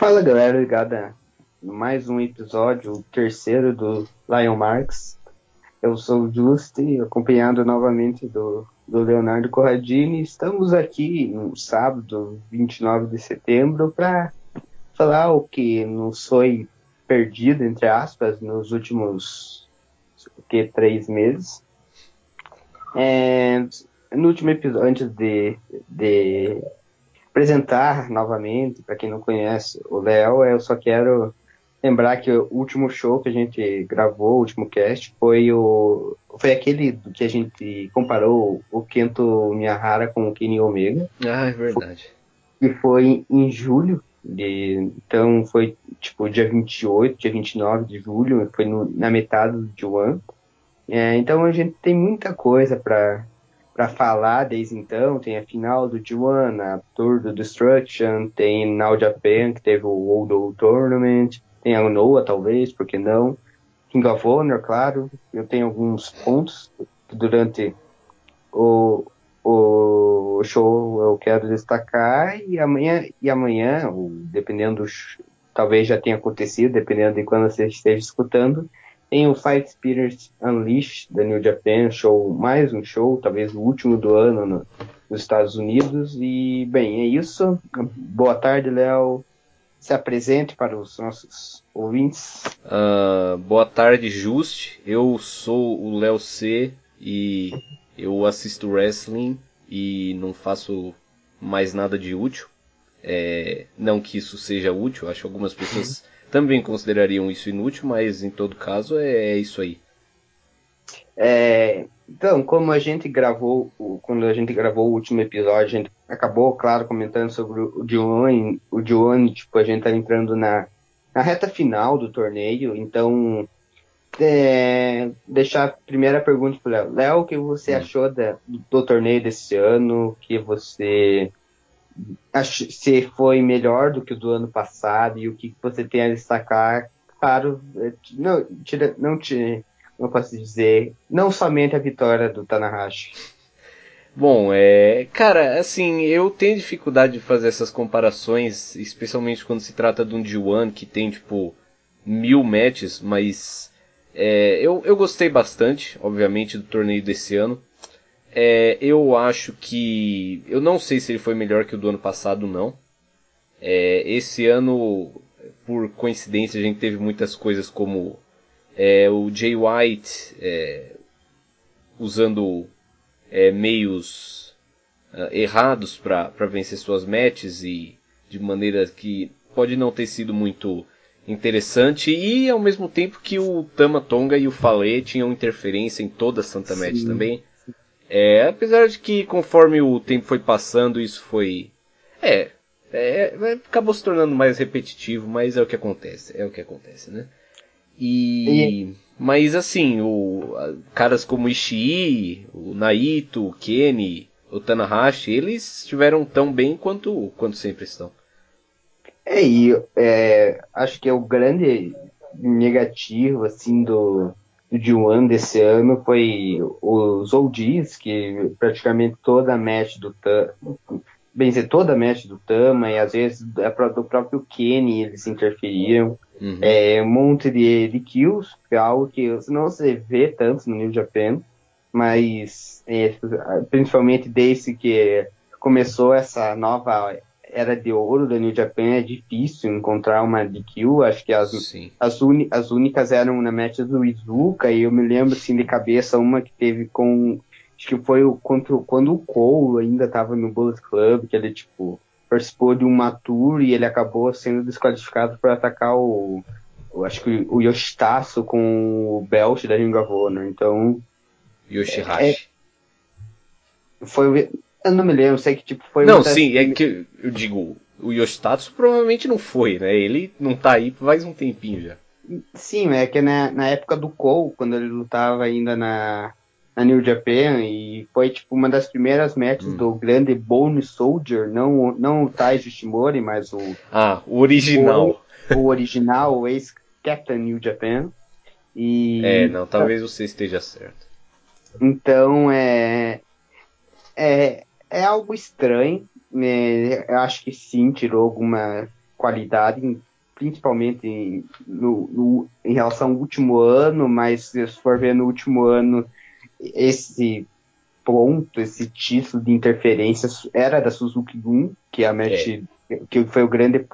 Fala galera, ligada mais um episódio, o terceiro do Lion Marks. Eu sou o Justi, acompanhado novamente do, do Leonardo Corradini. Estamos aqui no sábado, 29 de setembro, para falar o que nos foi perdido, entre aspas, nos últimos que, três meses. É, no último episódio, antes de, de apresentar novamente, para quem não conhece o Léo, eu só quero lembrar que o último show que a gente gravou, o último cast, foi o foi aquele que a gente comparou o Kento Miyahara com o Kenny Omega. Ah, é verdade. E foi em julho, de, então foi tipo dia 28, dia 29 de julho, foi no, na metade do ano. É, então a gente tem muita coisa para para falar desde então. Tem a final do G1, a Tour do Destruction, tem Now Japan, que teve o World Tournament, tem a Noah, talvez, porque não? King of Honor, claro. Eu tenho alguns pontos durante o, o show eu quero destacar e amanhã e amanhã, dependendo talvez já tenha acontecido, dependendo de quando você esteja escutando, tem o Fight Spirit Unleashed da New Japan, show, mais um show, talvez o último do ano no, nos Estados Unidos. E, bem, é isso. Boa tarde, Léo. Se apresente para os nossos ouvintes. Uh, boa tarde, Just. Eu sou o Léo C e eu assisto wrestling e não faço mais nada de útil. É, não que isso seja útil, acho que algumas pessoas também considerariam isso inútil, mas em todo caso é, é isso aí. É, então, como a gente gravou, quando a gente gravou o último episódio, a gente acabou, claro, comentando sobre o Dione, o Dione, tipo, a gente tá entrando na, na reta final do torneio, então é, deixar a primeira pergunta para o Léo. Léo, o que você hum. achou da, do torneio desse ano? que você se foi melhor do que o do ano passado e o que você tem a destacar, claro, é, não, tira, não te, não posso dizer, não somente a vitória do Tanahashi. Bom, é, cara, assim, eu tenho dificuldade de fazer essas comparações, especialmente quando se trata de um D1 que tem, tipo, mil matches, mas é, eu, eu gostei bastante, obviamente, do torneio desse ano. É, eu acho que. Eu não sei se ele foi melhor que o do ano passado, não. É, esse ano, por coincidência, a gente teve muitas coisas como é, o Jay White é, usando é, meios uh, errados para vencer suas matches e de maneira que pode não ter sido muito interessante e ao mesmo tempo que o Tama Tonga e o Fale tinham interferência em toda a Santa Sim. Match também. É, apesar de que conforme o tempo foi passando, isso foi. É, é, acabou se tornando mais repetitivo, mas é o que acontece, é o que acontece, né? E, e... mas assim, o caras como o Ishii, o Naito, o Kenny, o Tanahashi, eles estiveram tão bem quanto quanto sempre estão. É, e é, acho que é o grande negativo assim do de um ano desse ano foi os oldies, que praticamente toda a match do Tama, bem dizer, toda a match do Tama, e às vezes é do próprio Kenny eles interferiram. Uhum. É, um monte de, de kills, que é algo que não se vê tanto no New Japan, mas é, principalmente desde que começou essa nova era de ouro da New Japan, é difícil encontrar uma DQ, acho que as, as, uni, as únicas eram na match do Izuka, e eu me lembro assim de cabeça uma que teve com, acho que foi o, contra, quando o Cole ainda estava no Bullet Club, que ele tipo, participou de uma tour e ele acabou sendo desqualificado por atacar o, o acho que o Yoshitasu com o belt da Ring of Honor, então... Yoshihashi. É, foi eu não me lembro, sei que tipo foi. Não, sim, é que eu digo, o Yoshitatsu provavelmente não foi, né? Ele não tá aí faz um tempinho já. Sim, é que na, na época do Cole, quando ele lutava ainda na, na New Japan, e foi tipo uma das primeiras matches hum. do grande Bone Soldier, não, não o Tai Shimori, mas o. Ah, o original. O, o original, o ex-Captain New Japan. E, é, não, talvez você esteja certo. Então, é. É, é algo estranho. Né? Eu acho que sim, tirou alguma. qualidade, principalmente no, no, em relação ao último ano, mas se for ver no último ano, esse ponto, esse título de interferência era da Suzuki 1, que é a match é. que foi o grande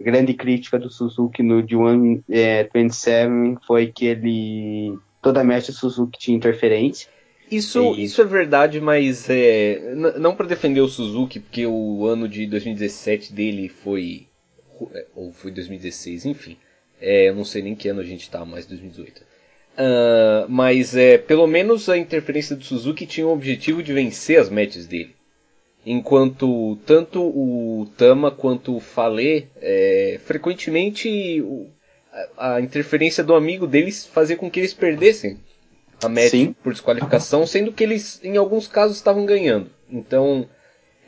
grande crítica do Suzuki no D1 é, 27 foi que ele toda a match Suzuki tinha interferência. Isso, e... isso é verdade, mas é, não para defender o Suzuki, porque o ano de 2017 dele foi. É, ou foi 2016, enfim. É, eu não sei nem que ano a gente tá, mais 2018. Uh, mas é, pelo menos a interferência do Suzuki tinha o objetivo de vencer as matches dele. Enquanto tanto o Tama quanto o Fale, é, frequentemente o, a, a, interferência do amigo deles fazia com que eles perdessem a match Sim. por desqualificação, sendo que eles em alguns casos estavam ganhando. Então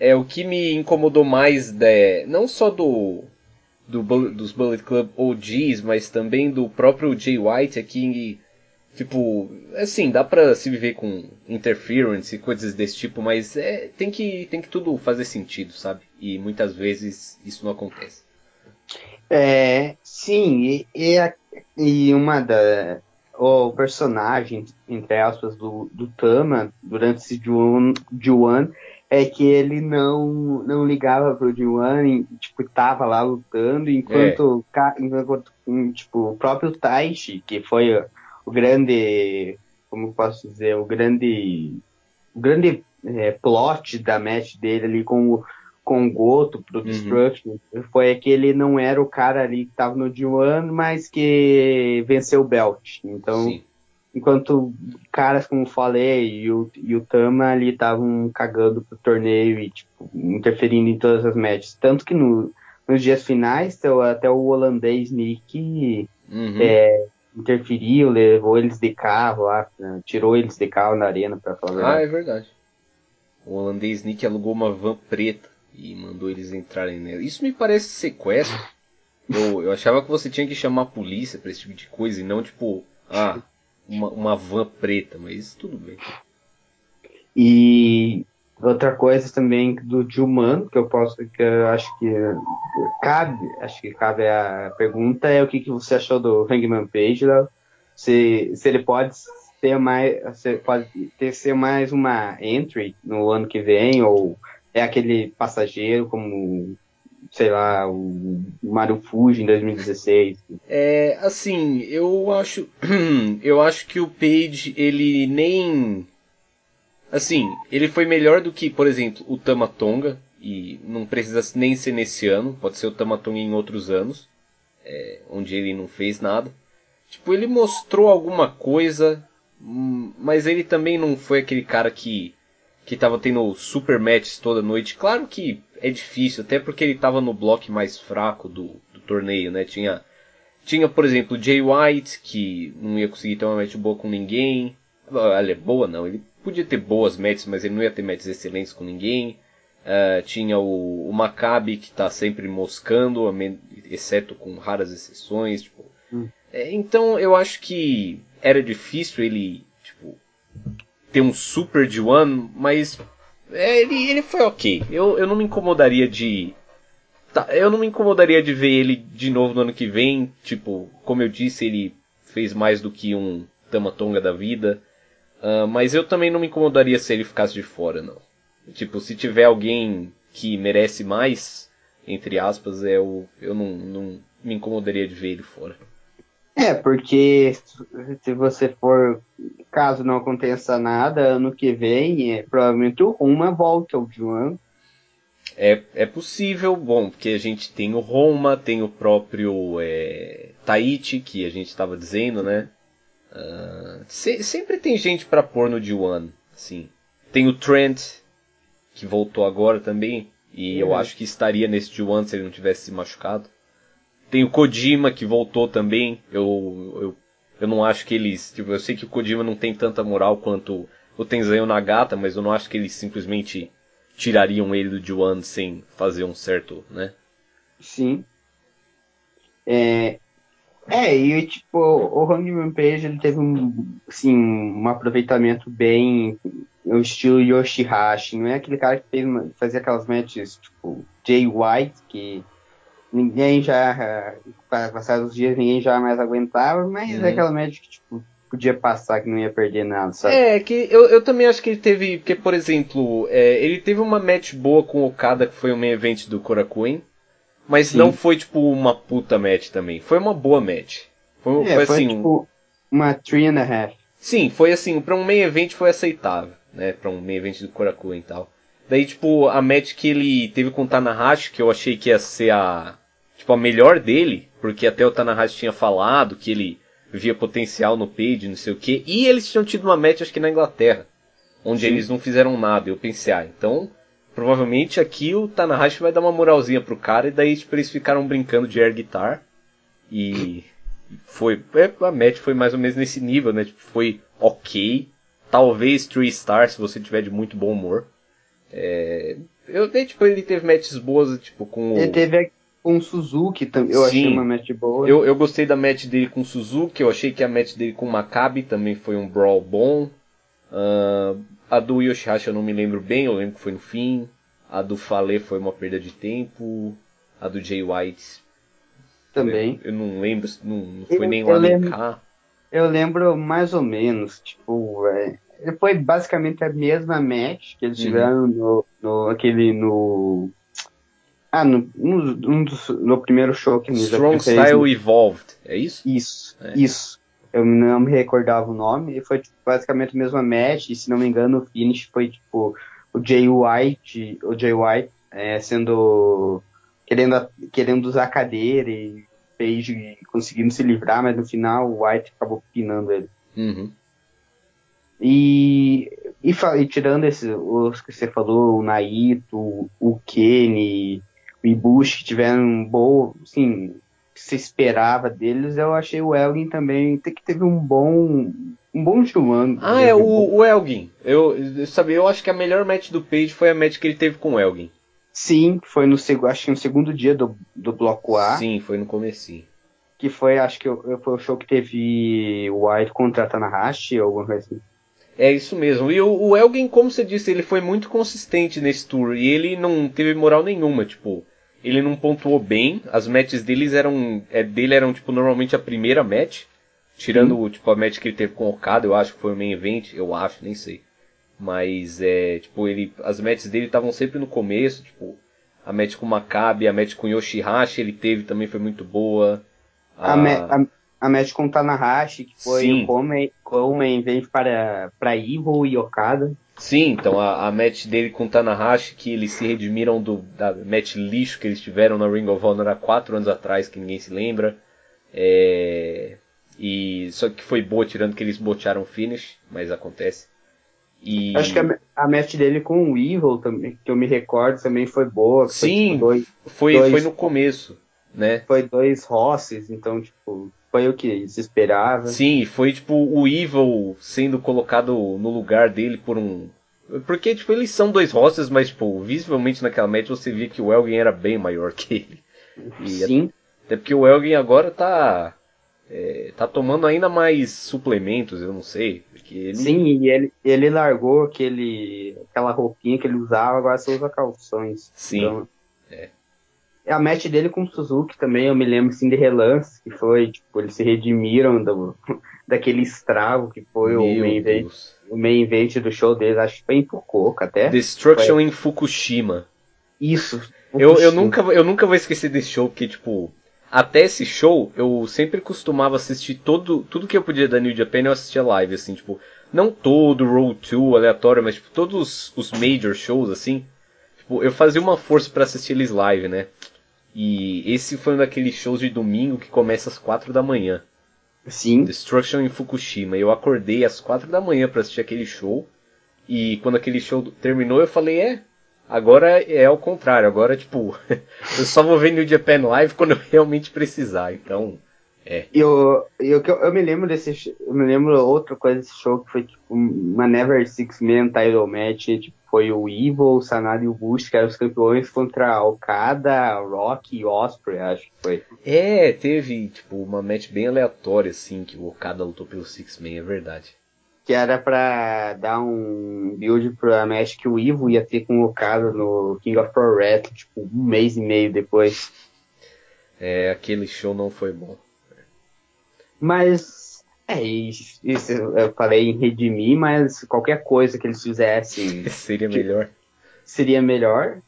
é o que me incomodou mais, de, não só do, do dos Bullet Club OGs, mas também do próprio Jay White aqui Tipo, assim, dá pra se viver com interference e coisas desse tipo, mas é, tem, que, tem que tudo fazer sentido, sabe? E muitas vezes isso não acontece. É, sim, e, e, e uma da. O personagem, entre aspas, do, do Tama, durante esse Juan, é que ele não, não ligava pro Juan, tipo, tava lá lutando, enquanto, é. enquanto tipo, o próprio Taishi, que foi o grande, como posso dizer, o grande, o grande é, plot da match dele ali com o, com o Goto pro uhum. Destruction uhum. foi que ele não era o cara ali que tava no D1, mas que venceu o belt. Então, Sim. enquanto caras como falei e o, e o Tama ali estavam cagando pro torneio e tipo, interferindo em todas as matches. Tanto que no, nos dias finais, até o holandês Nick uhum. é, interferiu, levou eles de carro lá, né, tirou eles de carro na arena para falar. Ah, é verdade. O holandês Nick alugou uma van preta e mandou eles entrarem nela. Isso me parece sequestro. Eu, eu achava que você tinha que chamar a polícia pra esse tipo de coisa e não tipo, ah, uma, uma van preta, mas tudo bem. E outra coisa também do Juman, que eu posso, que eu acho que cabe, acho que cabe a pergunta é o que, que você achou do Hangman Page, Léo? Se, se ele pode ter mais, se pode ter ser mais uma entry no ano que vem ou é aquele passageiro como sei lá, o Mario Fuji em 2016. É, assim, eu acho eu acho que o Page ele nem Assim, ele foi melhor do que, por exemplo, o Tamatonga, e não precisa nem ser nesse ano, pode ser o Tamatonga em outros anos, é, onde ele não fez nada. Tipo, ele mostrou alguma coisa, hum, mas ele também não foi aquele cara que que tava tendo super matches toda noite. Claro que é difícil, até porque ele tava no bloco mais fraco do, do torneio, né? Tinha, tinha, por exemplo, Jay White, que não ia conseguir ter uma match boa com ninguém. Olha, boa não, ele podia ter boas matches, mas ele não ia ter matches excelentes com ninguém. Uh, tinha o, o Maccabi que está sempre moscando, exceto com raras exceções. Tipo. Hum. É, então eu acho que era difícil ele tipo, ter um super de one, mas é, ele, ele foi ok. Eu, eu não me incomodaria de. Tá, eu não me incomodaria de ver ele de novo no ano que vem. Tipo, como eu disse, ele fez mais do que um Tamatonga da vida. Uh, mas eu também não me incomodaria se ele ficasse de fora, não. Tipo, se tiver alguém que merece mais, entre aspas, eu, eu não, não me incomodaria de ver ele fora. É, porque se você for, caso não aconteça nada, ano que vem, é, provavelmente o Roma volta ao João. É, é possível, bom, porque a gente tem o Roma, tem o próprio é, Tahiti, que a gente estava dizendo, né? Uh, se, sempre tem gente para pôr no D1, assim. Tem o Trent, que voltou agora também, e uhum. eu acho que estaria nesse D1 se ele não tivesse se machucado. Tem o Kojima, que voltou também, eu, eu, eu não acho que eles... Tipo, eu sei que o Kojima não tem tanta moral quanto o Tenzan Nagata, mas eu não acho que eles simplesmente tirariam ele do D1 sem fazer um certo, né? Sim. É, é, e tipo, o Hangman Page ele teve um, assim, um aproveitamento bem no estilo Yoshihashi, não é aquele cara que fez fazia aquelas matches tipo Jay White, que ninguém já, passados os dias, ninguém já mais aguentava, mas uhum. é aquela match que, tipo, podia passar que não ia perder nada, sabe? É, que eu, eu também acho que ele teve, porque, por exemplo, é, ele teve uma match boa com o Okada, que foi o main event do Korakuen, mas Sim. não foi, tipo, uma puta match também. Foi uma boa match. Foi, é, foi, foi assim, tipo, uma three and a half. Sim, foi assim, pra um main event foi aceitável, né, pra um main event do Korakuen e tal. Daí, tipo, a match que ele teve com o Tanahashi, que eu achei que ia ser a, tipo, a melhor dele, porque até o Tanahashi tinha falado que ele via potencial no Page, não sei o que. E eles tinham tido uma match, acho que na Inglaterra, onde Sim. eles não fizeram nada. Eu pensei, ah, então provavelmente aqui o Tanahashi vai dar uma moralzinha pro cara e daí tipo, eles ficaram brincando de air guitar. E foi. É, a match foi mais ou menos nesse nível, né? Tipo, foi ok. Talvez 3 stars se você tiver de muito bom humor. É, eu tipo, ele teve matches boas, tipo, com Ele teve com o Suzuki também. Eu Sim. achei uma match boa. Eu, eu gostei da match dele com o Suzuki. Eu achei que a match dele com o Maccabi também foi um brawl bom. Uh, a do Yoshihashi eu não me lembro bem, eu lembro que foi no fim. A do Fale foi uma perda de tempo. A do Jay White. Também. Eu, eu não lembro, não, não foi eu, nem lá nem cá. Eu lembro mais ou menos, tipo, é, foi basicamente a mesma match que eles uhum. tiveram no, no, aquele no ah, no, um, dos, no primeiro show que eles Strong Style Evolved, é isso? Isso, é. isso. Eu não me recordava o nome, e foi tipo, basicamente a mesma match, e se não me engano o finish foi tipo o Jay White, o Jay White é, sendo querendo, querendo usar a cadeira e Page conseguindo se livrar, mas no final o White acabou pinando ele. Uhum. E, e, e, tirando esses, os que você falou, o Naito, o Kenny, o Ibushi que tiveram um bom, assim, que se esperava deles, eu achei o Elgin também que teve um bom um bom João. Ah, é o, o Elgin. Eu, eu sabe, eu acho que a melhor match do Page foi a match que ele teve com o Elgin. Sim, foi no acho que no segundo dia do, do bloco A. Sim, foi no começo. Que foi, acho que foi o show que teve o White contra a Tanahashi ou alguma coisa assim. É isso mesmo. E o, o Elgin, como você disse, ele foi muito consistente nesse tour. E ele não teve moral nenhuma, tipo. Ele não pontuou bem. As matches deles eram. É, dele eram, tipo, normalmente a primeira match. Tirando, Sim. tipo, a match que ele teve com o Okada, eu acho que foi o main event, eu acho, nem sei. Mas, é, tipo, ele, as matches dele estavam sempre no começo, tipo, a match com o Maccabi, a match com o Yoshihashi ele teve também foi muito boa. A, a, a, a match com o Tanahashi, que foi Sim. o main event para, para Evil e Okada. Sim, então a, a match dele com o Tanahashi, que eles se redimiram do, da match lixo que eles tiveram na Ring of Honor há quatro anos atrás, que ninguém se lembra. É... E só que foi boa, tirando que eles botearam finish, mas acontece. E... Acho que a, a match dele com o Evil também, que eu me recordo, também foi boa. Sim, foi, tipo, dois, foi, dois, foi no começo, né? Foi dois Rosses, então, tipo, foi o que se esperava. Sim, foi tipo o Evil sendo colocado no lugar dele por um. Porque, tipo, eles são dois Rosses, mas, tipo, visivelmente naquela match você via que o Elgin era bem maior que ele. E Sim. Até porque o Elgin agora tá é, tá tomando ainda mais suplementos, eu não sei. Ele... Sim, e ele, ele largou aquele, aquela roupinha que ele usava, agora só usa calções. Sim. Então. A match dele com o Suzuki também, eu me lembro assim de relance, que foi, tipo, eles se redimiram do, daquele estrago que foi Meu o main, event, o main event do show deles, acho que foi em Fukuoka até. Destruction foi. em Fukushima. Isso. Fukushima. Eu, eu, nunca, eu nunca vou esquecer desse show, porque, tipo, até esse show, eu sempre costumava assistir todo, tudo que eu podia da New Japan, eu assistia live, assim, tipo, não todo Road 2 aleatório, mas tipo, todos os major shows, assim, tipo, eu fazia uma força para assistir eles live, né? E esse foi um daqueles shows de domingo que começa às 4 da manhã. Sim. Destruction em Fukushima. Eu acordei às 4 da manhã para assistir aquele show. E quando aquele show terminou, eu falei, é, Agora é ao contrário, agora tipo, eu só vou ver New Japan Live quando eu realmente precisar, então. É. Eu, eu, eu, me lembro desse. Eu me lembro outra coisa desse show que foi tipo uma Never Six Man title match. Tipo, foi o Evil, o Sanada e o Bush, que eram os campeões contra Okada, Rock e Osprey, acho que foi. É, teve tipo uma match bem aleatória, assim, que o Okada lutou pelo Six Man, é verdade que era para dar um build pra match que o Ivo ia ter com o Okada no King of Pro Wrestling, tipo, um mês e meio depois. É, aquele show não foi bom. Mas, é, isso, isso eu falei em redimir, mas qualquer coisa que eles fizessem. seria melhor. Seria melhor.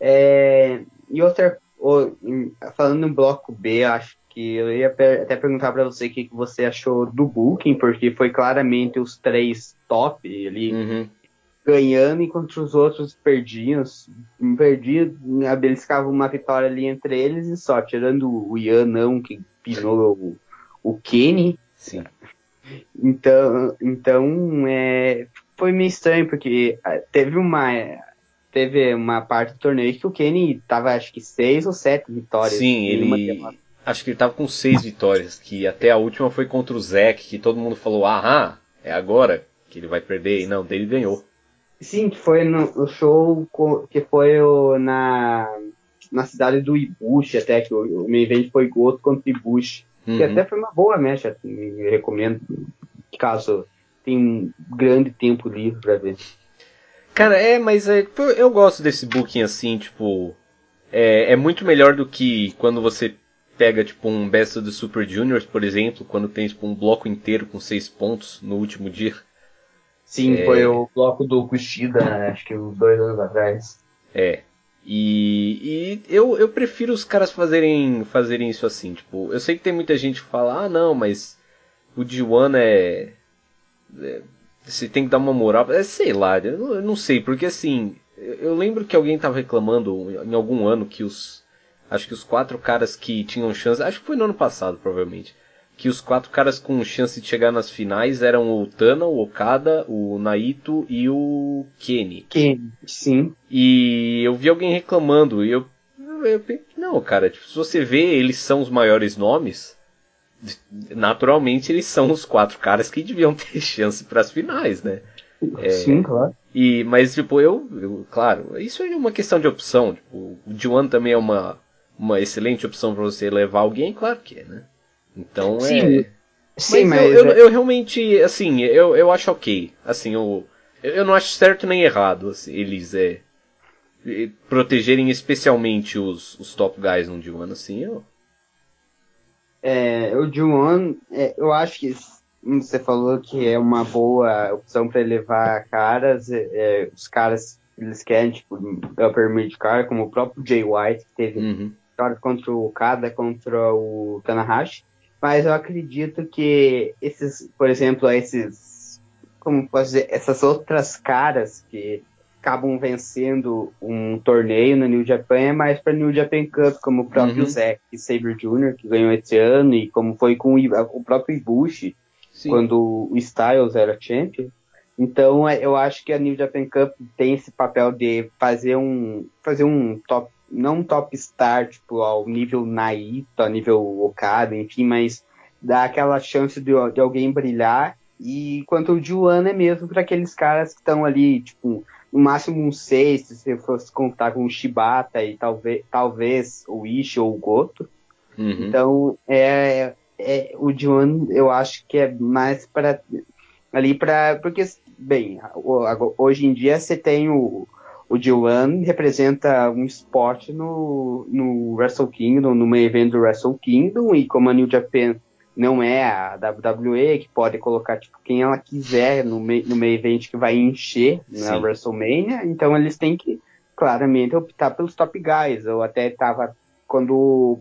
É, e outra, falando no bloco B, acho que eu ia até perguntar para você o que, que você achou do Booking, porque foi claramente os três top ali. Uhum ganhando enquanto os outros perdiam. Perdiam, eles ficavam uma vitória ali entre eles e só, tirando o Ian não, que pinou o, o Kenny. Sim. Então, então é, foi meio estranho, porque ah, teve uma. Teve uma parte do torneio que o Kenny tava acho que seis ou sete vitórias. Sim, ele. Acho que ele tava com seis vitórias, que até a última foi contra o Zack, que todo mundo falou, aham, é agora que ele vai perder, e não, dele ganhou. Sim, que foi no, no show que foi o, na, na cidade do Ibushi, até que o, o main event foi Goto contra Ibushi. Uhum. Que até foi uma boa match, assim, recomendo, caso tenha um grande tempo livre pra ver. Cara, é, mas é, eu gosto desse booking assim, tipo. É, é muito melhor do que quando você pega, tipo, um Best of the Super Juniors, por exemplo, quando tem, tipo, um bloco inteiro com seis pontos no último dia. Sim, é... foi o bloco do Kushida, né? acho que uns dois anos atrás. É. E, e eu, eu prefiro os caras fazerem, fazerem isso assim. Tipo, eu sei que tem muita gente que fala, ah não, mas o D1 é, é. Você tem que dar uma moral. É, sei lá, eu não, eu não sei, porque assim. Eu lembro que alguém tava reclamando em algum ano que os. Acho que os quatro caras que tinham chance. Acho que foi no ano passado, provavelmente que os quatro caras com chance de chegar nas finais eram o Tana, o Okada, o Naito e o Kenny. Kenny, sim. E eu vi alguém reclamando e eu, eu pensei, não, cara, tipo, se você vê, eles são os maiores nomes. Naturalmente eles são os quatro caras que deviam ter chance para as finais, né? É, sim, claro. E, mas, tipo, eu, eu, claro, isso é uma questão de opção. Tipo, o Juan também é uma, uma excelente opção para você levar alguém, claro que é, né? Então sim, é. Sim, mas, mas eu, eu, é eu, realmente, assim, eu, eu acho ok. Assim, eu, eu não acho certo nem errado assim, eles é, protegerem especialmente os, os top guys no D1, assim, eu... É, o D1, é, eu acho que você falou que é uma boa opção para levar caras, é, é, os caras eles querem, tipo, upper mid car, como o próprio Jay White, que teve uhum. contra o Kada, contra o Tanahashi mas eu acredito que esses, por exemplo, esses, como posso dizer, essas outras caras que acabam vencendo um torneio no New Japan é mais para New Japan Cup, como o próprio uhum. Zack Sabre Jr., que ganhou esse ano, e como foi com o próprio Ibushi, Sim. quando o Styles era champion. Então, é, eu acho que a New Japan Cup tem esse papel de fazer um, fazer um top não top star, tipo, ao nível Naito, ao nível Okada, enfim, mas dá aquela chance de, de alguém brilhar. E quanto o Juan é mesmo para aqueles caras que estão ali, tipo, no máximo um 6, se você fosse contar com o Shibata e talvez, talvez o Ishi ou o Goto. Uhum. Então, é, é, o Juan eu acho que é mais para ali para porque bem hoje em dia você tem o, o G1 representa um esporte no, no Wrestle Kingdom, no meio evento do Wrestle Kingdom, e como a New Japan não é a WWE, que pode colocar tipo, quem ela quiser no, meio, no meio evento que vai encher na WrestleMania, então eles têm que claramente optar pelos top guys. Eu até estava quando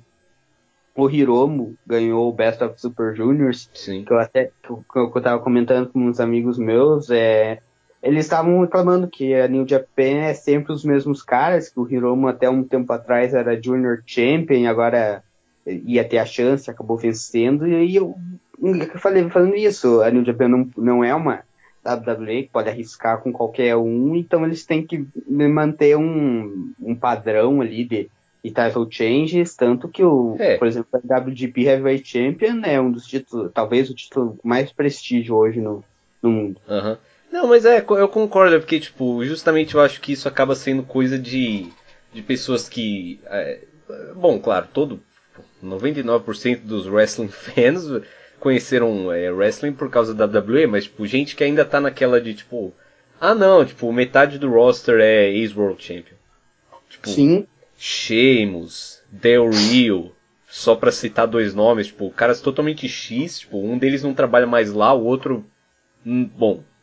o Hiromu ganhou o Best of Super Juniors, Sim. que eu até que eu, que eu tava comentando com uns amigos meus, é eles estavam reclamando que a New Japan é sempre os mesmos caras, que o Hiromu até um tempo atrás era Junior Champion, agora ia ter a chance, acabou vencendo, e eu, eu falei falando isso, a New Japan não, não é uma WWE que pode arriscar com qualquer um, então eles têm que manter um, um padrão ali de, de title changes, tanto que o, é. por exemplo, a WGP Heavyweight Champion é um dos títulos, talvez o título mais prestígio hoje no, no mundo. Uhum. Não, mas é, eu concordo, porque, tipo, justamente eu acho que isso acaba sendo coisa de, de pessoas que. É, bom, claro, todo. 99% dos wrestling fans conheceram é, wrestling por causa da WWE, mas, tipo, gente que ainda tá naquela de, tipo. Ah, não, tipo, metade do roster é ex-World Champion. Tipo, Sim. Sheamus, Del Rio, só para citar dois nomes, tipo, caras totalmente X, tipo, um deles não trabalha mais lá, o outro, hum,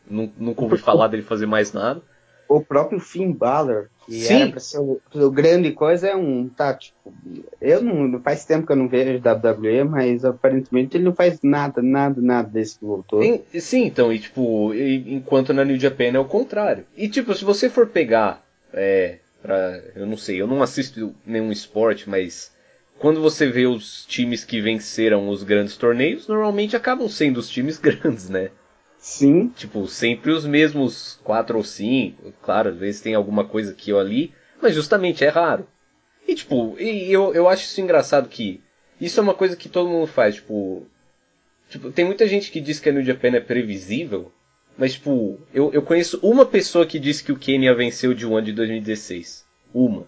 nunca ouvi falar dele fazer mais nada. O próprio Finn Balor, que Sim. era pra ser o, o, grande coisa, é um, tá, tipo, eu não, faz tempo que eu não vejo WWE, mas aparentemente ele não faz nada, nada, nada desse que voltou. Sim, então, e tipo, enquanto na New Japan é o contrário. E tipo, se você for pegar, é, pra, eu não sei, eu não assisto nenhum esporte, mas quando você vê os times que venceram os grandes torneios, normalmente acabam sendo os times grandes, né? Sim. Tipo, sempre os mesmos quatro ou cinco. Claro, às vezes tem alguma coisa aqui ou ali, mas justamente é raro. E tipo, e eu, eu acho isso engraçado que isso é uma coisa que todo mundo faz, tipo. Tipo, tem muita gente que diz que a New Japan é previsível, mas tipo, eu, eu conheço uma pessoa que disse que o Kenya venceu de One de 2016. Uma.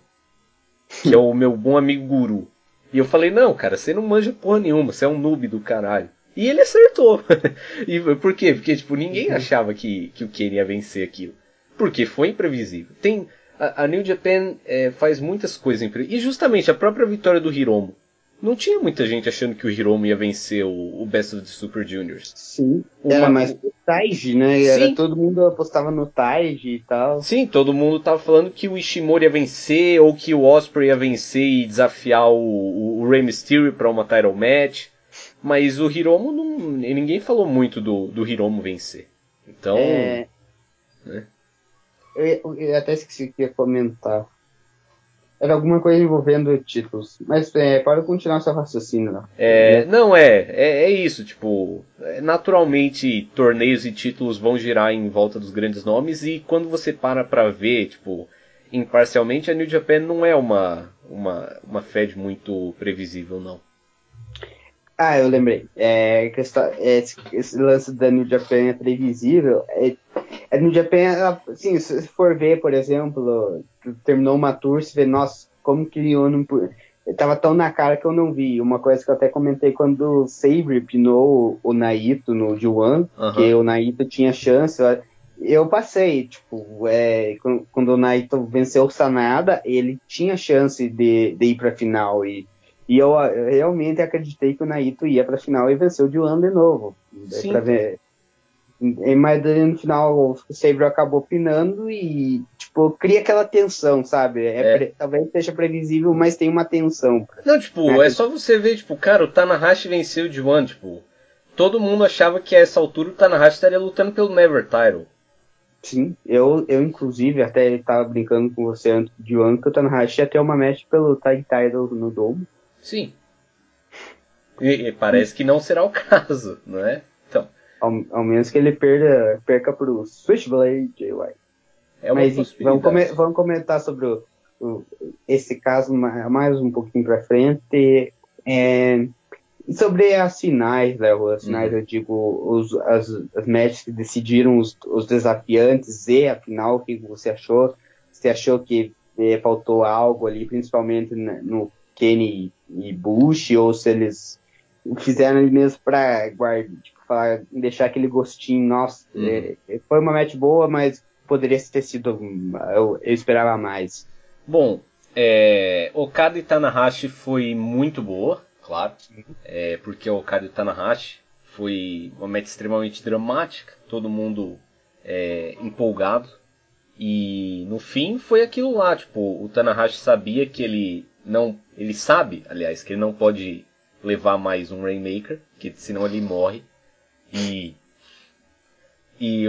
Que é o meu bom amigo Guru. E eu falei, não, cara, você não manja porra nenhuma, você é um noob do caralho. E ele acertou. e por quê? Porque, tipo, ninguém uhum. achava que, que o Kenny ia vencer aquilo. Porque foi imprevisível. Tem, a, a New Japan é, faz muitas coisas imprevisíveis. E justamente a própria vitória do Hiromo não tinha muita gente achando que o Hiromu ia vencer o, o Best of the Super Juniors. Sim, Uma... era mais o Taiji, né? Sim. Era, todo mundo apostava no Taiji e tal. Sim, todo mundo tava falando que o Ishimori ia vencer, ou que o Osprey ia vencer e desafiar o, o, o Rey Mysterio pra uma title match. Mas o Hiromu, não, ninguém falou muito do, do Hiromu vencer. Então... É... Né? Eu, eu, até esqueci que ia comentar. Era alguma coisa envolvendo títulos. Mas é, pode continuar seu raciocínio. Né? É, não, é, é, é isso. Tipo, é, naturalmente torneios e títulos vão girar em volta dos grandes nomes. E quando você para pra ver, tipo, imparcialmente, a New Japan não é uma, uma, uma Fed muito previsível, não. Ah, eu lembrei. É, questão, esse, esse, lance da New Japan é previsível. É, a New Japan, assim, se for ver, por exemplo, terminou uma tour, você vê, nossa, como que eu não. Tava tão na cara que eu não vi. Uma coisa que eu até comentei quando o Sabre pinou o Naito no G1, uhum. que o Naito tinha chance. Eu passei, tipo, é, quando o Naito venceu o Sanada, ele tinha chance de, de ir pra final. E e eu, eu realmente acreditei que o Naito ia para a final e venceu de ano de novo. Sim. ver. Mas no final o Sabre acabou pinando e tipo, cria aquela tensão, sabe? É, é. Pre... Talvez seja previsível, mas tem uma tensão. Não, tipo, né? é só você ver, tipo, cara, o Tanahashi venceu de One, tipo. Todo mundo achava que a essa altura o Tanahashi estaria lutando pelo Never Title. Sim, eu, eu inclusive até estava brincando com você antes de One que o Tanahashi ia ter uma match pelo Tag Title no Dome. Sim. E, e parece que não será o caso, não é? Então. Ao, ao menos que ele perda, perca pro Switchblade JY. É Mas vamos, come, vamos comentar sobre o, o, esse caso mais um pouquinho pra frente. É, sobre as finais, Léo, as finais, uhum. eu digo, os, as, as matches que decidiram os, os desafiantes e a final, o que você achou? Você achou que eh, faltou algo ali, principalmente no Kenny e Bush, ou se eles fizeram ali mesmo pra guardar, tipo, falar, deixar aquele gostinho, nossa, uhum. é, foi uma match boa, mas poderia ter sido, eu, eu esperava mais. Bom, é, Okada e Tanahashi foi muito boa, claro, é, porque Okada e Tanahashi foi uma match extremamente dramática, todo mundo é, empolgado, e no fim foi aquilo lá, tipo, o Tanahashi sabia que ele não, ele sabe, aliás, que ele não pode levar mais um Rainmaker, que senão ele morre. E e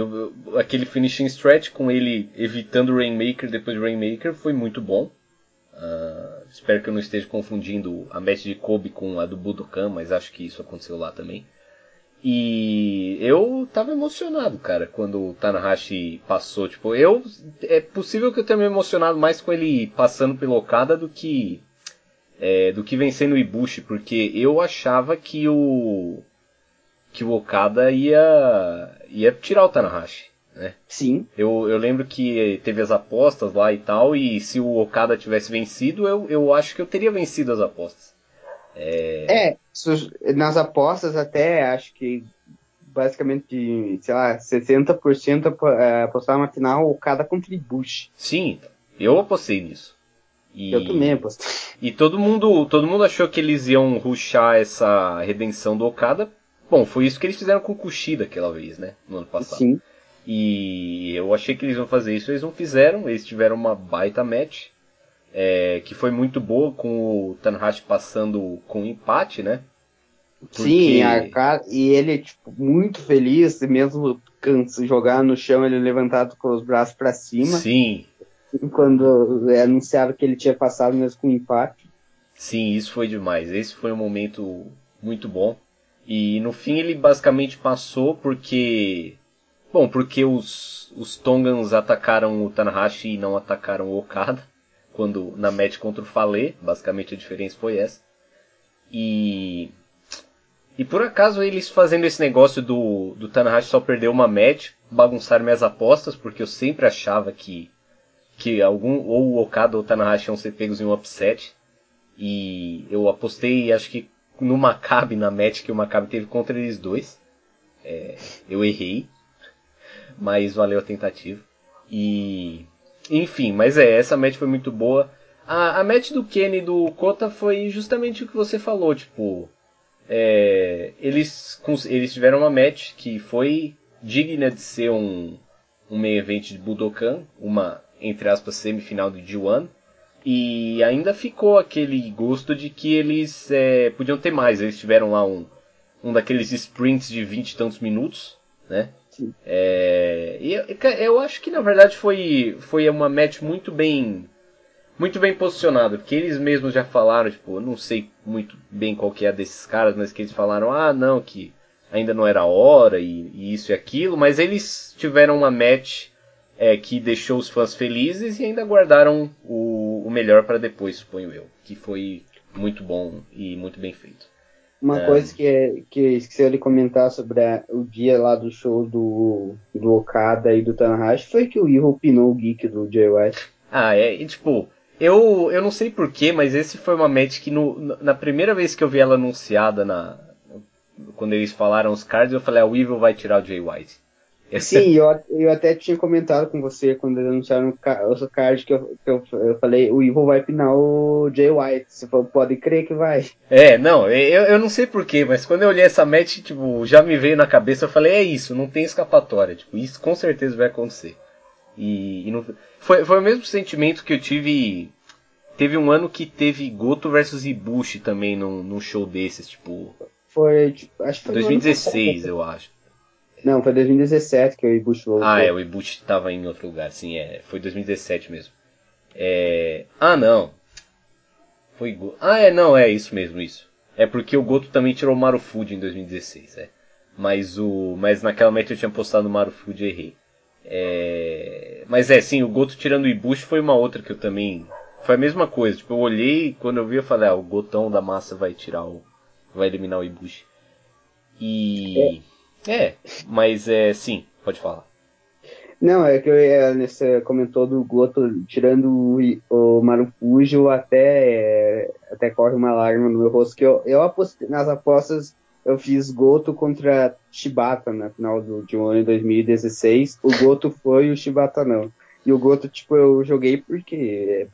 aquele finishing stretch com ele evitando o Rainmaker depois do Rainmaker foi muito bom. Uh, espero que eu não esteja confundindo a match de Kobe com a do Budokan, mas acho que isso aconteceu lá também. E eu tava emocionado, cara, quando o Tanahashi passou. Tipo, eu. É possível que eu tenha me emocionado mais com ele passando pelo Okada do que. É, do que vencendo o Ibushi, porque eu achava que o. que o Okada ia. ia tirar o Tanahashi. Né? Sim. Eu, eu lembro que teve as apostas lá e tal, e se o Okada tivesse vencido, eu, eu acho que eu teria vencido as apostas. É... é, nas apostas até acho que basicamente, sei lá, 60% apostar na final, o cada contribui. Sim, eu apostei nisso. E, eu também apostei. E todo mundo, todo mundo achou que eles iam ruxar essa redenção do Okada. Bom, foi isso que eles fizeram com o Kushida aquela vez, né? No ano passado. Sim. E eu achei que eles iam fazer isso, eles não fizeram. Eles tiveram uma baita match. É, que foi muito boa com o Tanahashi passando com empate, né? Porque... Sim, a, e ele tipo, muito feliz, mesmo canso, jogar no chão, ele levantado com os braços para cima. Sim. Quando é anunciaram que ele tinha passado mesmo com empate. Sim, isso foi demais. Esse foi um momento muito bom. E no fim ele basicamente passou porque. Bom, porque os, os Tongans atacaram o Tanahashi e não atacaram o Okada. Quando na match contra o Fale, basicamente a diferença foi essa. E e por acaso eles fazendo esse negócio do, do Tanahashi só perder uma match, bagunçaram minhas apostas, porque eu sempre achava que, que algum, ou o Okada ou o Tanahashi iam ser pegos em um upset. E eu apostei, acho que no Maccabi, na match que o Maccabi teve contra eles dois. É, eu errei, mas valeu a tentativa. E. Enfim, mas é, essa match foi muito boa. A, a match do Kenny e do Kota foi justamente o que você falou, tipo é, eles, eles tiveram uma match que foi digna de ser um, um meio evento de Budokan, uma, entre aspas, semifinal do G1. E ainda ficou aquele gosto de que eles é, podiam ter mais. Eles tiveram lá um, um daqueles sprints de 20 e tantos minutos, né? É, e eu, acho que na verdade foi, foi uma match muito bem muito bem posicionado, porque eles mesmos já falaram, tipo, eu não sei muito bem qual que é desses caras, mas que eles falaram, ah, não, que ainda não era hora e, e isso e aquilo, mas eles tiveram uma match é, que deixou os fãs felizes e ainda guardaram o, o melhor para depois, suponho eu, que foi muito bom e muito bem feito. Uma é... coisa que, é, que esqueceu de comentar sobre a, o dia lá do show do, do Okada e do Tanahashi foi que o Ivo pinou o geek do Jay White. Ah, é, e tipo, eu, eu não sei porquê, mas esse foi uma match que no, na primeira vez que eu vi ela anunciada na. Quando eles falaram os cards, eu falei, ah, o Evil vai tirar o Jay White. Sim, eu, eu até tinha comentado com você quando eles anunciaram o card que, eu, que eu, eu, falei, o Evil vai pinar o Jay White. Você falou, pode crer que vai. É, não, eu, eu não sei porquê, mas quando eu olhei essa match, tipo, já me veio na cabeça, eu falei, é isso, não tem escapatória. Tipo, isso com certeza vai acontecer. E, e não, foi, foi o mesmo sentimento que eu tive. Teve um ano que teve Goto versus Ibushi também num, num show desses, tipo. Foi, tipo, acho que foi 2016, eu acho. Não, foi 2017 que o Ibushi voltou. Ah, é, o Ibushi tava em outro lugar, sim, é. Foi 2017 mesmo. É... Ah, não. Foi Ah, é, não, é isso mesmo, isso. É porque o Goto também tirou o Marufuji em 2016, é. Mas o, mas naquela meta eu tinha postado o Marufuji e errei. É... Mas é, sim, o Goto tirando o Ibushi foi uma outra que eu também. Foi a mesma coisa. Tipo, eu olhei, quando eu vi, eu falei, ah, o Gotão da massa vai tirar o. Vai eliminar o Ibushi. E. É, é mas é, sim, pode falar. Não, é que eu, você comentou do Goto tirando o, o Marufuji, até, é, até corre uma lágrima no meu rosto, que eu, eu apostei nas apostas eu fiz Goto contra Shibata na final do, de um ano em 2016. O Goto foi o Shibata não. E o Goto, tipo, eu joguei porque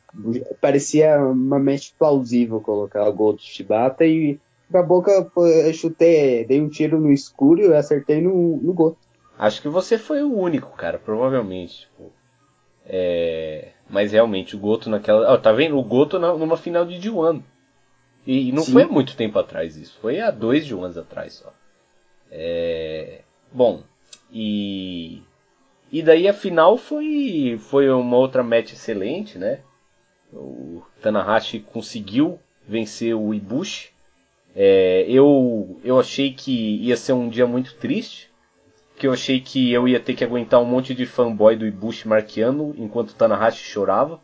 parecia uma mente plausível colocar o Goto Shibata e a boca chutei, dei um tiro no escuro e acertei no, no Goto. Acho que você foi o único, cara, provavelmente. Tipo, é... Mas realmente, o Goto naquela. Oh, tá vendo? O Goto na, numa final de D1. E não Sim. foi há muito tempo atrás isso, foi há dois de anos atrás só. É... Bom, e. E daí a final foi, foi uma outra match excelente, né? O Tanahashi conseguiu vencer o Ibushi. É, eu, eu achei que ia ser um dia muito triste, que eu achei que eu ia ter que aguentar um monte de fanboy do Ibushi marqueando enquanto Tanahashi chorava.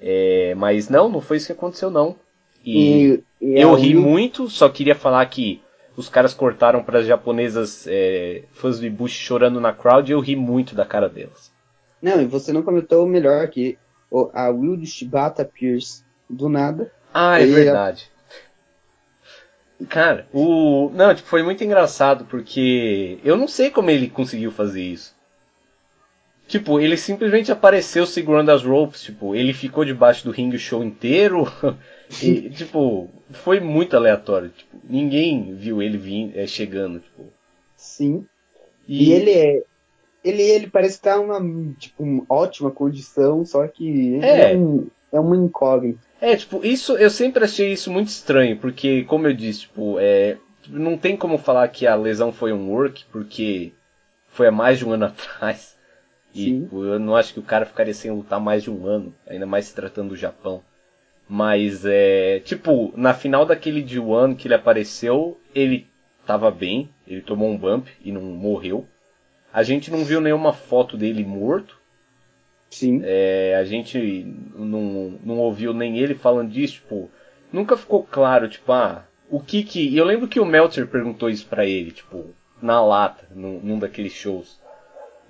É, mas não, não foi isso que aconteceu não. E, e, e eu ri muito, só queria falar que os caras cortaram para as japonesas é, fãs do Ibushi chorando na crowd e eu ri muito da cara delas. Não, e você não comentou o melhor aqui. A Will Shibata Pierce, do nada. Ah, é verdade. Cara, o. Não, tipo, foi muito engraçado porque eu não sei como ele conseguiu fazer isso. Tipo, ele simplesmente apareceu segurando as ropes, tipo, ele ficou debaixo do ringue o show inteiro. e, tipo, foi muito aleatório. Tipo, ninguém viu ele vindo, é, chegando, tipo. Sim. E, e ele é. Ele, ele parece estar tá uma tipo, uma ótima condição, só que é, é, um, é uma incógnita. É, tipo, isso eu sempre achei isso muito estranho, porque, como eu disse, tipo, é, não tem como falar que a lesão foi um work, porque foi há mais de um ano atrás. E tipo, eu não acho que o cara ficaria sem lutar mais de um ano, ainda mais se tratando do Japão. Mas é. Tipo, na final daquele D1 que ele apareceu, ele tava bem, ele tomou um bump e não morreu. A gente não viu nenhuma foto dele morto. Sim. É, a gente não, não ouviu nem ele falando disso, tipo, nunca ficou claro, tipo, ah, o que que. E eu lembro que o Meltzer perguntou isso pra ele, tipo, na lata, num, num daqueles shows.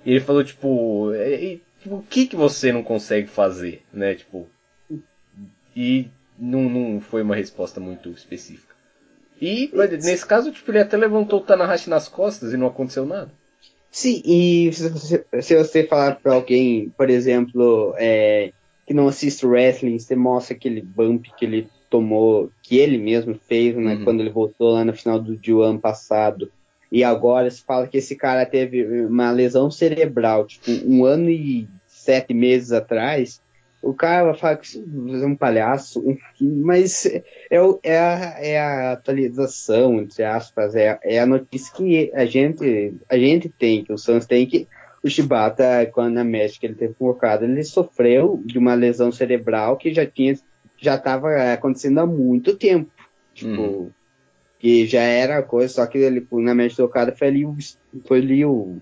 E ele falou, tipo, é, tipo, o que que você não consegue fazer, né? Tipo. E não, não foi uma resposta muito específica. E nesse caso, tipo, ele até levantou o Tanahashi nas costas e não aconteceu nada. Sim, e se você, se você falar pra alguém, por exemplo, é, que não assiste wrestling, você mostra aquele bump que ele tomou, que ele mesmo fez, né, uhum. quando ele voltou lá no final do, do ano passado, e agora se fala que esse cara teve uma lesão cerebral, tipo, um ano e sete meses atrás. O cara vai falar que é um palhaço, mas é, é, a, é a atualização, entre aspas, é, é a notícia que a gente, a gente tem, que o Santos tem, que o Shibata, quando na México ele teve convocado, ele sofreu de uma lesão cerebral que já tinha já estava acontecendo há muito tempo. Tipo, uhum que já era coisa, só que ele, na mente do cara foi ali, foi ali o.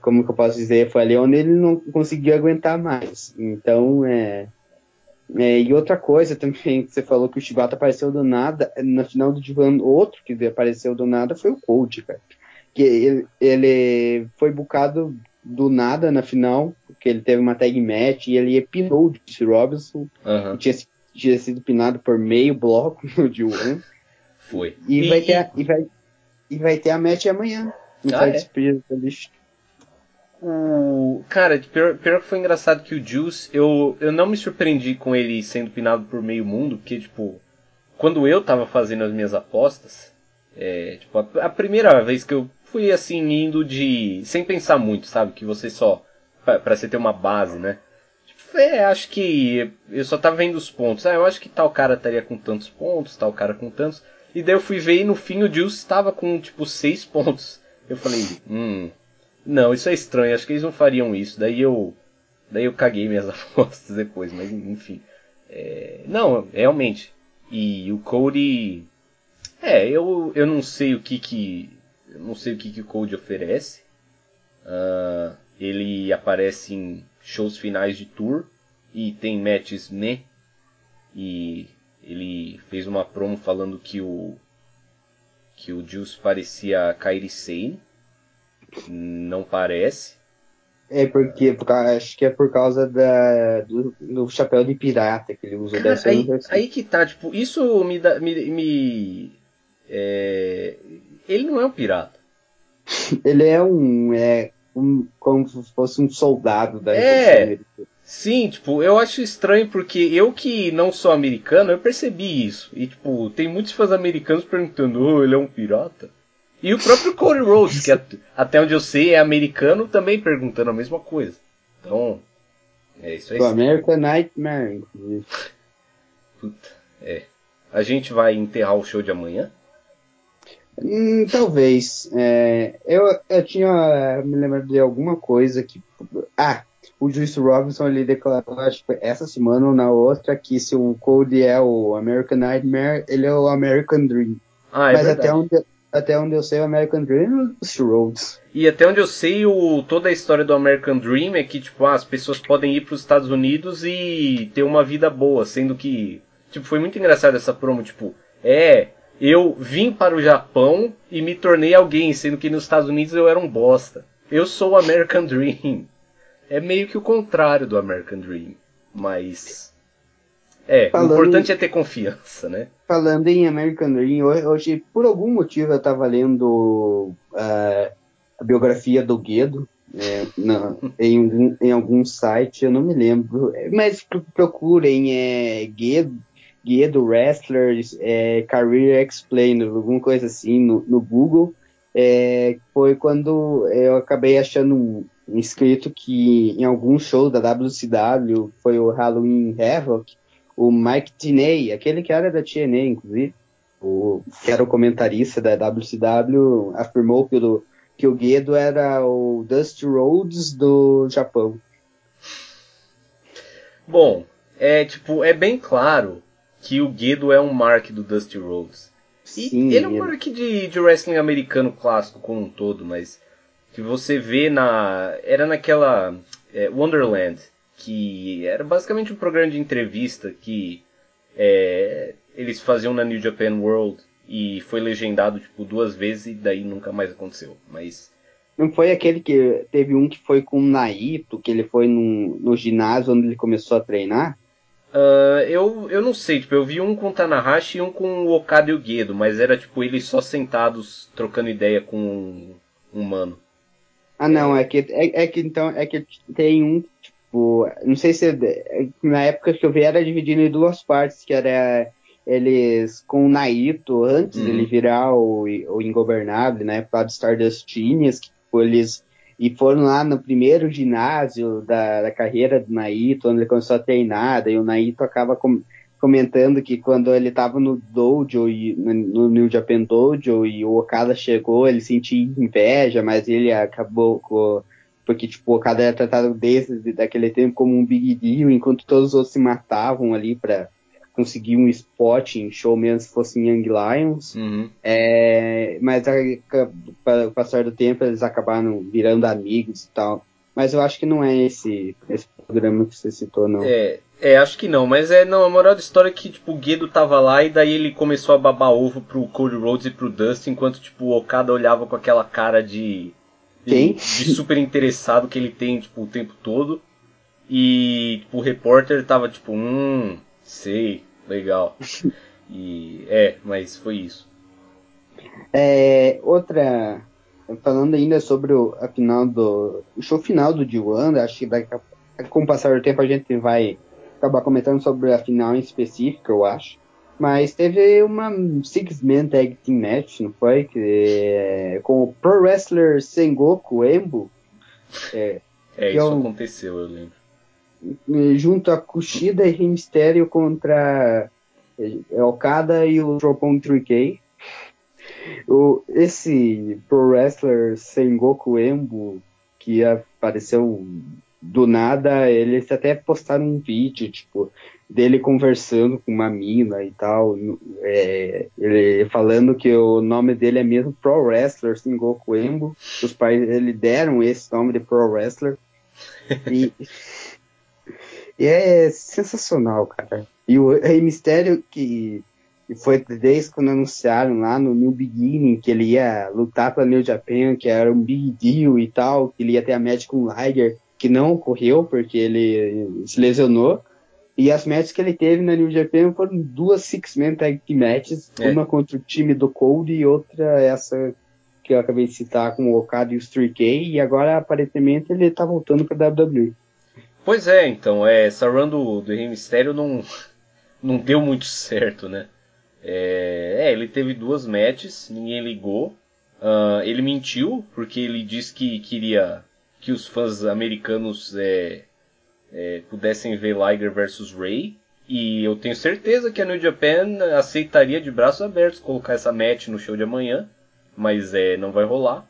Como que eu posso dizer? Foi ali onde ele não conseguiu aguentar mais. Então, é. é e outra coisa também, que você falou que o Shibata apareceu do nada, na final do Divan, outro que apareceu do nada foi o Cold, cara. Que ele, ele foi bucado do nada na final, porque ele teve uma tag match e ele pinou o Jesse Robinson, uhum. tinha, tinha sido pinado por meio bloco no D1. Foi. E, e, vai, ter a, e, vai, e vai ter a match amanhã. No ah, é? O... Cara, pior, pior que foi engraçado que o Juice, eu, eu não me surpreendi com ele sendo pinado por meio mundo, porque, tipo, quando eu tava fazendo as minhas apostas, é, tipo, a, a, primeira vez que eu fui assim, indo de. sem pensar muito, sabe? Que você só. pra, pra você ter uma base, né? Tipo, é, acho que eu só tava vendo os pontos. Ah, eu acho que tal cara estaria com tantos pontos, tal cara com tantos. E daí eu fui ver e no fim o Juice estava com tipo 6 pontos. Eu falei, hum, não, isso é estranho, acho que eles não fariam isso. Daí eu, daí eu caguei minhas apostas depois, mas enfim. É, não, realmente. E o Cody, é, eu, eu não sei o que que, eu não sei o que que o Cody oferece. Uh, ele aparece em shows finais de tour e tem matches né e ele fez uma promo falando que o que o Juice parecia Kairi Sane. Não parece. É porque, acho que é por causa da, do, do chapéu de pirata que ele usa. Cara, aí, aí que tá, tipo, isso me dá. Me, me é... Ele não é um pirata. ele é um. É, um como se fosse um soldado da é, Sim, tipo, eu acho estranho porque eu que não sou americano, eu percebi isso. E, tipo, tem muitos fãs americanos perguntando, oh, ele é um pirata? E o próprio Cody Rhodes, que até onde eu sei é americano, também perguntando a mesma coisa. Então, é isso aí. O American Nightmare, Puta, é. A gente vai enterrar o show de amanhã? Hum, talvez. É, eu, eu tinha me lembrado de alguma coisa que. Ah, o Juice Robinson ele declarou, acho que essa semana ou na outra, que se o Cody é o American Nightmare, ele é o American Dream. Ah, é Mas verdade. até onde, até onde eu sei, o American Dream é os Rhodes. E até onde eu sei, o, toda a história do American Dream é que, tipo, ah, as pessoas podem ir para os Estados Unidos e ter uma vida boa, sendo que, tipo, foi muito engraçado essa promo, tipo, é, eu vim para o Japão e me tornei alguém, sendo que nos Estados Unidos eu era um bosta. Eu sou o American Dream é meio que o contrário do American Dream. Mas. É, falando o importante em, é ter confiança, né? Falando em American Dream, hoje, por algum motivo, eu estava lendo uh, a biografia do Guedo. é, não, em, algum, em algum site, eu não me lembro, mas procurem é, guia, guia do Wrestlers, é, Career Explainer, alguma coisa assim no, no Google. É, foi quando eu acabei achando escrito que em algum show da WCW, foi o Halloween Havoc, o Mike Tiney, aquele que era da TNA, inclusive, o, que era o comentarista da WCW, afirmou pelo que o Guedo era o Dusty Rhodes do Japão. Bom, é tipo, é bem claro que o Guedo é um mark do Dusty Rhodes. E Sim, ele é um mark de, de wrestling americano clássico como um todo, mas que você vê na. Era naquela. É, Wonderland, que era basicamente um programa de entrevista que é, eles faziam na New Japan World e foi legendado tipo duas vezes e daí nunca mais aconteceu. Mas não foi aquele que teve um que foi com o Naito, que ele foi no, no ginásio onde ele começou a treinar? Uh, eu, eu não sei, tipo, eu vi um com o Tanahashi e um com o Okada e o Gedo, mas era tipo eles só sentados trocando ideia com um, um mano. Ah não, é, é que é, é, que então é que tem um tipo, não sei se é, na época que eu vi era dividido em duas partes, que era eles com o Naito, antes uhum. dele virar o, o Ingobernável, né, para Stardust Genius, que tipo, eles e foram lá no primeiro ginásio da, da, carreira do Naito, onde ele começou a treinar, daí o Naito acaba com, comentando que quando ele estava no dojo, e, no New Japan Dojo, e o Okada chegou, ele sentia inveja, mas ele acabou com porque tipo, o Okada era tratado desde daquele tempo como um big deal, enquanto todos os outros se matavam ali para conseguir um spot em show mesmo se fosse em Young Lions. Uhum. É, mas para o passar do tempo eles acabaram virando amigos e tal. Mas eu acho que não é esse, esse programa que você citou, não. É, é, acho que não, mas é não, a moral da história é que tipo, o Guedo tava lá e daí ele começou a babar ovo pro Cody Rhodes e pro Dustin, enquanto tipo, o Okada olhava com aquela cara de. Quem? De, de super interessado que ele tem tipo, o tempo todo. E tipo, o repórter tava tipo, hum, sei, legal. E é, mas foi isso. É, outra, falando ainda sobre o, a final do o show final do D1, acho que daqui a, com o passar do tempo a gente vai acabar comentando sobre a final em específico, eu acho. Mas teve uma Six-Man Tag Team Match, não foi? Que, é, com o Pro Wrestler Sengoku Embo. É, é isso é um, aconteceu, eu lembro junto a Kushida e Rey Mysterio contra é, Okada e o Dropon 3K. O, esse Pro Wrestler Sengoku Embo, que apareceu do nada, eles até postaram um vídeo, tipo, dele conversando com uma mina e tal, é, ele falando que o nome dele é mesmo Pro Wrestler Sengoku Embo, os pais ele deram esse nome de Pro Wrestler, e E é sensacional, cara. E o Rei Mistério, que foi desde quando anunciaram lá no New Beginning que ele ia lutar pela New Japan, que era um big deal e tal, que ele ia ter a match com o Liger, que não ocorreu porque ele se lesionou. E as matches que ele teve na New Japan foram duas Six-Man Tag Team Matches, é. uma contra o time do Cold e outra essa que eu acabei de citar com o Okada e o 3K, e agora aparentemente ele tá voltando pra WWE. Pois é, então, é, essa run do, do Rei Mistério não, não deu muito certo, né? É, é, ele teve duas matches, ninguém ligou. Uh, ele mentiu, porque ele disse que queria que os fãs americanos é, é, pudessem ver Liger versus Ray. E eu tenho certeza que a New Japan aceitaria de braços abertos colocar essa match no show de amanhã, mas é, não vai rolar.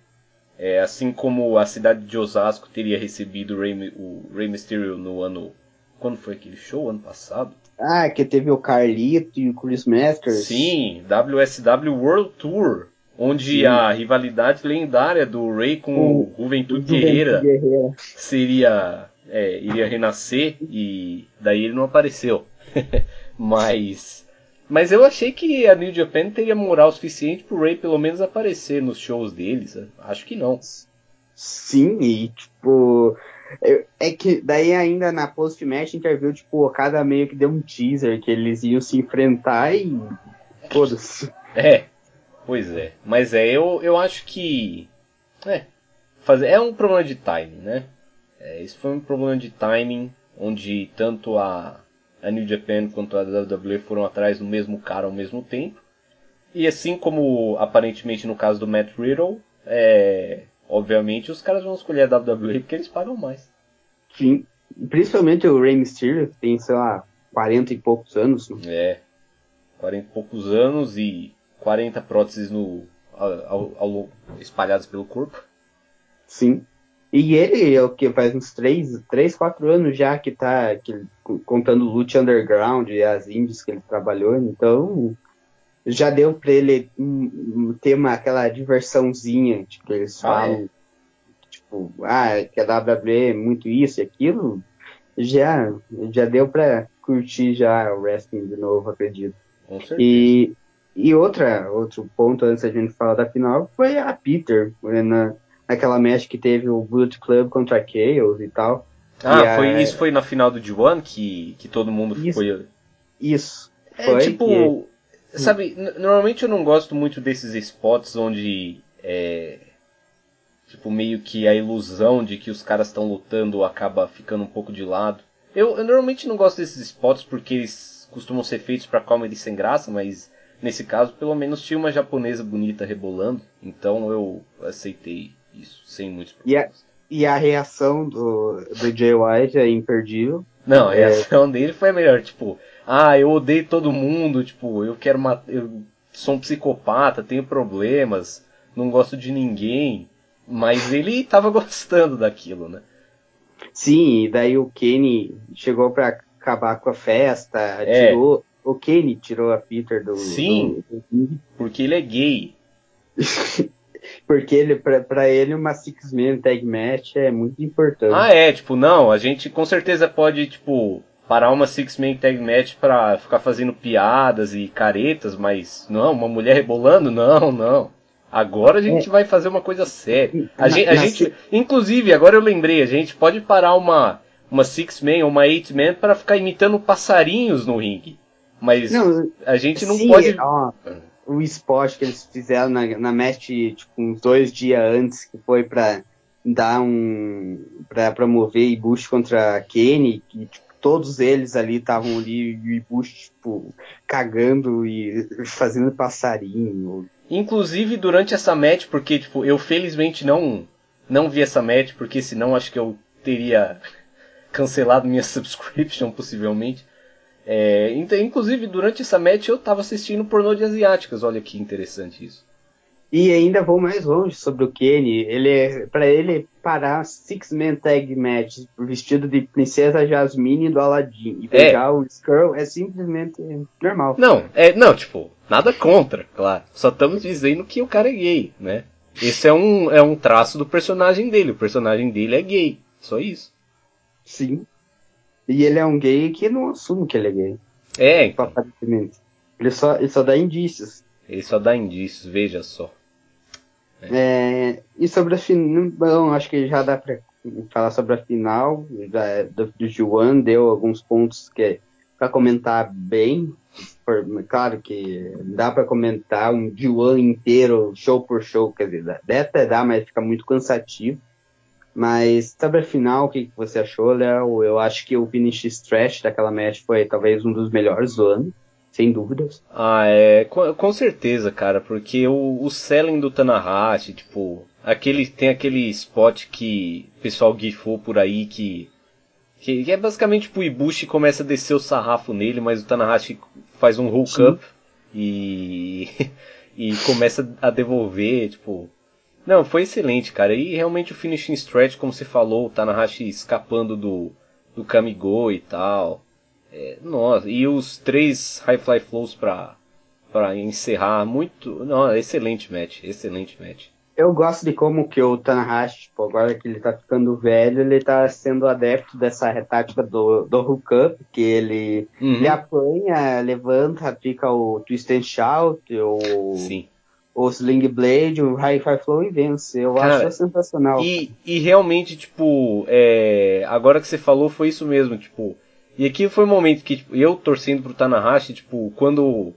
É, assim como a cidade de Osasco teria recebido o Rey, o Rey Mysterio no ano. Quando foi aquele show? Ano passado? Ah, que teve o Carlito e o Chris Masters. Sim, WSW World Tour. Onde Sim. a rivalidade lendária do Rey com o, o Juventude, Guerreira, Guerreira, seria. É, iria renascer e daí ele não apareceu. Mas mas eu achei que a New Japan teria moral suficiente pro Ray pelo menos aparecer nos shows deles. Acho que não. Sim, e tipo. É que daí ainda na post-match interview, tipo, cada meio que deu um teaser que eles iam se enfrentar e. Foda-se. É, pois é. Mas é, eu, eu acho que. É. fazer. É um problema de timing, né? É, isso foi um problema de timing, onde tanto a, a New Japan quanto a WWE foram atrás do mesmo cara ao mesmo tempo. E assim como aparentemente no caso do Matt Riddle, é, obviamente os caras vão escolher a WWE porque eles pagam mais. Sim, principalmente o Rey Mysterio, que tem, sei lá, 40 e poucos anos. Né? É, 40 e poucos anos e 40 próteses no, ao, ao, espalhadas pelo corpo. Sim. E ele é o que faz uns 3, 3 4 anos já que tá que, contando o Lute Underground e as indies que ele trabalhou, então já deu para ele ter uma, aquela diversãozinha que eles falam, ah, é? tipo, ah, que a WWE é muito isso e aquilo, já, já deu para curtir já o wrestling de novo, acredito. E, e outra, outro ponto antes da gente falar da final foi a Peter, na, naquela match que teve o Bullet Club contra a Chaos e tal. Ah, e foi, a... isso foi na final do D1 que, que todo mundo isso, foi. Isso. É foi tipo. Que... Sabe, normalmente eu não gosto muito desses spots onde é. Tipo, meio que a ilusão de que os caras estão lutando acaba ficando um pouco de lado. Eu, eu normalmente não gosto desses spots porque eles costumam ser feitos para comedy sem graça, mas nesse caso pelo menos tinha uma japonesa bonita rebolando, então eu aceitei isso sem muitos problemas. E a, e a reação do, do Jay White é imperdível. Não, a é... reação dele foi a melhor, tipo, ah, eu odeio todo mundo, tipo, eu quero matar, eu sou um psicopata, tenho problemas, não gosto de ninguém, mas ele tava gostando daquilo, né? Sim, e daí o Kenny chegou para acabar com a festa, é. tirou, o Kenny tirou a Peter do. Sim, do... porque ele é gay. porque ele, pra, pra ele uma Six Man Tag Match é muito importante. Ah, é, tipo, não, a gente com certeza pode, tipo, parar uma Six Man Tag Match pra ficar fazendo piadas e caretas, mas não, uma mulher rebolando, não, não. Agora a gente é. vai fazer uma coisa séria. A, na, gente, a gente, inclusive, agora eu lembrei, a gente pode parar uma, uma Six Man ou uma Eight Man para ficar imitando passarinhos no ringue. Mas não, a gente não sim, pode. Ó, o esporte que eles fizeram na, na match, tipo, uns dois dias antes, que foi para dar um. para promover Ibushi contra Kenny, que tipo, todos eles ali estavam ali, e o Ibushi, tipo, cagando e fazendo passarinho. Inclusive durante essa match, porque, tipo, eu felizmente não, não vi essa match, porque senão acho que eu teria cancelado minha subscription, possivelmente. É, então, inclusive, durante essa match eu tava assistindo pornô de asiáticas, olha que interessante isso. E ainda vou mais longe sobre o Kenny. Ele é, para ele parar Six Man Tag Match vestido de princesa Jasmine do Aladdin e pegar é. o Skrull é simplesmente normal. Não, é não tipo nada contra, claro. Só estamos dizendo que o cara é gay, né? Esse é um é um traço do personagem dele. O personagem dele é gay, só isso. Sim. E ele é um gay que não assume que ele é gay. É, então. Aparentemente. Ele só, ele só dá indícios. Ele só dá indícios, veja só. É. É, e sobre a final, bom, acho que já dá pra falar sobre a final já, do, do Juan, deu alguns pontos que é para comentar bem. Por, claro que dá para comentar um Juan inteiro, show por show, quer dizer, dá, até dá, mas fica muito cansativo. Mas sobre a final, o que, você achou, Léo? Eu acho que o finish stretch daquela match foi talvez um dos melhores do ano, sem dúvidas. Ah, é, com, com certeza, cara, porque o, o selling do Tanahashi, tipo, aquele, tem aquele spot que o pessoal gifou por aí que, que, é basicamente tipo, o Ibushi começa a descer o sarrafo nele, mas o Tanahashi faz um hook up e, e começa a devolver, tipo, não, foi excelente, cara. E realmente o finishing stretch, como você falou, o Tanahashi escapando do, do Kamigo e tal. É, nossa, e os três High Fly Flows pra, pra encerrar, muito. Não, excelente match, excelente match. Eu gosto de como que o Tanahashi, tipo, agora que ele tá ficando velho, ele tá sendo adepto dessa tática do, do hookup, que ele, uhum. ele apanha, levanta, fica o twist and shout, ou... Sim o Sling Blade, o High Fire Flow e vence. Eu Cara, acho sensacional. E, e realmente, tipo, é, agora que você falou, foi isso mesmo, tipo. E aqui foi o um momento que tipo, eu torcendo pro Tanahashi, tipo, quando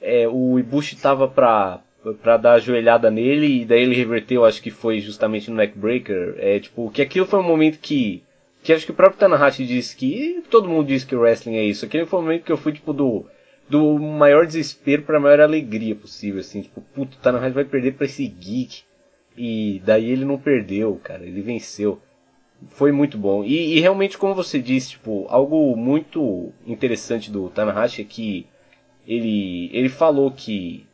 é, o Ibushi tava pra, pra dar a joelhada nele e daí ele reverteu, acho que foi justamente no neckbreaker. É tipo, que aquilo foi um momento que. Que acho que o próprio Tanahashi disse que. Todo mundo diz que o wrestling é isso. Aquele foi um momento que eu fui, tipo, do. Do maior desespero pra maior alegria possível, assim, tipo, puto, o Tanahashi vai perder pra esse geek. E daí ele não perdeu, cara, ele venceu. Foi muito bom. E, e realmente, como você disse, tipo, algo muito interessante do Tanahashi é que ele, ele falou que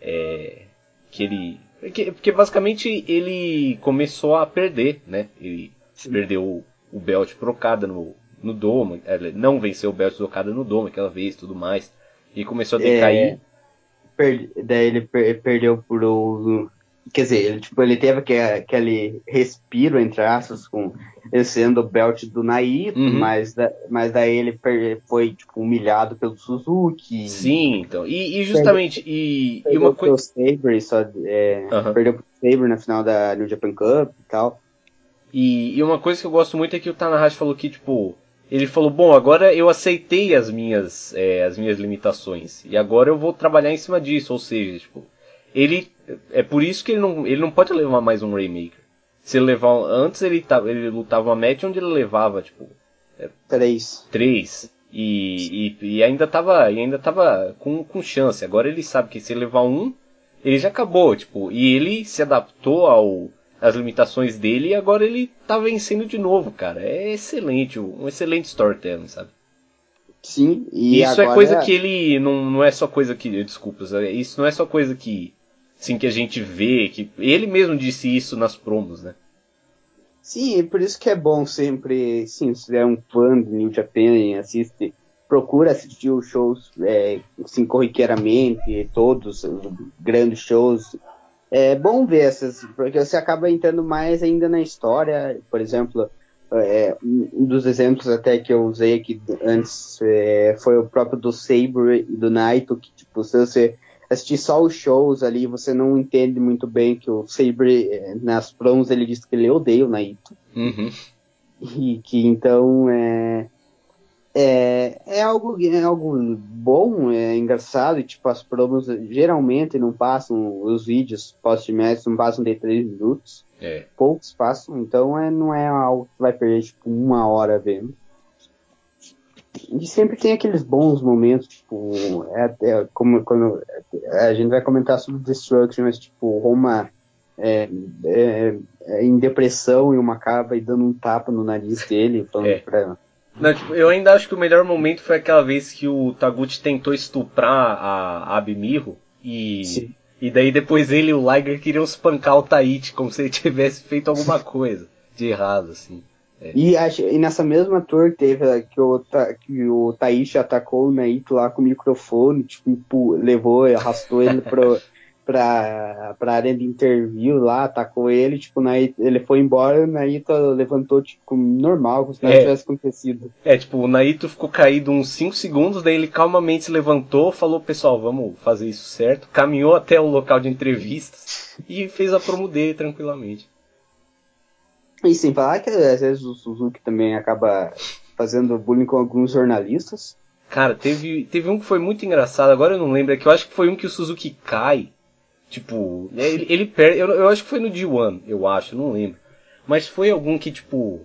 é, que ele que, porque basicamente ele começou a perder, né? Ele Sim. perdeu o, o belt pro Okada no, no Doma, não venceu o belt do Okada no Doma aquela vez, tudo mais, e começou a decair. É, per, daí ele per, perdeu pro Quer dizer, ele, tipo, ele teve aquele, aquele respiro, entre aspas, com sendo o belt do Naito, uhum. mas, da, mas daí ele foi tipo, humilhado pelo Suzuki. Sim, então. E, e justamente. E, e uma coisa. Sabre, só, é, uhum. Perdeu pro Sabre na final da New Japan Cup e tal. E, e uma coisa que eu gosto muito é que o Tanahashi falou que, tipo, ele falou, bom, agora eu aceitei as minhas, é, as minhas limitações. E agora eu vou trabalhar em cima disso. Ou seja, tipo, ele é por isso que ele não, ele não pode levar mais um Rainmaker. Se ele levar antes ele tava, ele lutava uma match onde ele levava tipo é, três, três e, e, e, ainda tava e ainda tava com, com chance. Agora ele sabe que se ele levar um ele já acabou tipo e ele se adaptou ao as limitações dele e agora ele tá vencendo de novo, cara. É excelente, um excelente storytelling, sabe? Sim, e isso é coisa que ele não, não é só coisa que, desculpas, isso não é só coisa que assim que a gente vê, que ele mesmo disse isso nas promos, né? Sim, por isso que é bom sempre, sim, se é um fã de New Japan assiste, procura assistir os shows é, assim, corriqueiramente, todos os grandes shows. É bom ver essas, porque você acaba entrando mais ainda na história, por exemplo, é, um dos exemplos até que eu usei aqui antes é, foi o próprio do Sabre e do Naito, que tipo, se você assistir só os shows ali, você não entende muito bem que o Sabre, eh, nas promos, ele disse que ele odeia o Naito. Uhum. E que então é, é, é, algo, é algo bom, é engraçado, e tipo, as promos geralmente não passam, os vídeos pós-match não passam de 3 minutos. É. Poucos passam, então é, não é algo que vai perder tipo uma hora vendo. E sempre tem aqueles bons momentos, tipo, é, é, como quando a gente vai comentar sobre Destruction, mas tipo, Roma é, é, é em depressão e uma cava e dando um tapa no nariz dele, falando é. pra não, tipo, eu ainda acho que o melhor momento foi aquela vez que o Taguchi tentou estuprar a Abimiro e Sim. e daí depois ele e o Liger queriam espancar o Taichi como se ele tivesse feito alguma coisa de errado assim. É. E, acho, e nessa mesma tour teve que o, que o Taishi atacou o Naito lá com o microfone, tipo, levou, arrastou ele pro, pra, pra área de interview lá, atacou ele, tipo, Naito, ele foi embora e o Naito levantou, tipo, normal, como se nada é. tivesse acontecido. É, tipo, o Naito ficou caído uns 5 segundos, daí ele calmamente se levantou, falou, pessoal, vamos fazer isso certo, caminhou até o local de entrevistas e fez a promo dele tranquilamente. E sem falar que às vezes o Suzuki também acaba fazendo bullying com alguns jornalistas. Cara, teve, teve um que foi muito engraçado, agora eu não lembro, é que eu acho que foi um que o Suzuki cai. Tipo, né, ele, ele perde. Eu, eu acho que foi no D1, eu acho, não lembro. Mas foi algum que, tipo.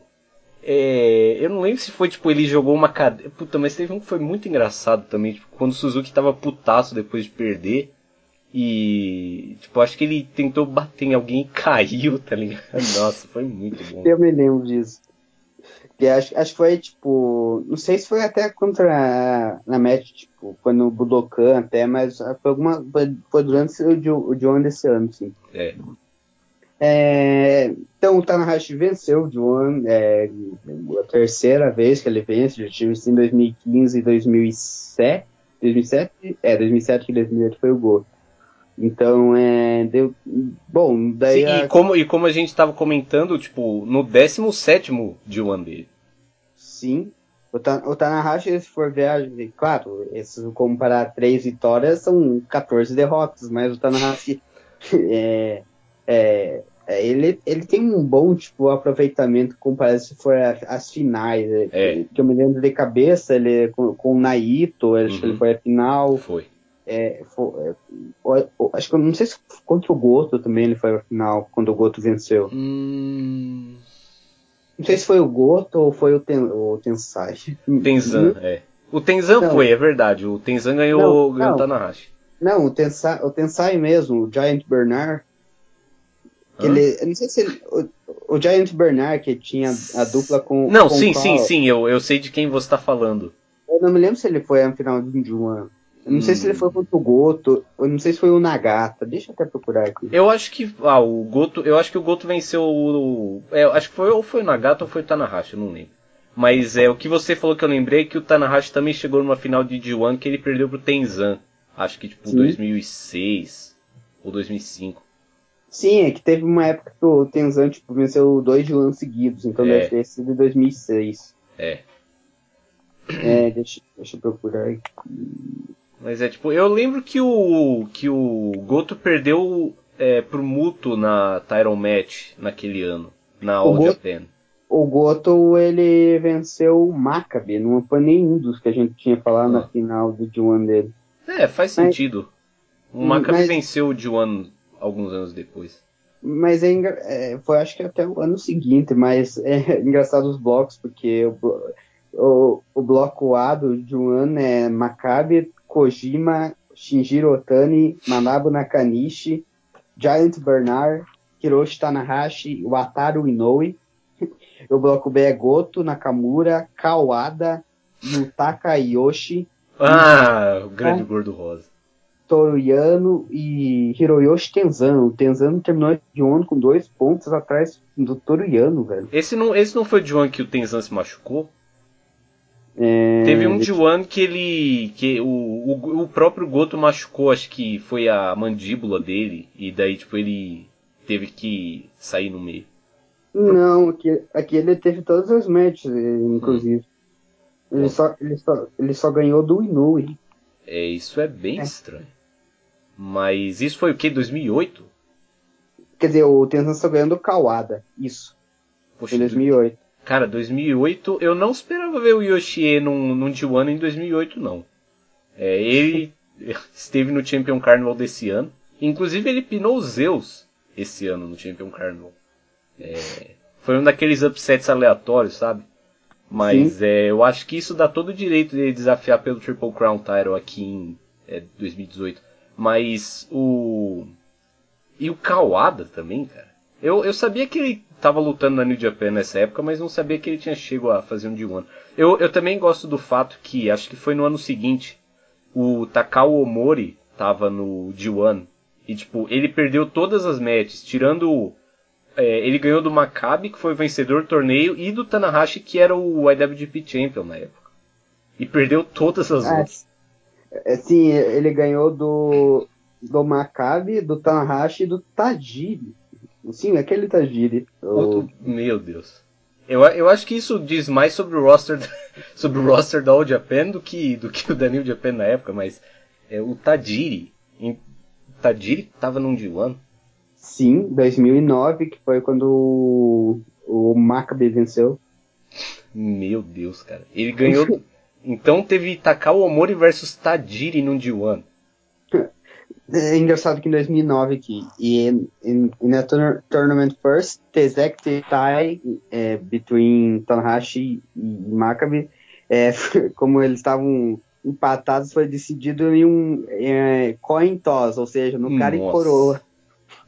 É, eu não lembro se foi, tipo, ele jogou uma cadeira. Puta, mas teve um que foi muito engraçado também. Tipo, quando o Suzuki tava putaço depois de perder. E, tipo, acho que ele tentou bater em alguém e caiu, tá ligado? Nossa, foi muito bom. Eu me lembro disso. E acho, acho que foi, tipo, não sei se foi até contra na match, tipo, foi no Budokan até, mas foi alguma, foi, foi durante o, o John desse ano, sim. É. É, então o Tanahashi venceu o John, é, a terceira vez que ele vence, já tive isso em 2015 e 2007, 2007, é, 2007 e 2008 foi o gol. Então, é. Deu, bom, daí. Sim, a... e, como, e como a gente estava comentando, tipo, no 17 de One dele. Sim. O, Ta, o Tanahashi, se for ver, claro, se comparar três vitórias, são 14 derrotas, mas o Tanahashi. é, é, é, ele, ele tem um bom tipo, aproveitamento comparado se for as finais. Né? É. Que eu me lembro de cabeça, ele com, com o Naito, acho uhum. que ele foi a final. Foi É, foi, é, acho que eu não sei se contra o Goto também ele foi a final, quando o Goto venceu. Hum... Não sei se foi o Goto ou foi o, Ten, o Tensai. Tenzan, é. O Tenzan não. foi, é verdade. O Tenzan ganhou, ganhou o Tanahashi. Não, o Tensai, o Tensai mesmo, o Giant Bernard. Que ele, eu não sei se ele, o, o, Giant Bernard que tinha a dupla com. Não, com sim, sim, sim, eu, eu sei de quem você está falando. Eu não me lembro se ele foi a final de um ano. Eu não hum. sei se ele foi contra o Goto, eu não sei se foi o Nagata. Deixa eu até procurar aqui. Eu acho que. Ah, o Goto. Eu acho que o Goto venceu o. É, acho que foi ou foi o Nagata ou foi o Tanahashi, eu não lembro. Mas é o que você falou que eu lembrei é que o Tanahashi também chegou numa final de D1 que ele perdeu pro Tenzan. Acho que tipo Sim. 2006 ou 2005. Sim, é que teve uma época que o Tenzan tipo, venceu dois D1 seguidos, então é. deve ter sido em 2006. É. É, deixa, deixa eu procurar aqui. Mas é tipo, eu lembro que o que o Goto perdeu é, pro Muto na Tyron Match naquele ano, na All Japan. O Goto ele venceu o Maccabi, não foi nenhum dos que a gente tinha falado ah. na final do D1 dele. É, faz mas, sentido. O Maccabi mas, venceu o D1 alguns anos depois. Mas é, é, foi acho que até o ano seguinte, mas é engraçado os blocos, porque o, o, o bloco A do D1 é Maccabi, Kojima, Shinjiro Otani, Manabu Nakanishi, Giant Bernard, Hiroshi Tanahashi, Wataru Inoue. O bloco B é Goto, Nakamura, Kawada, Yutaka Yoshi. Ah, o grande gordo rosa. Toruyano e Hiroyoshi Tenzan. O Tenzan terminou de ano com dois pontos atrás do Toruyano, velho. Esse não, esse não foi de ano que o Tenzan se machucou? É... Teve um de One que ele. que o, o, o, próprio Goto machucou, acho que foi a mandíbula dele, e daí tipo ele teve que sair no meio. Não, aqui, aqui ele teve todas as matches, inclusive. Hum. Ele, só, ele, só, ele só ganhou do Inoue. É, isso é bem é. estranho. Mas isso foi o que? 2008? Quer dizer, o Tenzan só ganhou do Kawada. Isso. Poxa, em 2008. Cara, 2008, eu não esperava ver o Yoshie num, num D1 em 2008, não. É, ele esteve no Champion Carnival desse ano. Inclusive, ele pinou o Zeus esse ano no Champion Carnival. É, foi um daqueles upsets aleatórios, sabe? Mas é, eu acho que isso dá todo o direito de desafiar pelo Triple Crown Title aqui em é, 2018. Mas o. E o Kawada também, cara. Eu, eu sabia que ele estava lutando na New Japan nessa época, mas não sabia que ele tinha chegado a fazer um D1. Eu, eu também gosto do fato que, acho que foi no ano seguinte, o Takao Omori estava no D1. E, tipo, ele perdeu todas as matches, tirando. É, ele ganhou do Maccabi, que foi o vencedor do torneio, e do Tanahashi, que era o IWGP Champion na época. E perdeu todas as é, outras. É, sim, ele ganhou do, do Maccabi, do Tanahashi e do Tajiri. Sim, aquele Tajiri. O... Meu Deus. Eu, eu acho que isso diz mais sobre o roster sobre o roster da All Japan do que do que o da New Japan na época, mas é, o Tajiri, em, Tajiri tava num D1? Sim, 2009, que foi quando o, o Maccabi venceu. Meu Deus, cara. Ele ganhou. então teve Takao Omori versus Tajiri num D1. É engraçado que em 2009 aqui, e in, in, in a tournament first, executive tie é, between Tanahashi e Maccabi, é, como eles estavam empatados, foi decidido em um é, coin toss, ou seja, no cara Nossa. e coroa.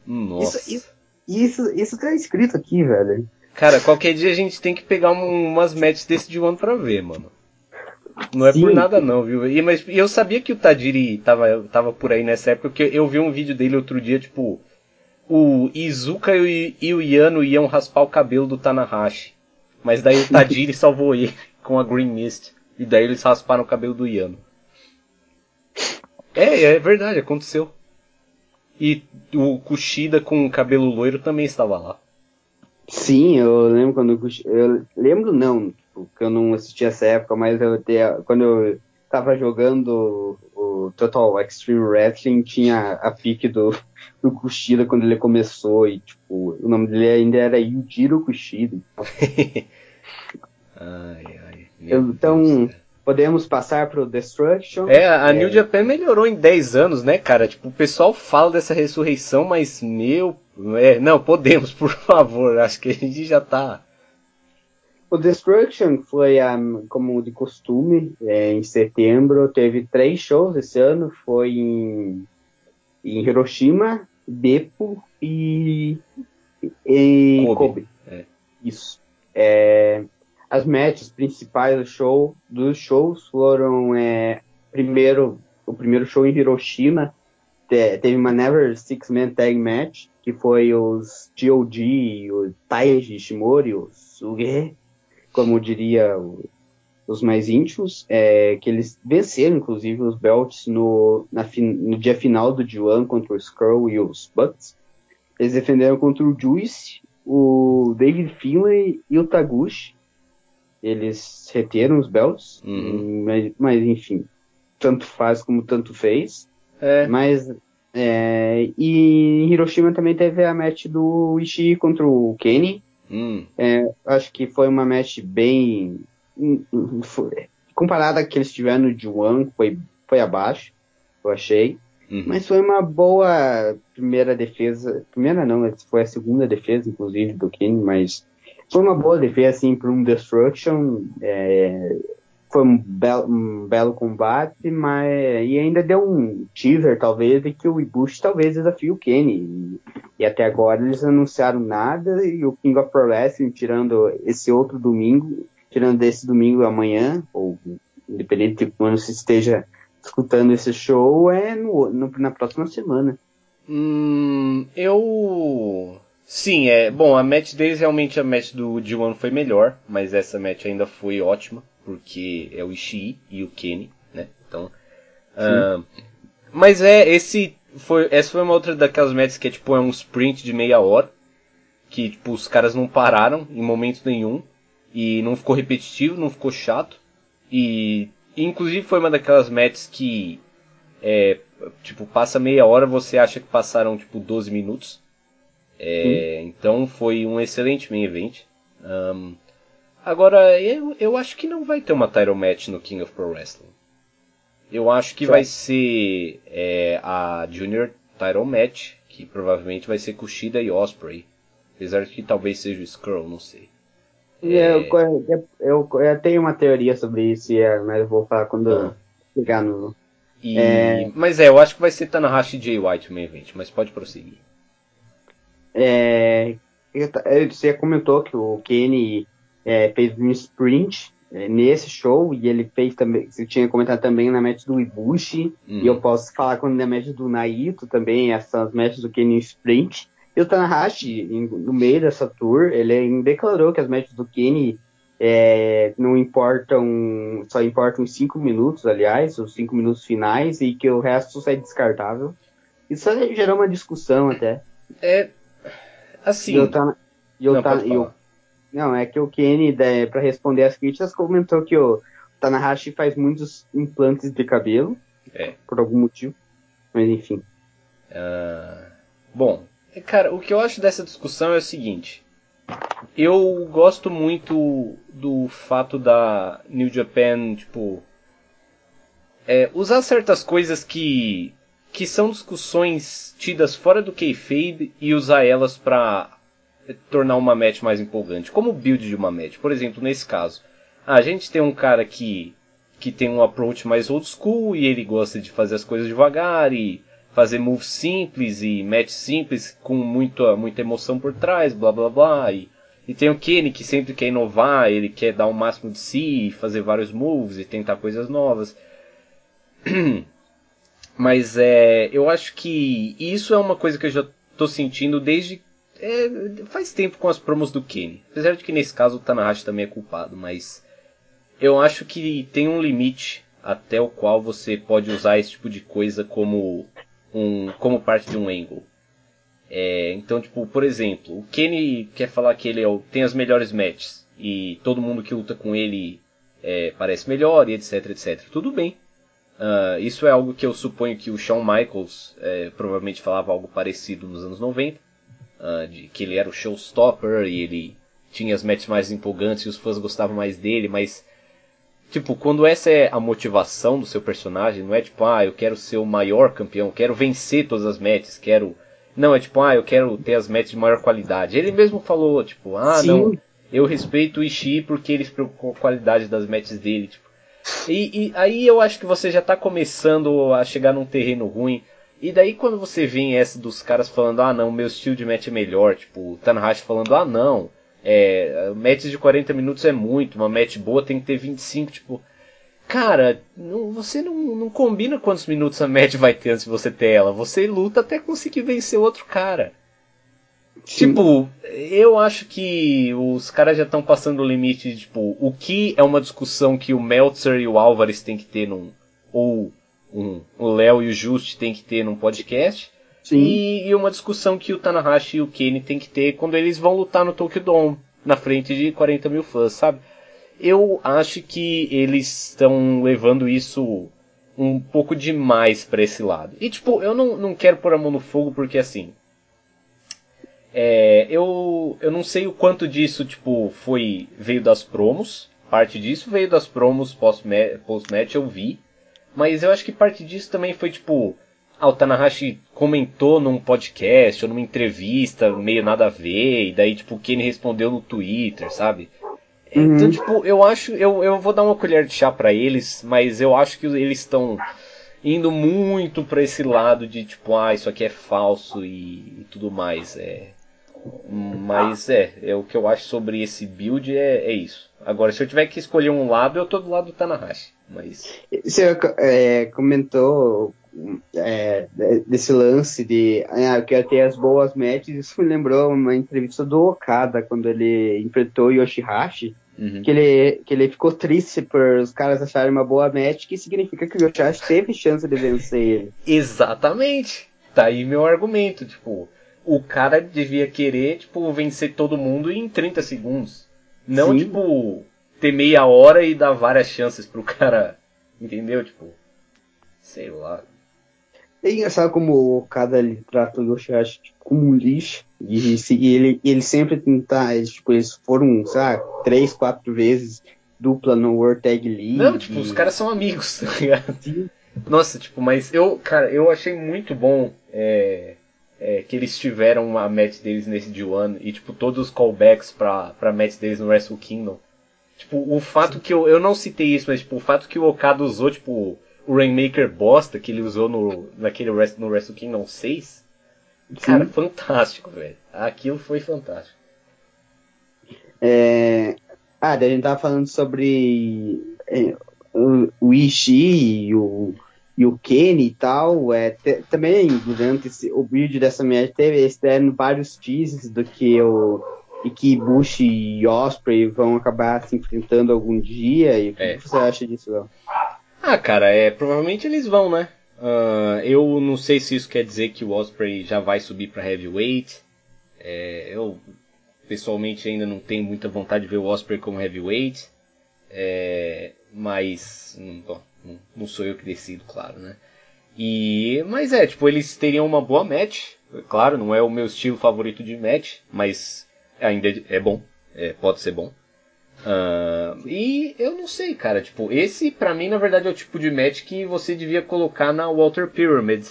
Nossa. Isso, isso, isso, isso tá escrito aqui, velho. Cara, qualquer dia a gente tem que pegar um, umas matches desse de ano pra ver, mano. Não é Sim. por nada não, viu? E, mas eu sabia que o Tajiri tava, tava por aí nessa época, porque eu vi um vídeo dele outro dia, tipo, o Izuka e, e o Yano iam raspar o cabelo do Tanahashi. Mas daí o Tajiri salvou ele com a Green Mist. E daí eles rasparam o cabelo do Yano. É, é verdade, aconteceu. E o Kushida com o cabelo loiro também estava lá. Sim, eu lembro quando eu lembro não, porque eu não assisti essa época, mas eu te, quando eu tava jogando o Total Extreme Wrestling, tinha a pique do, do Kushida quando ele começou, e tipo, o nome dele ainda era Yujiro Kushida. ai, ai. então, Podemos passar pro Destruction. É, a New Japan melhorou em 10 anos, né, cara? Tipo, o pessoal fala dessa ressurreição, mas meu. É, não, podemos, por favor. Acho que a gente já tá. O Destruction foi, um, como de costume, é, em setembro. Teve três shows esse ano. Foi em, em Hiroshima, Beppo e em Kobe. Kobe. É. Isso. É, as matches principais do show, dos shows foram é, primeiro o primeiro show em Hiroshima te, teve uma Never Six Man Tag Match que foi os G.O.D., o Taiji Shimori, o Suge, como diria o, os mais íntimos, é, que eles venceram inclusive os belts no, na, no dia final do G1 contra o Skrull e os Bucks. Eles defenderam contra o Juice, o David Finlay e o Taguchi eles reteram os belts, uhum. mas, mas, enfim, tanto faz como tanto fez. É. Mas é, e em Hiroshima também teve a match do Ishii contra o Kenny. Hum. É, acho que foi uma match bem foi, comparada à que eles tiveram no Juan, foi foi abaixo, eu achei. Uhum. Mas foi uma boa primeira defesa. Primeira não, foi a segunda defesa, inclusive, do Kenny, mas foi uma boa defesa, assim, para um Destruction. É, foi um belo, um belo combate, mas e ainda deu um teaser, talvez, de que o Ibushi talvez desafie o Kenny. E, e, até agora eles anunciaram nada, e o King of Pro Wrestling, tirando esse outro domingo, tirando desse domingo amanhã, ou independente de quando se esteja escutando esse show, é no, no, na próxima semana. Hum, eu Sim, é. Bom, a match deles realmente a match do D1 foi melhor, mas essa match ainda foi ótima, porque é o Ishii e o Kenny, né? Então. Uh, mas é, esse foi. Essa foi uma outra daquelas matches que é tipo é um sprint de meia hora. Que tipo, os caras não pararam em momento nenhum. E não ficou repetitivo, não ficou chato. E inclusive foi uma daquelas matches que é, tipo, passa meia hora, você acha que passaram tipo 12 minutos. É, então foi um excelente main event. Um, agora, eu, eu acho que não vai ter uma title match no King of Pro Wrestling. Eu acho que vai ser é, a Junior Title Match, que provavelmente vai ser Kushida e Osprey. Apesar de que talvez seja o Skrull, não sei. É... Eu, eu, eu, eu, tenho uma teoria sobre isso, é, mas eu vou falar quando ah. chegar no. E... É... Mas é, eu acho que vai ser Tanahashi e Jay White o main event, mas pode prosseguir. É, você comentou que o Kenny é, fez um sprint é, nesse show e ele fez também, você tinha comentado também na match do Ibushi, uhum. e eu posso falar quando na match do Naito também, essas matches do Kenny sprint. E o Tanahashi, no meio dessa tour, ele declarou que as matches do Kenny é, não importam, só importam os 5 minutos, aliás, os 5 minutos finais, e que o resto é descartável. Isso gerou uma discussão até. É, Assim. Eu tá, eu não, tá, eu, não, é que o Kenny, para responder as críticas, comentou que o Tanahashi faz muitos implantes de cabelo. É. Por algum motivo. Mas enfim. Uh, bom, cara, o que eu acho dessa discussão é o seguinte. Eu gosto muito do fato da New Japan, tipo, é, usar certas coisas que que são discussões tidas fora do kayfabe e usar elas para tornar uma match mais empolgante, como o build de uma match. Por exemplo, nesse caso, a gente tem um cara que que tem um approach mais old school e ele gosta de fazer as coisas devagar e fazer moves simples e match simples com muita, muita emoção por trás, blá blá blá. E, e tem o Kenny que sempre quer inovar, ele quer dar o máximo de si, fazer vários moves e tentar coisas novas. Mas é, eu acho que isso é uma coisa que eu já tô sentindo desde é, faz tempo com as promos do Kenny. Apesar de que nesse caso o Tanahashi também é culpado, mas eu acho que tem um limite até o qual você pode usar esse tipo de coisa como um como parte de um angle. É, então, tipo, por exemplo, o Kenny quer falar que ele é o, tem as melhores matches e todo mundo que luta com ele é, parece melhor e etc, etc. Tudo bem. Uh, isso é algo que eu suponho que o Shawn Michaels é, provavelmente falava algo parecido nos anos 90, uh, ah, de que ele era o showstopper e ele tinha as matches mais empolgantes e os fãs gostavam mais dele, mas Tipo, quando essa é a motivação do seu personagem, não é tipo, ah, eu quero ser o maior campeão, quero vencer todas as matches, quero. Não, é tipo, ah, eu quero ter as matches de maior qualidade. Ele mesmo falou, tipo, ah, Sim. não, eu respeito o Ishii porque ele se preocupou com a qualidade das matches dele, tipo. E, e, aí eu acho que você já tá começando a chegar num terreno ruim. E daí quando você vê essa dos caras falando, ah não, meu estilo de match é melhor, tipo, o Tanahashi falando, ah não, é, matches de 40 minutos é muito, uma match boa tem que ter 25, tipo. Cara, não, você não, não combina quantos minutos a match vai ter antes de você ter ela. Você luta até conseguir vencer outro cara. Sim. Tipo, eu acho que os caras já estão passando o limite de, tipo, o que é uma discussão que o Meltzer e o Álvares têm que ter num. Ou um, o Léo e o Just têm que ter num podcast. E, e, uma discussão que o Tanahashi e o Kenny têm que ter quando eles vão lutar no Tokyo Dome, na frente de 40 mil fãs, sabe? Eu acho que eles estão levando isso um pouco demais para esse lado. E tipo, eu não, não quero pôr a mão no fogo porque assim. É, eu, eu não sei o quanto disso tipo foi veio das promos. Parte disso veio das promos post-match, post eu vi. Mas eu acho que parte disso também foi tipo ah, o Tanahashi comentou num podcast ou numa entrevista meio nada a ver, e daí, tipo, o Kenny respondeu no Twitter, sabe? Uhum. Então, tipo, eu acho, eu, eu vou dar uma colher de chá para eles, mas eu acho que eles estão indo muito para esse lado de, tipo, ah, isso aqui é falso e, e, tudo mais, é... Mas é, é, o que eu acho sobre esse build é, é isso. Agora, se eu tiver que escolher um lado, eu tô do lado do Tanahashi, mas... Você é, comentou é, desse lance de ah, eu quero ter as boas matches, isso me lembrou uma entrevista do Okada quando ele enfrentou Yoshihashi, uhum. que, ele, que ele ficou triste por os caras acharem uma boa match, que significa que o Yoshihashi teve chance de vencer ele. Exatamente! Tá aí meu argumento, tipo, o cara devia querer, tipo, vencer todo mundo em 30 segundos. Não, Sim. tipo, ter meia hora e dar várias chances pro cara, entendeu? Tipo, sei lá. É engraçado como o cada ele trata o Yoshihashi tipo, como um lixo. E, e ele, ele sempre tentar, eles, tipo, eles foram, sabe, três, quatro vezes dupla no World Tag League. Não, tipo, os caras são amigos, tá ligado? Nossa, tipo, mas eu, cara, eu achei muito bom é, é, que eles tiveram a match deles nesse D1 e, tipo, todos os callbacks pra, pra match deles no Wrestle Kingdom. Tipo, o fato Sim. que eu, eu não citei isso, mas, tipo, o fato que o Okada usou, tipo, o Rainmaker bosta que ele usou no, naquele Rest, no Wrestle Kingdom 6. Cara, fantástico, velho. Aquilo foi fantástico. É... Ah, a gente tava falando sobre é, o, o Ishii e o, e o Kenny e tal. É, te, também, durante esse, o vídeo dessa match, teve eles deram vários teasers do que o e que Bush e Osprey vão acabar se enfrentando algum dia. E o que, é. que você acha disso, Léo? Ah, cara, é, provavelmente eles vão, né? Uh, eu não sei se isso quer dizer que o Osprey já vai subir para heavyweight. É, eu pessoalmente ainda não tenho muita vontade de ver o Osprey como heavyweight. É, mas hum, bom, não sou eu que decido, claro, né? E mas é, tipo, eles teriam uma boa match. Claro, não é o meu estilo favorito de match, mas ainda é bom, é, pode ser bom. Uh, e eu não sei, cara. Tipo, esse pra mim, na verdade, é o tipo de match que você devia colocar na Walter Pyramid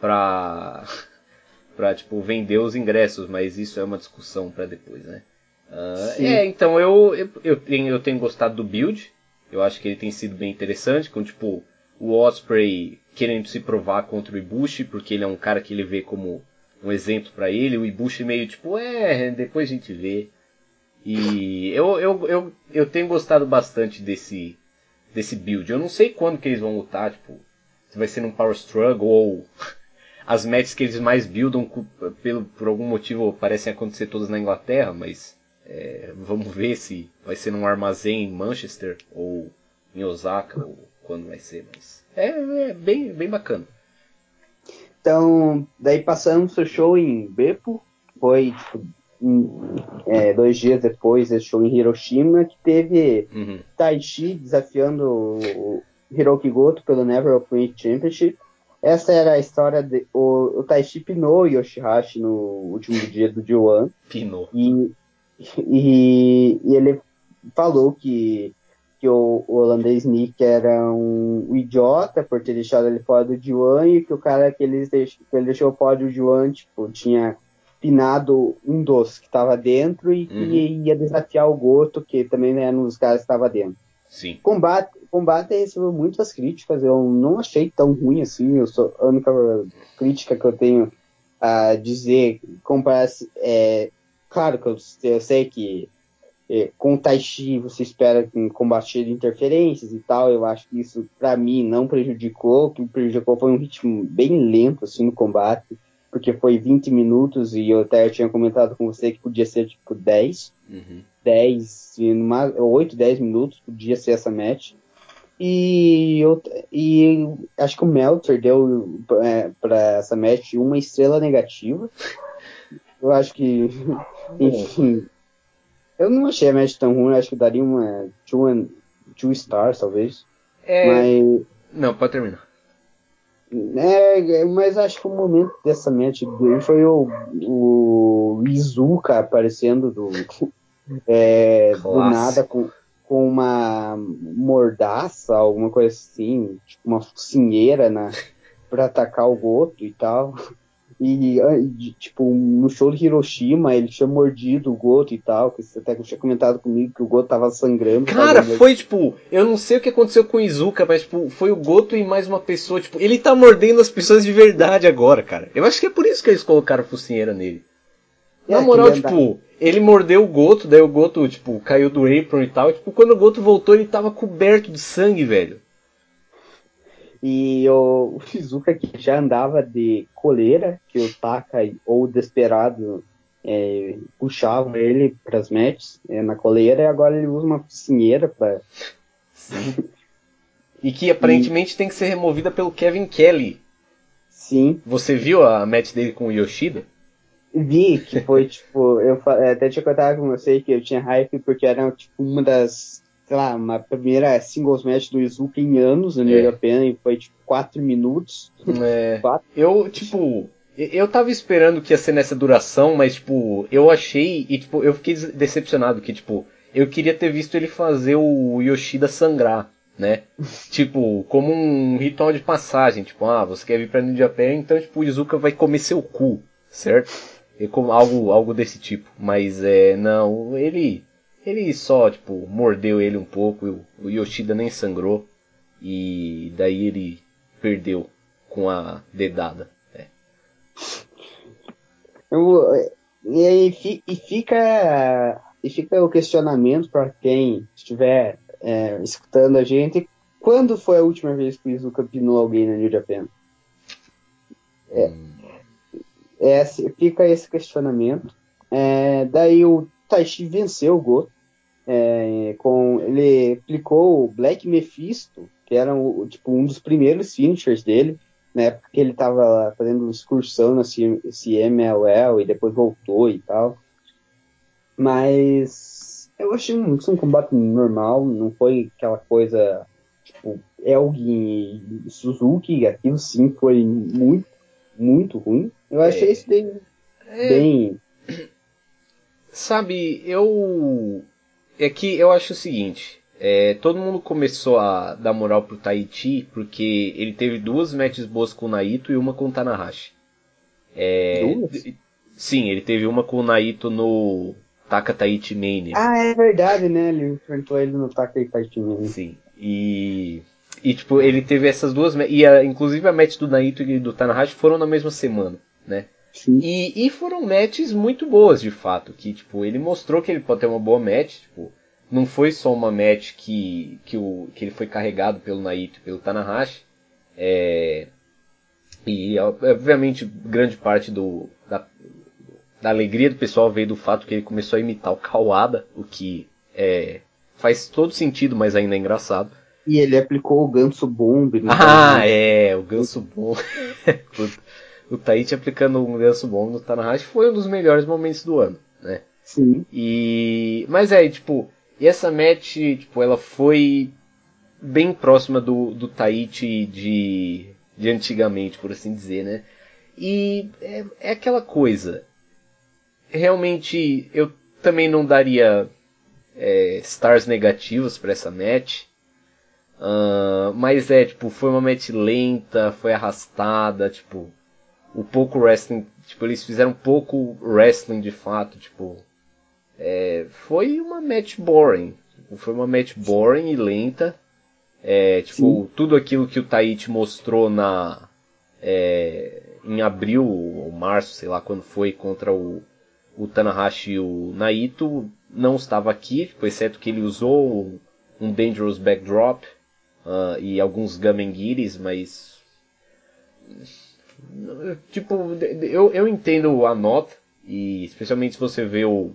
pra, pra tipo, vender os ingressos, mas isso é uma discussão para depois, né? Uh, é, então eu, eu, eu, tenho, eu tenho gostado do build. Eu acho que ele tem sido bem interessante, com tipo o Osprey querendo se provar contra o Ibushi, porque ele é um cara que ele vê como um exemplo para ele. O Ibushi meio tipo, é, depois a gente vê. E eu, eu, eu, eu tenho gostado bastante desse, desse build. Eu não sei quando que eles vão lutar, tipo, se vai ser num Power Struggle ou as matches que eles mais buildam pelo, por algum motivo parecem acontecer todas na Inglaterra, mas é, vamos ver se vai ser num armazém em Manchester ou em Osaka ou quando vai ser, mas é, é bem, bem bacana. Então, daí passamos o show em Beppo, foi tipo, é, dois dias depois desse show em Hiroshima, que teve uhum. Taichi desafiando o Hiroki Goto pelo Never Open Championship. Essa era a história de. O, o Taichi pinou Yoshihashi no último dia do G1. Pinou. E, e, e ele falou que que o, o holandês Nick era um, idiota por ter deixado ele fora do Juan e que o cara que ele, deixou, que ele deixou fora do Juan, tipo, tinha pinado um dos que estava dentro e que uhum. ia desafiar o Goto, que também era um dos caras que estava dentro. Sim. Combate, combate recebeu muitas críticas, eu não achei tão ruim assim, eu sou, a única crítica que eu tenho a dizer, comparar, é, claro que eu, eu sei que com o Tai Chi você espera combater interferências e tal, eu acho que isso para mim não prejudicou, o que prejudicou foi um ritmo bem lento assim no combate, porque foi 20 minutos e eu até tinha comentado com você que podia ser tipo 10, uhum. 10, 8, 10 minutos, podia ser essa match. E, eu, e acho que o Meltzer deu é, para essa match uma estrela negativa. Eu acho que, enfim, eu não achei a match tão ruim, acho que daria uma two, and, two stars, talvez. É... Mas... Não, pode terminar. É, mas acho que o momento dessa match foi o, o Izuka aparecendo do, é, do nada com, com uma mordaça, alguma coisa assim, tipo uma focinheira na, pra atacar o Goto e tal. E, tipo, no show de Hiroshima, ele tinha mordido o Goto e tal, que você até tinha comentado comigo que o Goto tava sangrando. Cara, foi tipo, eu não sei o que aconteceu com o Izuka, mas tipo, foi o Goto e mais uma pessoa, tipo, ele tá mordendo as pessoas de verdade agora, cara. Eu acho que é por isso que eles colocaram focinheira nele. Na é, moral, tipo, ele mordeu o Goto, daí o Goto, tipo, caiu do apron e tal. E, tipo, quando o Goto voltou, ele tava coberto de sangue, velho. E o, o Shizuka que já andava de coleira, que o Taka ou o Desperado é, puxavam ele para as matches é, na coleira, e agora ele usa uma focinheira para. e que aparentemente e... tem que ser removida pelo Kevin Kelly. Sim. Você viu a match dele com o Yoshida? Vi que foi tipo, eu até tinha contado com você que eu tinha hype porque era tipo uma das sei lá, uma primeira singles match do Izuka em anos no New é. Japan e foi tipo 4 minutos. É. Quatro. Eu, tipo, eu tava esperando que ia ser nessa duração, mas tipo, eu achei e tipo, eu fiquei decepcionado que tipo, eu queria ter visto ele fazer o Yoshida sangrar, né? tipo, como um ritual de passagem, tipo, ah, você quer vir pra New Japan, então tipo, o Izuka vai comer seu cu, certo? E como algo algo desse tipo, mas é, não, ele ele só, tipo, mordeu ele um pouco, o Yoshida nem sangrou. E daí ele perdeu com a dedada. É. Eu, e, e, fica, e fica o questionamento para quem estiver é, escutando a gente. Quando foi a última vez que o Izuka pinou alguém na New Japan? É, hum. é, fica esse questionamento. É, daí o Taishi venceu o Goto. É, com, ele aplicou o Black Mephisto, que era o, tipo, um dos primeiros finishers dele, na época que ele estava fazendo excursão na CMLL e depois voltou e tal. Mas eu achei um, um combate normal, não foi aquela coisa tipo Elgin e Suzuki, aquilo sim foi muito, muito ruim. Eu achei é, isso bem, é, bem. Sabe, eu é que eu acho o seguinte. É, todo mundo começou a dar moral pro Tahiti porque ele teve duas matches boas com o Naito e uma com o Tanahashi. É, duas? Sim, ele teve uma com o Naito no Taka Tahiti Mania. Ah, é verdade, né? Ele enfrentou ele no Taka Tahiti Mania. Sim. E, e tipo, ele teve essas duas e a, inclusive a match do Naito e do Tanahashi foram na mesma semana, né? E, e foram matches muito boas, de fato. Que, tipo, ele mostrou que ele pode ter uma boa match. Tipo, não foi só uma match que, que, o, que ele foi carregado pelo Naito e pelo Tanahashi. É, e, obviamente, grande parte do, da, da alegria do pessoal veio do fato que ele começou a imitar o Kawada, o que é, faz todo sentido, mas ainda é engraçado. E ele aplicou o Ganso Bomb. Ah, é, o Ganso Bomb. o Tahiti aplicando um ganso bom no Tanahashi foi um dos melhores momentos do ano, né? Sim. E mas é, tipo, e essa match, tipo, ela foi bem próxima do, do Tahiti de, de antigamente, por assim dizer, né? E é, é aquela coisa. Realmente, eu também não daria é, stars negativos para essa match. Uh, mas é, tipo, foi uma match lenta, foi arrastada, tipo, o pouco wrestling, tipo, eles fizeram pouco wrestling de fato, tipo, é, foi uma match boring, tipo, foi uma match boring e lenta, é, tipo, Sim. tudo aquilo que o Taichi mostrou na, é, em abril ou março, sei lá quando foi, contra o, o Tanahashi e o Naito, não estava aqui, tipo, exceto que ele usou um Dangerous Backdrop uh, e alguns Gamengiris, mas. Tipo, eu, eu entendo a nota, e especialmente se você vê o,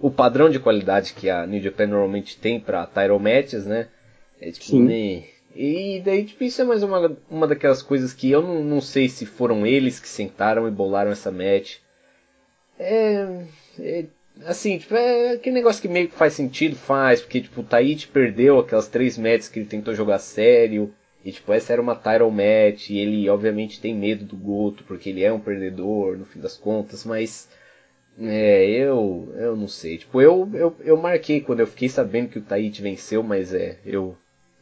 o padrão de qualidade que a New Japan normalmente tem para title matches, né? É tipo, Sim. Né? E daí, tipo, isso é mais uma, uma daquelas coisas que eu não, não sei se foram eles que sentaram e bolaram essa match. É, é assim, tipo, é aquele negócio que meio que faz sentido, faz, porque, tipo, o Taichi perdeu aquelas três matches que ele tentou jogar sério, e, tipo, essa era uma title match, e ele, obviamente, tem medo do Goto, porque ele é um perdedor, no fim das contas, mas, é, eu, eu não sei, tipo, eu, eu, eu marquei quando eu fiquei sabendo que o Taichi venceu, mas é, eu,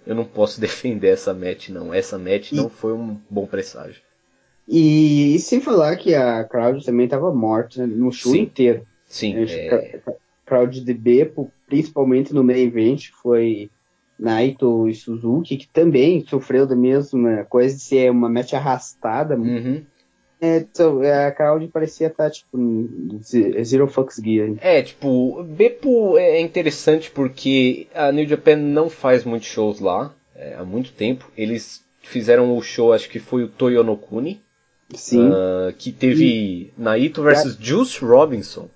eu não posso defender essa match, não, essa match e... não foi um bom presságio. E, e, sem falar que a crowd também estava morta né, no show Sim. inteiro. Sim. É... Crowd de Beppo, principalmente no main event, foi Naito e Suzuki, que também sofreu da mesma coisa de ser uma match arrastada. Uhum. É, então, a crowd parecia estar, tipo, Zero Fucks Gear. É, tipo, Beppo é interessante porque a New Japan não faz muitos shows lá é, há muito tempo. Eles fizeram o show, acho que foi o Toyonokuni. Sim. Uh, que teve e... Naito versus Juice Robinson.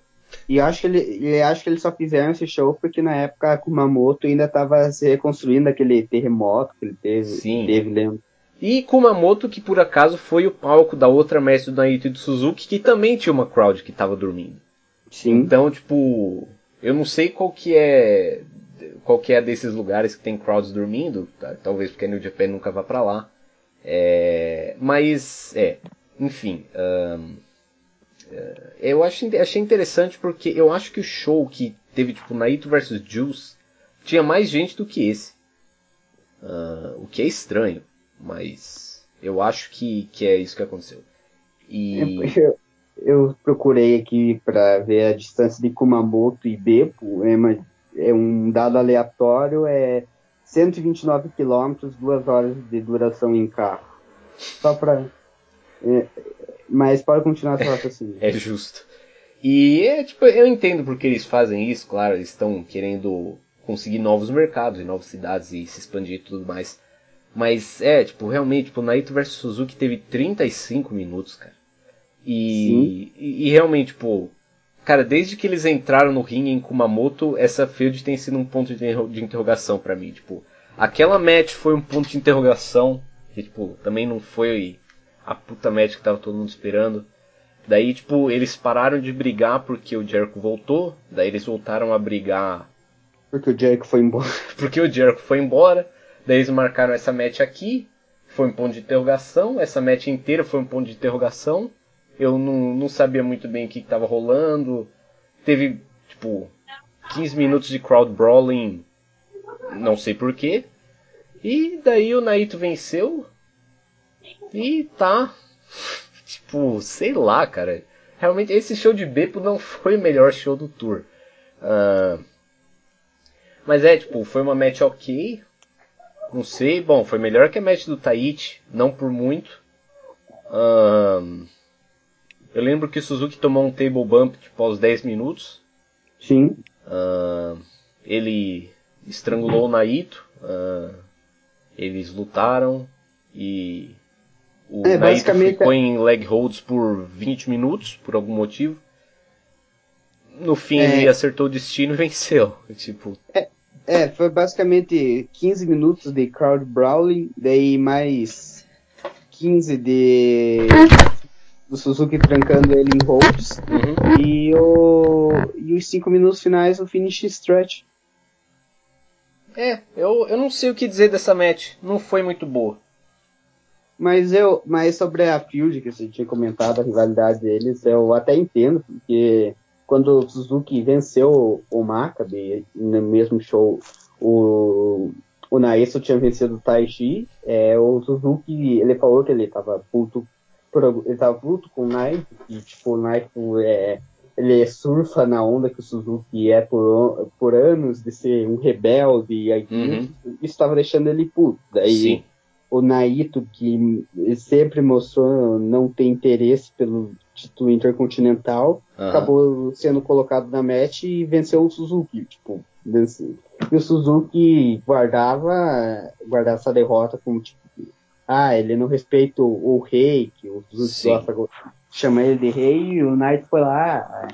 E acho que ele, ele acho que eles só fizeram esse show porque na época a Kumamoto ainda estava se reconstruindo aquele terremoto que ele teve, Sim. teve lembro. E Kumamoto, que por acaso foi o palco da outra mestre do Naito e do Suzuki, que também tinha uma crowd que estava dormindo. Sim. Então, tipo, eu não sei qual que é qual que é desses lugares que tem crowds dormindo, tá? talvez porque a New Japan nunca vá para lá. É, mas, é, enfim. Um, eu acho, achei interessante porque eu acho que o show que teve tipo Naito vs Juice tinha mais gente do que esse. Uh, o que é estranho, mas eu acho que, que é isso que aconteceu. E... Eu, eu procurei aqui para ver a distância de Kumamoto e Beppo, é, é um dado aleatório, é 129 quilômetros, duas horas de duração em carro. Só para é, mas pode continuar sua raciocínio. é justo. E é, tipo, eu entendo porque eles fazem isso, claro, eles estão querendo conseguir novos mercados e novas cidades e se expandir e tudo mais. Mas é, tipo, realmente, tipo, Naito vs Suzuki teve 35 minutos, cara. E, e, e, realmente, tipo, cara, desde que eles entraram no ringue em Kumamoto, essa field tem sido um ponto de, de interrogação para mim. Tipo, aquela match foi um ponto de interrogação, que, tipo, também não foi a puta match que tava todo mundo esperando. Daí, tipo, eles pararam de brigar porque o Jericho voltou. Daí eles voltaram a brigar. Porque o Jericho foi embora. porque o Jericho foi embora. Daí eles marcaram essa match aqui. Foi um ponto de interrogação. Essa match inteira foi um ponto de interrogação. Eu não, não sabia muito bem o que estava rolando. Teve, tipo, 15 minutos de crowd brawling. Não sei porquê. E daí o Naito venceu. E tá. Tipo, sei lá, cara. Realmente, esse show de Beppo não foi o melhor show do tour. Uh, mas é, tipo, foi uma match ok. Não sei, bom, foi melhor que a match do Taichi, não por muito. Uh, eu lembro que o Suzuki tomou um table bump tipo, aos 10 minutos. Sim. Uh, ele estrangulou o Naito. eles lutaram e o é, ficou em leg holds por 20 minutos, por algum motivo. No fim é... ele acertou o destino e venceu. Tipo... É, é, foi basicamente 15 minutos de crowd brawling, daí mais 15 de do Suzuki trancando ele em holds uhum. e, o, e os 5 minutos finais o finish stretch. É, eu, eu não sei o que dizer dessa match, não foi muito boa. Mas eu, mas sobre a Field que você tinha comentado, a rivalidade deles, eu até entendo, porque quando o Suzuki venceu o Maccabi no mesmo show, o, o Naeso tinha vencido o Taichi, é, o Suzuki, ele falou que ele tava puto, ele tava puto com o Naito, e tipo, o Naito é, ele surfa na onda que o Suzuki é por, por anos de ser um rebelde, e aí uhum. isso estava deixando ele puto. Daí Sim. O Naito, que sempre mostrou não ter interesse pelo título intercontinental, uhum. acabou sendo colocado na match e venceu o Suzuki. Tipo, venceu. E o Suzuki guardava, guardava essa derrota como tipo, ah, ele não respeita o, o rei, que o Suzuki gosta chama ele de rei e o Knight foi lá,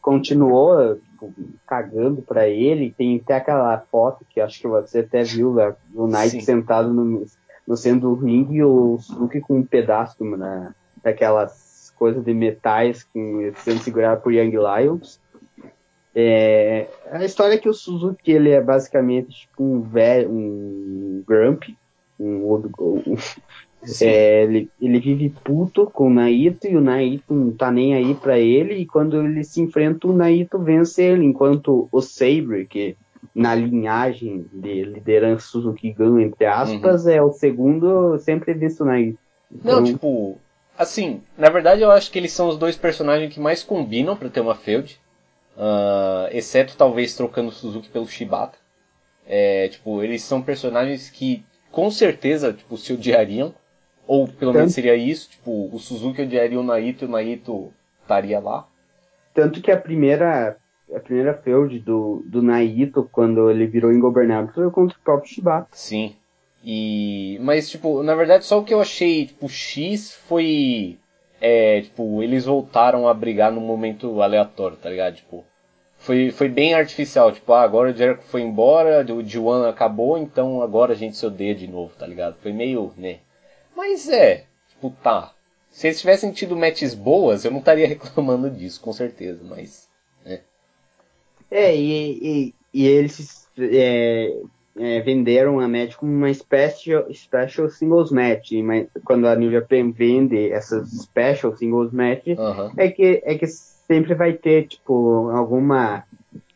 continuou tipo, cagando para ele. Tem até aquela foto que acho que você até viu, né? o Knight Sim. sentado no, no centro do ringue o Suzuki com um pedaço né, daquelas coisas de metais que sendo segurado por Young Lions. É, a história é que o Suzuki ele é basicamente tipo um velho, um Grump, um, um, é, ele, ele vive puto com o Naito e o Naito não tá nem aí para ele. E quando ele se enfrenta, o Naito vence ele. Enquanto o Sabre, que na linhagem de liderança Suzuki Gun, entre aspas, uhum. é o segundo, sempre vence o Naito. Então... Não, tipo, assim, na verdade eu acho que eles são os dois personagens que mais combinam para ter uma feud. Uh, exceto talvez trocando o Suzuki pelo Shibata. É, tipo, eles são personagens que com certeza tipo, se odiariam. Ou pelo Tanto... menos seria isso, tipo, o Suzuki odiaria o Naito e o Naito estaria lá. Tanto que a primeira a primeira feud do, do Naito, quando ele virou ingovernável, foi contra o próprio Shibata. Sim. E... Mas, tipo, na verdade, só o que eu achei, tipo, X foi... É, tipo, eles voltaram a brigar num momento aleatório, tá ligado? Tipo, foi, foi bem artificial. Tipo, ah, agora o Jericho foi embora, o G1 acabou, então agora a gente se odeia de novo, tá ligado? Foi meio, né? Mas é, tipo, tá. Se eles tivessem tido matches boas, eu não estaria reclamando disso, com certeza, mas. É, e, e, e eles é, é, venderam a match como uma special, special singles match. Mas quando a New Japan vende essas special singles match, é, que, é que sempre vai ter, tipo, alguma.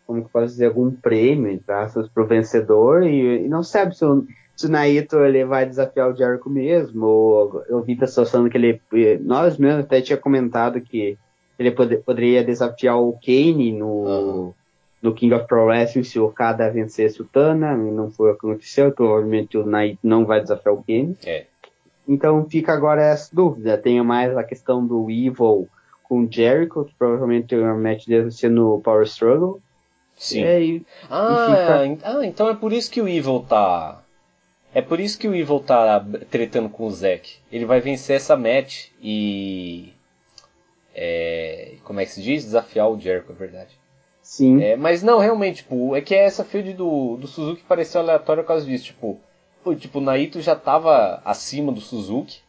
Como que posso dizer? Algum prêmio, tá? Para o vencedor, e, e não sabe se o se o Naito ele vai desafiar o Jericho mesmo, ou eu vi pessoas falando que ele. Nós mesmo até tinha comentado que ele pod poderia desafiar o Kane no. No King of Pro Wrestling se o Okada vencesse o Tana, não foi o que aconteceu, provavelmente o Naito não vai desafiar o Kane. É. Então fica agora essa dúvida. Tem mais a questão do Evil com o Jericho, que provavelmente o match deve ser no Power Struggle. Sim. É, e, ah, e fica... ah, então é por isso que o Evil tá é por isso que o Evil tá tretando com o Zack. Ele vai vencer essa match e. É, como é que se diz? Desafiar o Jericho, é verdade. Sim. É, mas não, realmente, tipo, é que essa field do, do Suzuki pareceu aleatória por causa disso. Tipo, tipo, o Naito já tava acima do Suzuki.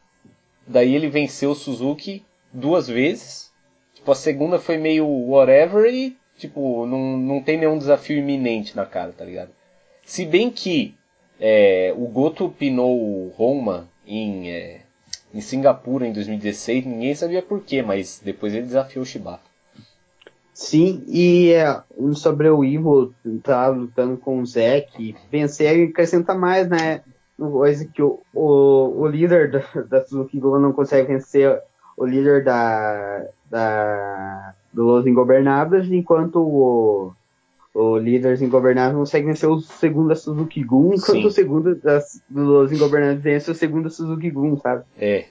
Daí ele venceu o Suzuki duas vezes. Tipo, a segunda foi meio whatever e, tipo, não, não tem nenhum desafio iminente na cara, tá ligado? Se bem que é, o Goto pinou o Roma em, é, em Singapura em 2016, ninguém sabia porquê, mas depois ele desafiou o Shibata. Sim, e é, sobre o Ivo tá lutando com o Zack, vencer acrescenta mais, né? Coisa que o, o, o líder da, da Suzuki Gun não consegue vencer o líder da, da do Los Ingobernáveis, enquanto o, o Líderes Ingovernáveis consegue vencer o segundo da Suzuki Gun, enquanto Sim. o segundo das, dos Ingovernáveis vence o segundo da Suzuki Gun, sabe? É.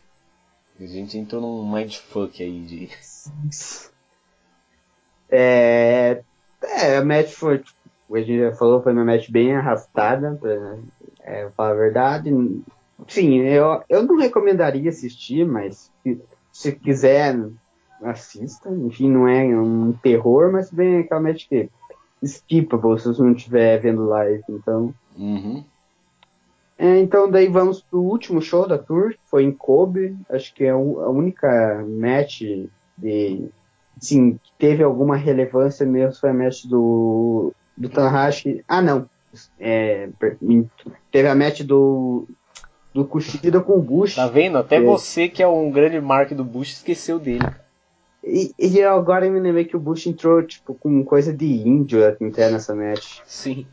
A gente entrou num mindfuck aí de. É. É, a match foi. Tipo, a gente já falou, foi uma match bem arrastada, pra é, falar a verdade. Sim, eu, eu não recomendaria assistir, mas se, se quiser, assista. Enfim, não é um terror, mas bem aquela match que skippable se você não estiver vendo live, então. Uhum. É, então daí vamos pro último show da tour, que foi em Kobe, acho que é a única match de sim, teve alguma relevância mesmo foi a match do do Tanahashi. Ah, não. É, teve a match do do Kushida com o Bush. Tá vendo? Até é. você que é um grande mark do Bush esqueceu dele. E, e agora eu me lembrei que o Bush entrou, tipo, com coisa de índio até nessa match. Sim.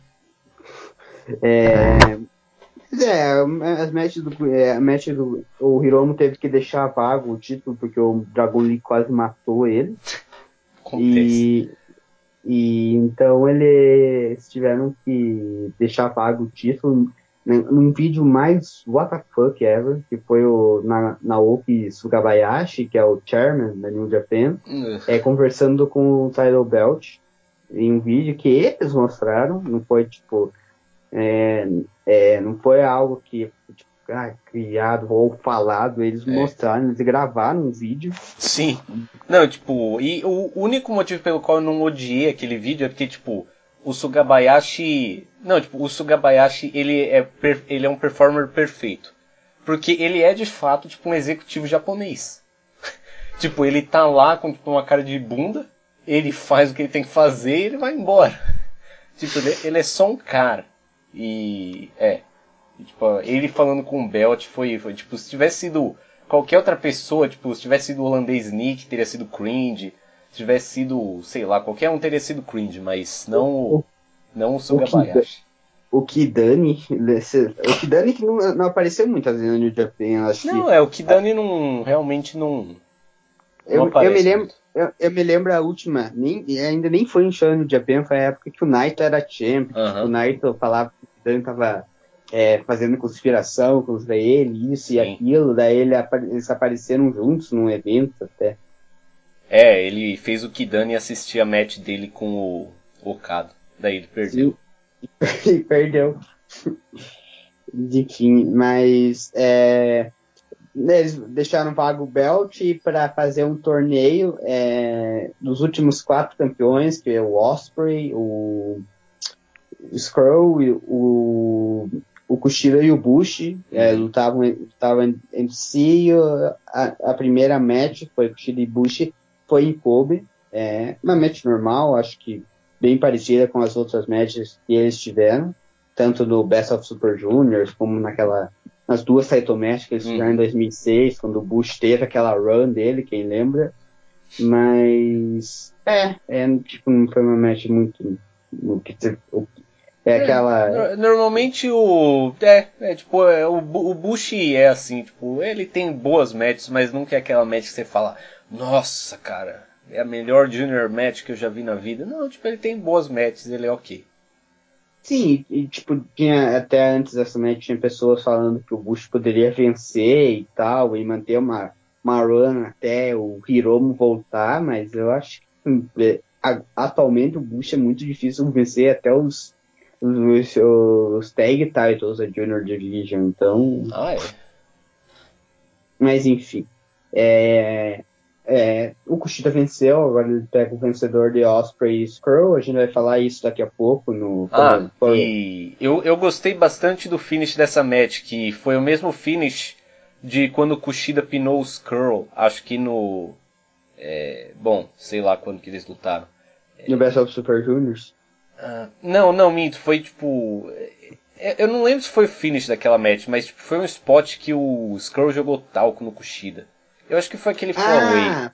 É, é, as matches do, é, a match do. O Hiromu teve que deixar vago o título porque o Dragon Lee quase matou ele. Acontece. E, e então eles tiveram que deixar vago o título né, num vídeo mais what the fuck ever, que foi o na, Naoki Sugabayashi, que é o chairman da New Japan, Ugh. é, conversando com o Tyler Belt em um vídeo que eles mostraram, não foi tipo é, é, não foi algo que tipo, ah, criado ou falado, eles É. mostraram, eles gravaram um vídeo. Sim. Não, tipo, e o único motivo pelo qual eu não odiei aquele vídeo é porque, tipo, o Sugabayashi. Não, tipo, o Sugabayashi ele é, per- ele é um performer perfeito. Porque ele é de fato, tipo, um executivo japonês. tipo, ele tá lá com tipo, uma cara de bunda, ele faz o que ele tem que fazer e ele vai embora. tipo, ele, ele é só um cara. E. É. E, tipo, ele falando com o Belt foi, foi tipo, se tivesse sido qualquer outra pessoa, tipo, se tivesse sido o holandês Nick, teria sido cringe. Se tivesse sido, sei lá, qualquer um teria sido cringe, mas não o, não o Sugabayashi. O Kidani, o Kidani que não, não apareceu muitas vezes no New Japan, eu acho Não, que. é, o Kidani não, realmente não, não Eu, eu aparece me lembro, muito. Eu, eu me lembro a última, nem, ainda nem foi em show no Japan, foi a época que o Naito era champ. Aham. O Naito falava que o Kidani tava é, fazendo conspiração contra ele, isso e Sim. aquilo, daí ele, eles apareceram juntos num evento até. É, ele fez o Kidani assistir a match dele com o Okada. Daí ele perdeu. e perdeu. Enfim, mas é, eles deixaram vago o belt para fazer um torneio é, dos últimos quatro campeões, que é o Osprey, o, o Skrull, o, o Kushida e o Bush, é, lutavam, lutavam entre si. A, a primeira match foi Kushida e Bush, foi em Kobe. É, uma match normal, acho que bem parecida com as outras matches que eles tiveram, tanto no Best of Super Juniors como naquela nas duas matches que eles tiveram em 2006, quando o Bush teve aquela run dele, quem lembra. Mas é, é tipo não foi uma match muito, muito é aquela No- Normalmente o. É, é tipo, é, o, o Bush é assim, tipo, ele tem boas matches, mas nunca é aquela match que você fala, nossa, cara, é a melhor junior match que eu já vi na vida. Não, tipo, ele tem boas matches, ele é ok. Sim, e tipo, tinha até antes dessa match tinha pessoas falando que o Bush poderia vencer e tal, e manter uma, uma run até o Hiromu voltar, mas eu acho que hum, é, atualmente o Bush é muito difícil vencer até os, os, os tag titles da Junior Division, então. Ah, é. Mas enfim. É, é, o Kushida venceu, agora ele pega o vencedor de Osprey e Skrull. A gente vai falar isso daqui a pouco no. Ah, quando- e eu, eu gostei bastante do finish dessa match, que foi o mesmo finish de quando o Kushida pinou o Skrull, acho que no... é, bom, sei lá quando que eles lutaram. No Best of Super Juniors. Ah, não, não, minto, foi tipo... é, Eu não lembro se foi o finish daquela match, mas tipo, foi um spot que o Skrull jogou talco no Kushida. Eu acho que foi aquele four-way. Ah,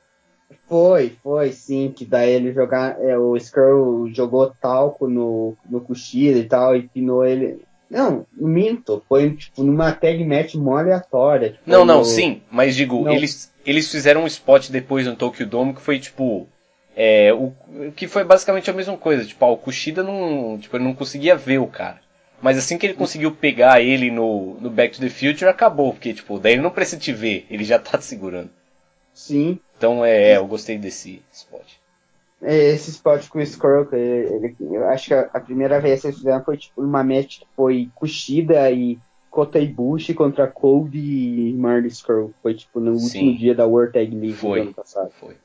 foi, foi sim, que daí ele jogar, é, o Skrull jogou talco no, no Kushida e tal, e pinou ele. Não, minto, foi tipo numa tag match mó aleatória. tipo, Não, não, no- sim, mas digo, Não. eles, eles fizeram um spot depois no Tokyo Dome que foi tipo. É, o, que foi basicamente a mesma coisa. Tipo, ah, o Kushida não, tipo, ele não conseguia ver o cara. Mas assim que ele conseguiu pegar ele no, no Back to the Future, acabou. Porque, tipo, daí ele não precisa te ver, ele já tá te segurando. Sim, Então, é, é, eu gostei desse spot. é, esse spot com o Skrull, ele, eu acho que a, a primeira vez que eles fizeram foi tipo uma match que foi Kushida e Kota Ibushi contra Cold e Marley Skrull. Foi tipo no Sim. último dia da World Tag League Foi. do ano passado. Foi.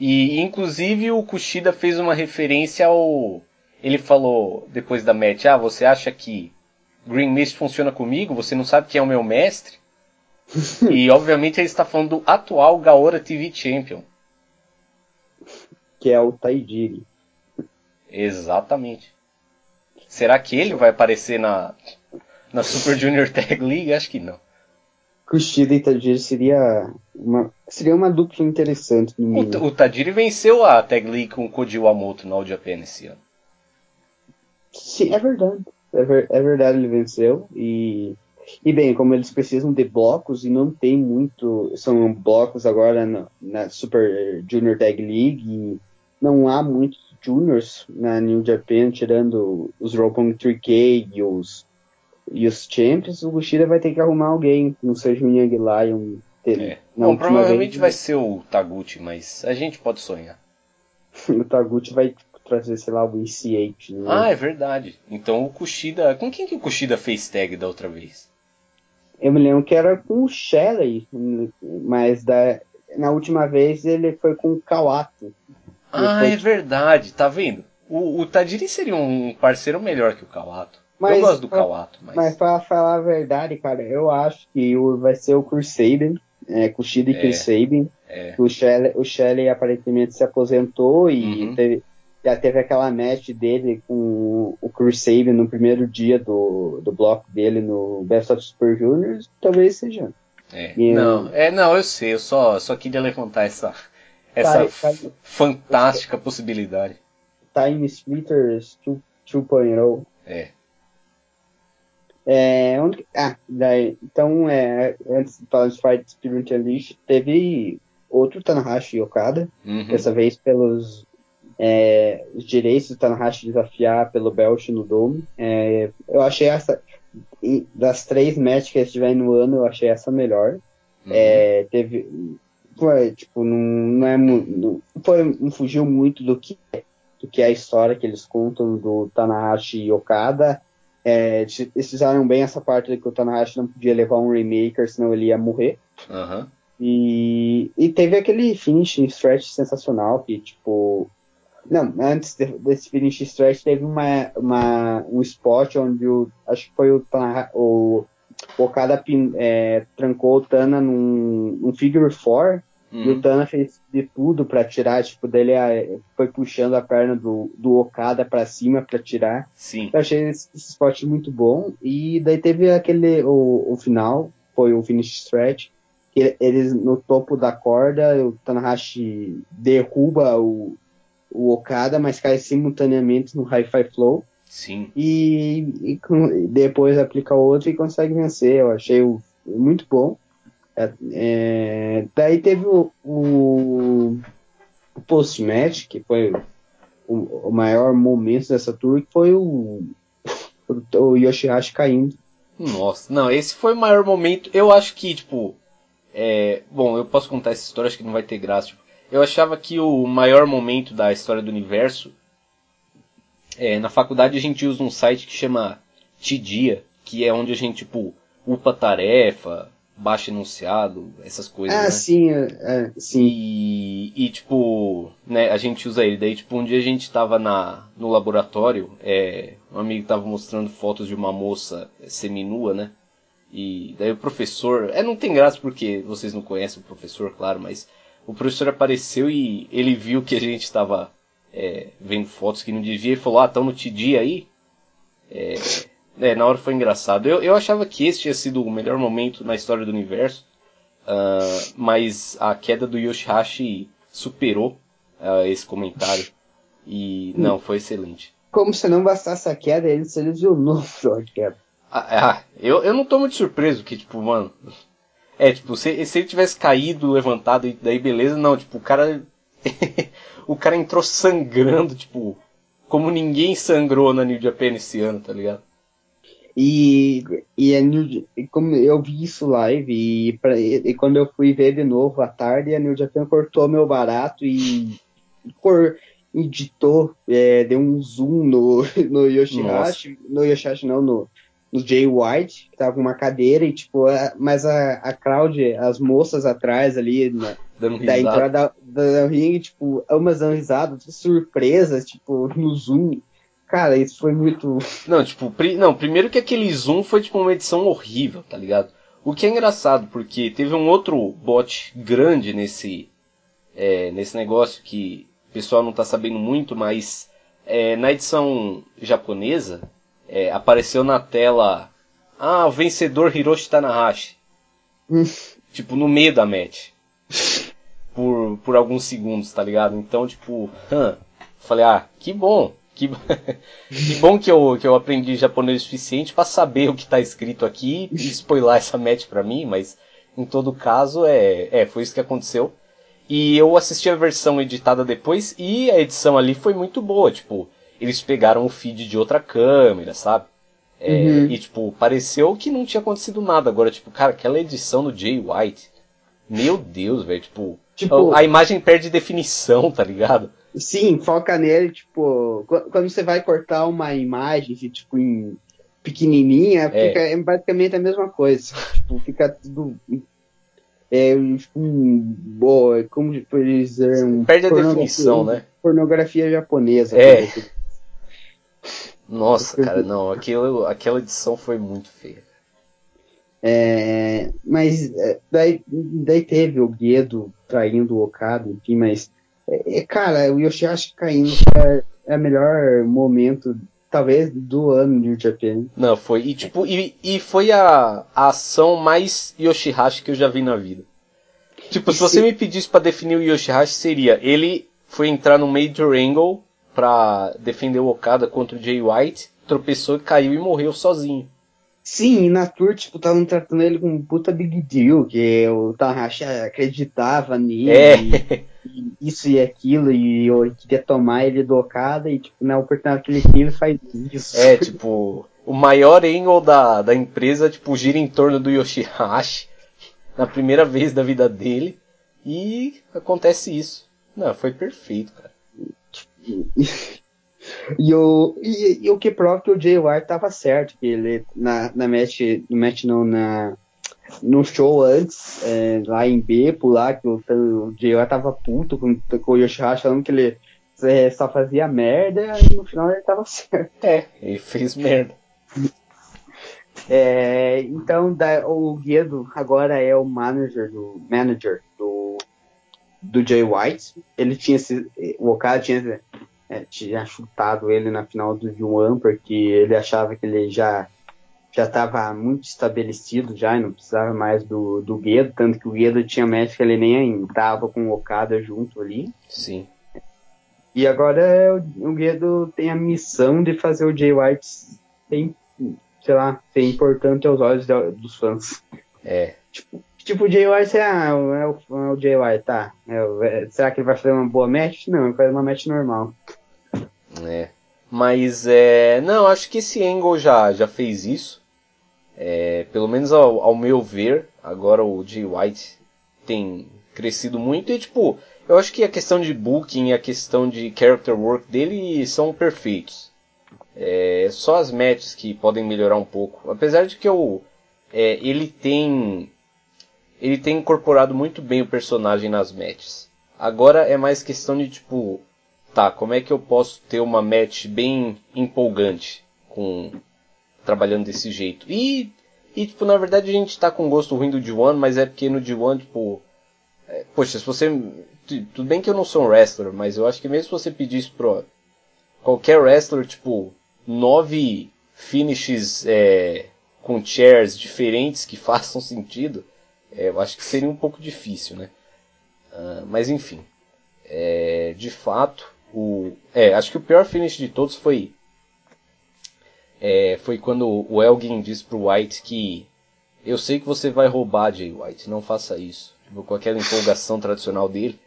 E inclusive o Kushida fez uma referência ao. Ele falou depois da match, ah, você acha que Green Mist funciona comigo? Você não sabe quem é o meu mestre? e obviamente ele está falando do atual Gaora TV Champion. Que é o Taijiri. Exatamente. Será que ele vai aparecer na, na Super Junior Tag League? Acho que não. Kushida e Tajiri seria uma, seria uma dupla interessante. O, o Tajiri venceu a Tag League com o Koji Wamoto na All Japan esse ano. Sim, é verdade. É, ver, é, verdade, ele venceu. E, e bem, como eles precisam de blocos e não tem muito. São blocos agora na, na Super Junior Tag League e não há muitos juniors na New Japan, tirando os Roppongi 3K e os e os Champions, o Kushida vai ter que arrumar alguém, não seja o Young Lion. É. Bom, provavelmente vez, vai ser o Taguchi, mas a gente pode sonhar. o Taguchi vai trazer, sei lá, o EC8. Né? Ah, é verdade. Então o Kushida. Com quem que o Kushida fez tag da outra vez? Eu me lembro que era com o Shelley, mas da, na última vez ele foi com o Kawato. Ah, é verdade, tá vendo? O, o Tajiri seria um parceiro melhor que o Kawato. Mas, eu gosto do Kawato, mas... Mas pra falar a verdade, cara, eu acho que o, vai ser o Kursaben, é, Kushida e é, Kursaben. É. O, Shelley, o Shelley aparentemente se aposentou e uhum. teve, já teve aquela match dele com o Kursaben no primeiro dia do, do bloco dele no Best of Super Juniors, talvez seja. É. E, não, é, não, eu sei, eu só, só queria levantar essa, essa tá, tá, fantástica tá, possibilidade. Time Splitters 2.0. É. É, onde, ah, daí, então, é, antes de falar de Fight Spirit Unleashed, teve outro Tanahashi Okada, uhum. dessa vez pelos é, os direitos do Tanahashi desafiar pelo Belt no Dome. É, eu achei essa, das três matches que estiver no ano, eu achei essa melhor. Uhum. É, teve, foi, tipo, não, não é, não, foi, não fugiu muito do que, do que é a história que eles contam do Tanahashi e Okada. É, eles fizeram bem essa parte de que o Tanahashi não podia levar um remaker, senão ele ia morrer. Uhum. E, e teve aquele finish stretch sensacional que, tipo. Não, antes desse finish stretch teve uma, uma, um spot onde o. Acho que foi o, o, o Okada é, trancou o Tana num, num figure four Uhum. E o Tana fez de tudo para tirar, tipo, dele foi puxando a perna do, do Okada para cima para tirar. Sim. Eu achei esse, esse spot muito bom. E daí teve aquele, o, o final, foi o finish stretch, que eles no topo da corda, o Tanahashi derruba o, o Okada, mas cai simultaneamente no Hi-Fi Flow. Sim. E, e, depois aplica outro e consegue vencer. Eu achei o, muito bom. É, é, daí teve o, o, o post-match, que foi o, o, maior momento dessa tour, que foi o, o, Yoshihashi caindo. Nossa, não, esse foi o maior momento. Eu acho que, tipo. É, bom, eu posso contar essa história, acho que não vai ter graça. Tipo, eu achava que o maior momento da história do universo. É, na faculdade a gente usa um site que chama Tidia, que é onde a gente, tipo, upa tarefa, baixo enunciado, essas coisas, ah, né? sim, é, é, sim. E, e, tipo, né, a gente usa ele. Daí, tipo, um dia a gente tava na, no laboratório, é, um amigo tava mostrando fotos de uma moça seminua, né? E daí o professor, é, não tem graça porque vocês não conhecem o professor, claro, mas o professor apareceu e ele viu que a gente tava é, vendo fotos que não devia e falou, ah, estão no TD aí? É, é, na hora foi engraçado. Eu, eu achava que esse tinha sido o melhor momento na história do universo, uh, mas a queda do Yoshihashi superou uh, esse comentário. E não, foi excelente. Como se não bastasse a queda, ele se lesionou queda. Ah, ah, eu, eu não tô muito surpreso que, tipo, mano. É, tipo, se, se ele tivesse caído, levantado, e daí beleza, não, tipo, o cara. o cara entrou sangrando, tipo, como ninguém sangrou na New Japan esse ano, tá ligado? E, e, a New, como eu vi isso live e, pra, e, quando eu fui ver de novo à tarde, a New Japan cortou meu barato e, cor, editou, é, deu um zoom no, no Yoshihashi, no Yoshihashi não, no, no Jay White, que tava uma cadeira e tipo, a, mas a, a crowd, as moças atrás ali na, da entrada da, da ringue, tipo, umas dando risada, surpresas, tipo, no zoom. Cara, isso foi muito. Não, tipo, pri... não, primeiro que aquele zoom foi tipo uma edição horrível, tá ligado? O que é engraçado, porque teve um outro bot grande nesse, é, nesse negócio que o pessoal não tá sabendo muito, mas é, na edição japonesa é, apareceu na tela Ah, o vencedor Hiroshi Tanahashi. tipo, no meio da match. Por, por alguns segundos, tá ligado? Então, tipo, hum, falei, ah, que bom. Que, que bom que eu, que eu aprendi japonês o suficiente para saber o que tá escrito aqui e spoiler essa match pra mim, mas em todo caso, é, é, foi isso que aconteceu. E eu assisti a versão editada depois e a edição ali foi muito boa, tipo, eles pegaram o feed de outra câmera, sabe? É, uhum. E, tipo, pareceu que não tinha acontecido nada. Agora, tipo, cara, aquela edição do Jay White. Meu Deus, velho. Tipo, tipo, a imagem perde definição, tá ligado? Sim, foca nele, tipo, quando você vai cortar uma imagem, tipo, em pequenininha, é. fica é basicamente a mesma coisa. tipo, fica tudo. É, tipo, boa, como dizer. Um Perde a definição, né? Pornografia japonesa. É. Nossa, cara, não, aquilo, aquela edição foi muito feia. É, mas é, daí, daí teve o Guedo traindo o Okada, enfim, mas é, é cara, o Yoshihashi caindo é, é o melhor momento, talvez, do ano de Japan. Não, foi, e tipo, e, e foi a, a ação mais Yoshihashi que eu já vi na vida. Tipo, se você me pedisse para definir o Yoshihashi, seria ele foi entrar no Major Angle pra defender o Okada contra o Jay White, tropeçou e caiu e morreu sozinho. Sim, e na tour, tipo, estavam tratando ele com um puta big deal, que o Tanahashi acreditava nele, é. e, e isso e aquilo, e eu queria tomar ele do Okada, e tipo, na oportunidade que ele tem, ele faz isso. É, tipo, o maior angle da, da empresa, tipo, gira em torno do Yoshihashi, na primeira vez da vida dele, e acontece isso. Não, foi perfeito, cara. E, o, e, e, o que prova que o Jay White tava certo, que ele na, na match, no match não, na, no show antes, é, lá em Bepo, lá, que o, o Jay White tava puto com, com o Yoshihashi falando que ele é, só fazia merda e no final ele tava certo. É, ele fez merda. É, então da, o Guedo agora é o manager do manager do do Jay White. Ele tinha o Okada tinha, é, tinha chutado ele na final do G1 porque ele achava que ele já já estava muito estabelecido já e não precisava mais do, do Guedo, tanto que o Guedo tinha match que ele nem estava com o Okada junto ali. Sim. E agora o, o Guedo tem a missão de fazer o Jay White ser, sei lá, ser importante aos olhos de, dos fãs. É. Tipo, Tipo, o Jay White, ah, é o, é o White, tá. É, é, será que ele vai fazer uma boa match? Não, ele faz uma match normal. É. Mas, é. Não, acho que esse Angle já, já fez isso. É, pelo menos ao, ao meu ver, agora o Jay White tem crescido muito e, tipo, eu acho que a questão de booking e a questão de character work dele são perfeitos. É só as matches que podem melhorar um pouco. Apesar de que eu, é, ele tem ele tem incorporado muito bem o personagem nas matches. Agora é mais questão de tipo, tá, como é que eu posso ter uma match bem empolgante com trabalhando desse jeito? E e tipo, na verdade a gente tá com gosto ruim do D1, mas é porque no D1, tipo, é, poxa, se você tudo bem que eu não sou um wrestler, mas eu acho que mesmo se você pedisse pro qualquer wrestler, tipo, nove finishes é, com chairs diferentes que façam sentido, é, eu acho que seria um pouco difícil, né? Uh, mas enfim, é, de fato, o, é, acho que o pior finish de todos foi é, foi quando o Elgin disse pro White que eu sei que você vai roubar Jay White, não faça isso. Tipo, com aquela empolgação tradicional dele.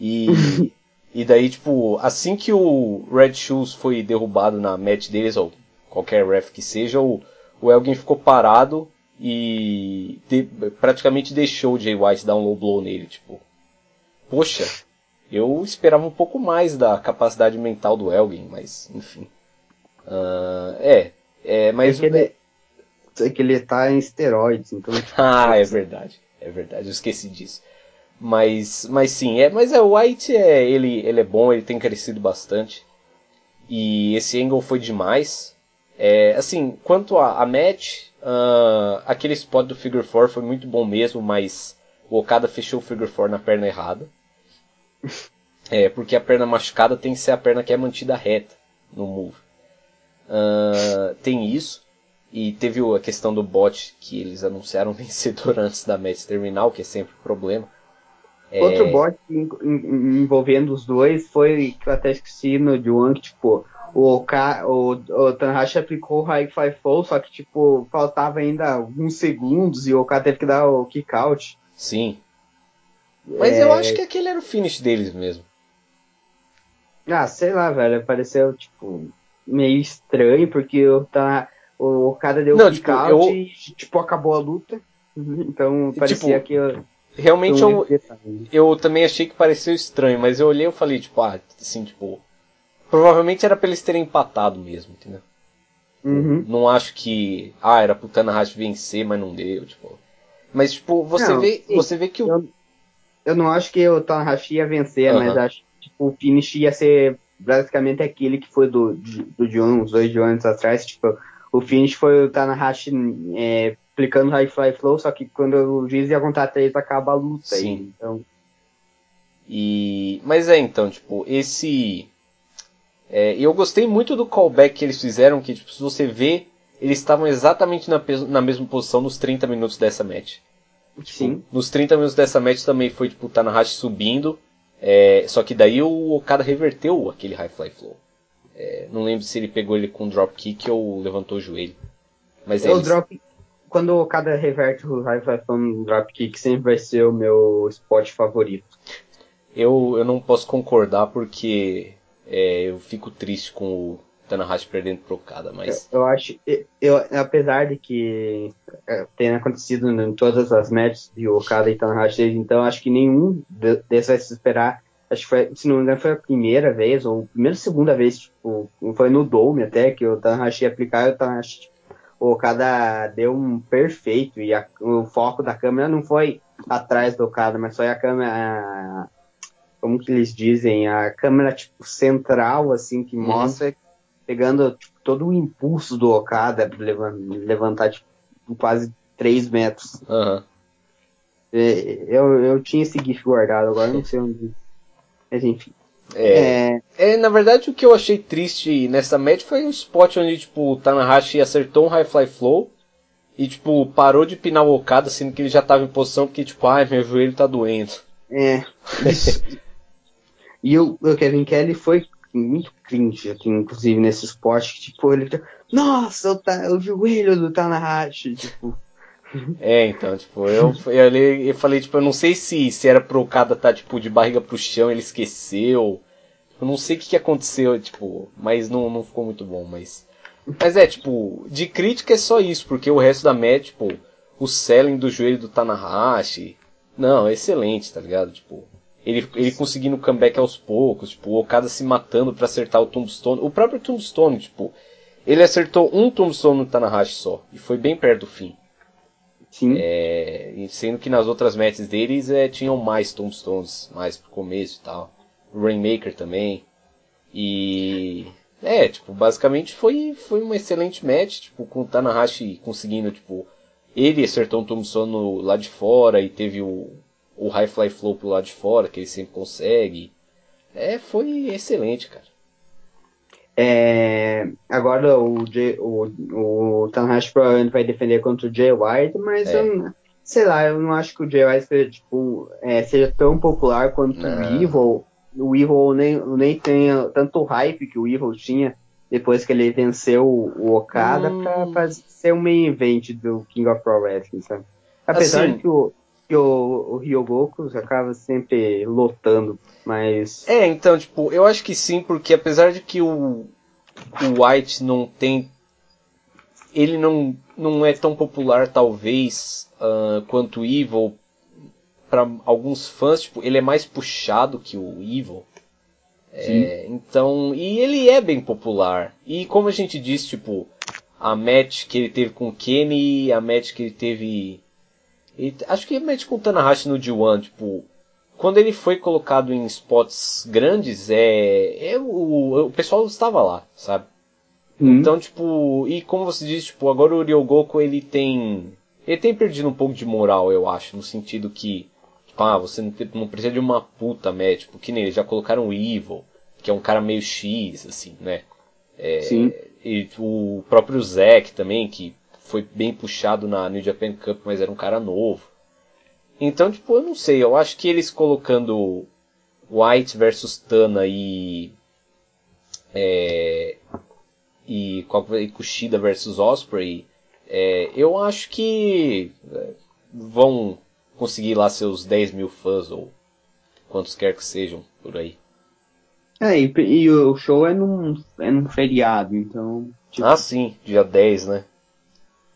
E, e daí, tipo, assim que o Red Shoes foi derrubado na match deles, ou qualquer ref que seja, o, o Elgin ficou parado e praticamente deixou o Jay White dar um low blow nele, tipo. Poxa, eu esperava um pouco mais da capacidade mental do Elgin, mas enfim. Uh, é, é, mas é que, ele, é que ele tá em esteroides, então. Tipo, ah, é verdade, é verdade, eu esqueci disso. Mas, mas sim, é, mas é o White é ele, ele é bom, ele tem crescido bastante. E esse angle foi demais. É, assim, quanto a, a match, Uh, aquele spot do Figure 4 foi muito bom mesmo, mas o Okada fechou o Figure 4 na perna errada. É, porque a perna machucada tem que ser a perna que é mantida reta no move. Uh, tem isso. E teve a questão do bot que eles anunciaram vencedor antes da match terminal, que é sempre um problema. Outro é... bot envolvendo os dois foi que eu até esqueci no One, que tipo, o, K, o, o Tanahashi aplicou o High Fly Flow, só que tipo, faltava ainda alguns segundos e o K teve que dar o kick out. Sim. Mas é... eu acho que aquele era o finish deles mesmo. Ah, sei lá, velho. Pareceu, tipo, meio estranho, porque o, o cara deu Não, kick tipo, out eu... e, tipo, acabou a luta. Então, parecia tipo, que... Eu, realmente eu, eu também achei que pareceu estranho, mas eu olhei e falei, tipo, ah, assim, tipo... Provavelmente era pra eles terem empatado mesmo, entendeu? Uhum. Não acho que... Ah, era pro Tanahashi vencer, mas não deu, tipo... Mas, tipo, você, não, vê, você vê que o... Eu, eu não acho que o Tanahashi ia vencer, uhum. mas acho que tipo, o finish ia ser basicamente aquele que foi do, do John, uns dois Johns atrás, tipo, o finish foi o Tanahashi é, aplicando High Fly Flow, só que quando o juiz ia contar três, acaba a luta. Sim. Aí, então... E... Mas é, então, tipo, esse... É, eu gostei muito do callback que eles fizeram, que, tipo, se você vê, eles estavam exatamente na, na mesma posição nos 30 minutos dessa match. Tipo, Sim. Nos 30 minutos dessa match também foi, tipo, Tanahashi subindo, é, só que daí o Okada reverteu aquele High Fly Flow. É, não lembro se ele pegou ele com drop kick ou levantou o joelho. Mas é o drop, quando o Okada reverte o High Fly Flow no drop kick, sempre vai ser o meu spot favorito. Eu, eu não posso concordar porque é, eu fico triste com o Tanahashi perdendo pro Okada, mas... Eu, eu acho, eu, apesar de que é, tenha acontecido em todas as matches de Okada e Tanahashi, então acho que nenhum desses vai se esperar. Acho que foi, se não me engano, foi a primeira vez, ou primeira segunda vez, tipo, foi no Dome até, que o Tanahashi ia aplicar e o Tanahashi, tipo, o Okada deu um perfeito, e a, o foco da câmera não foi atrás do Okada, mas foi a câmera, como que eles dizem, a câmera, tipo, central, assim, que uhum. mostra pegando tipo, todo o impulso do Okada levantar tipo, quase 3 metros. Uhum. Eu, eu tinha esse GIF guardado, agora não sei onde. Mas enfim. É, é... é, na verdade o que eu achei triste nessa match foi o spot onde tipo, o Tanahashi acertou um High Fly Flow e tipo, parou de pinar o Okada, sendo que ele já estava em posição porque tipo, ai, meu joelho tá doendo. É. e o, o Kevin Kelly foi muito cringe, aqui, inclusive, nesse esporte, tipo, ele nossa, o, o joelho do Tanahashi, tipo... É, então, tipo, eu, eu, eu falei, tipo, eu não sei se, se era pro Okada tá, tipo, de barriga pro chão, ele esqueceu. Eu não sei o que, que aconteceu, tipo, mas não, não ficou muito bom, mas... Mas é, tipo, de crítica é só isso, porque o resto da match, tipo, o selling do joelho do Tanahashi... Não, é excelente, tá ligado? Tipo, ele, ele conseguindo comeback aos poucos, tipo, o Okada se matando para acertar o Tombstone. O próprio Tombstone, tipo, ele acertou um Tombstone no Tanahashi só, e foi bem perto do fim. Sim. É, sendo que nas outras matches deles é, tinham mais Tombstones, mais pro começo e tal. O Rainmaker também. E. É, tipo, basicamente foi, foi uma excelente match, tipo, com o Tanahashi conseguindo, tipo, ele acertou um Tombstone lá de fora e teve o, o High Fly Flow pro lado de fora, que ele sempre consegue. É, foi excelente, cara. É, agora o, J, o, o Tanahashi provavelmente vai defender contra o Jay White, mas é. eu, sei lá, eu não acho que o Jay White seja, tipo, é, seja tão popular quanto não. o Evil. O Evil nem, nem tenha tanto hype que o Evil tinha depois que ele venceu o Okada hum. pra, pra ser um main event do King of Pro Wrestling, sabe? Apesar assim, de que o, que o, o Ryogoku acaba sempre lotando, mas. É, então, tipo, eu acho que sim, porque apesar de que o, o White não tem. Ele não, não é tão popular, talvez, uh, quanto o Evil. Para alguns fãs, tipo, ele é mais puxado que o Evil. É, então, e ele é bem popular. E como a gente disse, tipo, a match que ele teve com o Kenny, a match que ele teve e acho que mete com o Tanahashi no D1, tipo, quando ele foi colocado em spots grandes, é, é o, o pessoal estava lá, sabe? Uhum. Então, tipo, e como você disse, tipo, agora o Ryogoku ele tem ele tem perdido um pouco de moral, eu acho, no sentido que, tipo, ah, você não, não precisa de uma puta match, tipo, que nem eles já colocaram o Evil, que é um cara meio X, assim, né? É, Sim. E o próprio Zack também, que foi bem puxado na New Japan Cup, mas era um cara novo. Então, tipo, eu não sei, eu acho que eles colocando White versus Tana e. É, e, e Kushida versus Osprey, é, eu acho que é, vão conseguir lá seus 10 mil fãs ou quantos quer que sejam por aí. É, e, e o show é num, é num feriado, então. Tipo, ah, sim, dia 10, né?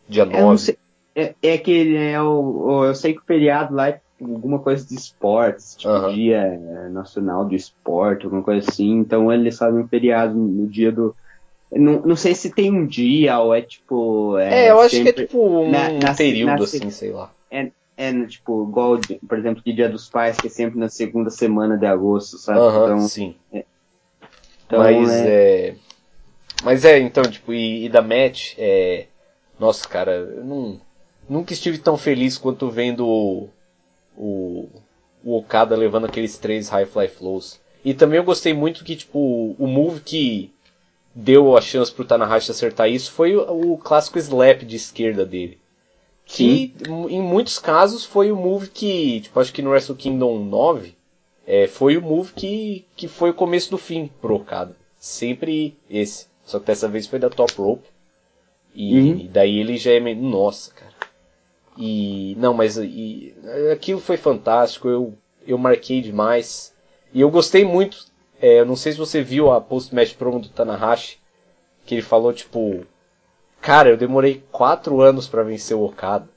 Dia 9. É, é que é o, o, Eu sei que o feriado lá é alguma coisa de esportes, tipo uh -huh. dia nacional do esporte, alguma coisa assim. Então eles fazem um feriado no dia do. Não, não sei se tem um dia ou é tipo. É, é eu acho que é tipo um na, na, período na, assim, sei lá. É, é tipo, igual, por exemplo, o Dia dos Pais, que é sempre na segunda semana de agosto, sabe? Uh -huh, então, sim. É, então, Mas é... é... Mas é, então, tipo, e, e da match, é... Nossa, cara, eu não, nunca estive tão feliz quanto vendo o, o, o Okada levando aqueles três High Fly Flows. E também eu gostei muito que, tipo, o move que deu a chance pro Tanahashi acertar isso foi o, o clássico slap de esquerda dele. Que, Sim. em muitos casos, foi o move que, tipo, acho que no Wrestle Kingdom 9, é, foi o move que, que foi o começo do fim pro Okada. Sempre esse. Só que dessa vez foi da top rope. E, uhum. e daí ele já é meio. Nossa, cara. E. Não, mas e, aquilo foi fantástico. Eu, eu marquei demais. E eu gostei muito. É, eu não sei se você viu a post-match promo do Tanahashi. Que ele falou, tipo. Cara, eu demorei quatro anos para vencer o Okada.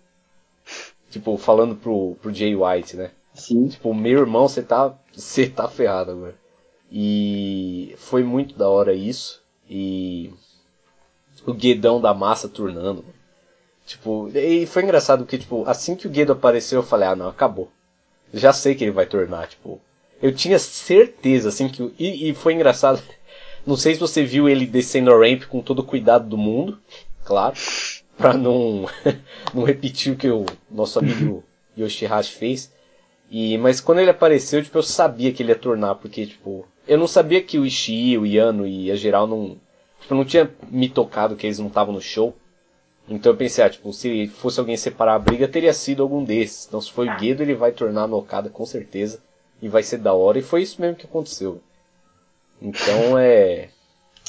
Tipo, falando pro, pro Jay White, né? Sim. Tipo, meu irmão, você tá, você tá ferrado agora. E foi muito da hora isso. E o Guedão da massa turnando. Tipo, e foi engraçado porque, tipo, assim que o Guedo apareceu, eu falei, ah não, acabou. Já sei que ele vai tornar, tipo. Eu tinha certeza, assim, que. E, e foi engraçado. Não sei se você viu ele descendo a ramp com todo o cuidado do mundo, claro. Pra não, não repetir o que o nosso amigo Yoshihashi fez. E, mas quando ele apareceu, tipo, eu sabia que ele ia tornar, porque, tipo, eu não sabia que o Ishii, o Yano e a geral não. Tipo, não tinha me tocado que eles não estavam no show. Então eu pensei, ah, tipo, se fosse alguém separar a briga, teria sido algum desses. Então se foi o Guedo, ele vai tornar no Okada com certeza. E vai ser da hora. E foi isso mesmo que aconteceu. Então é.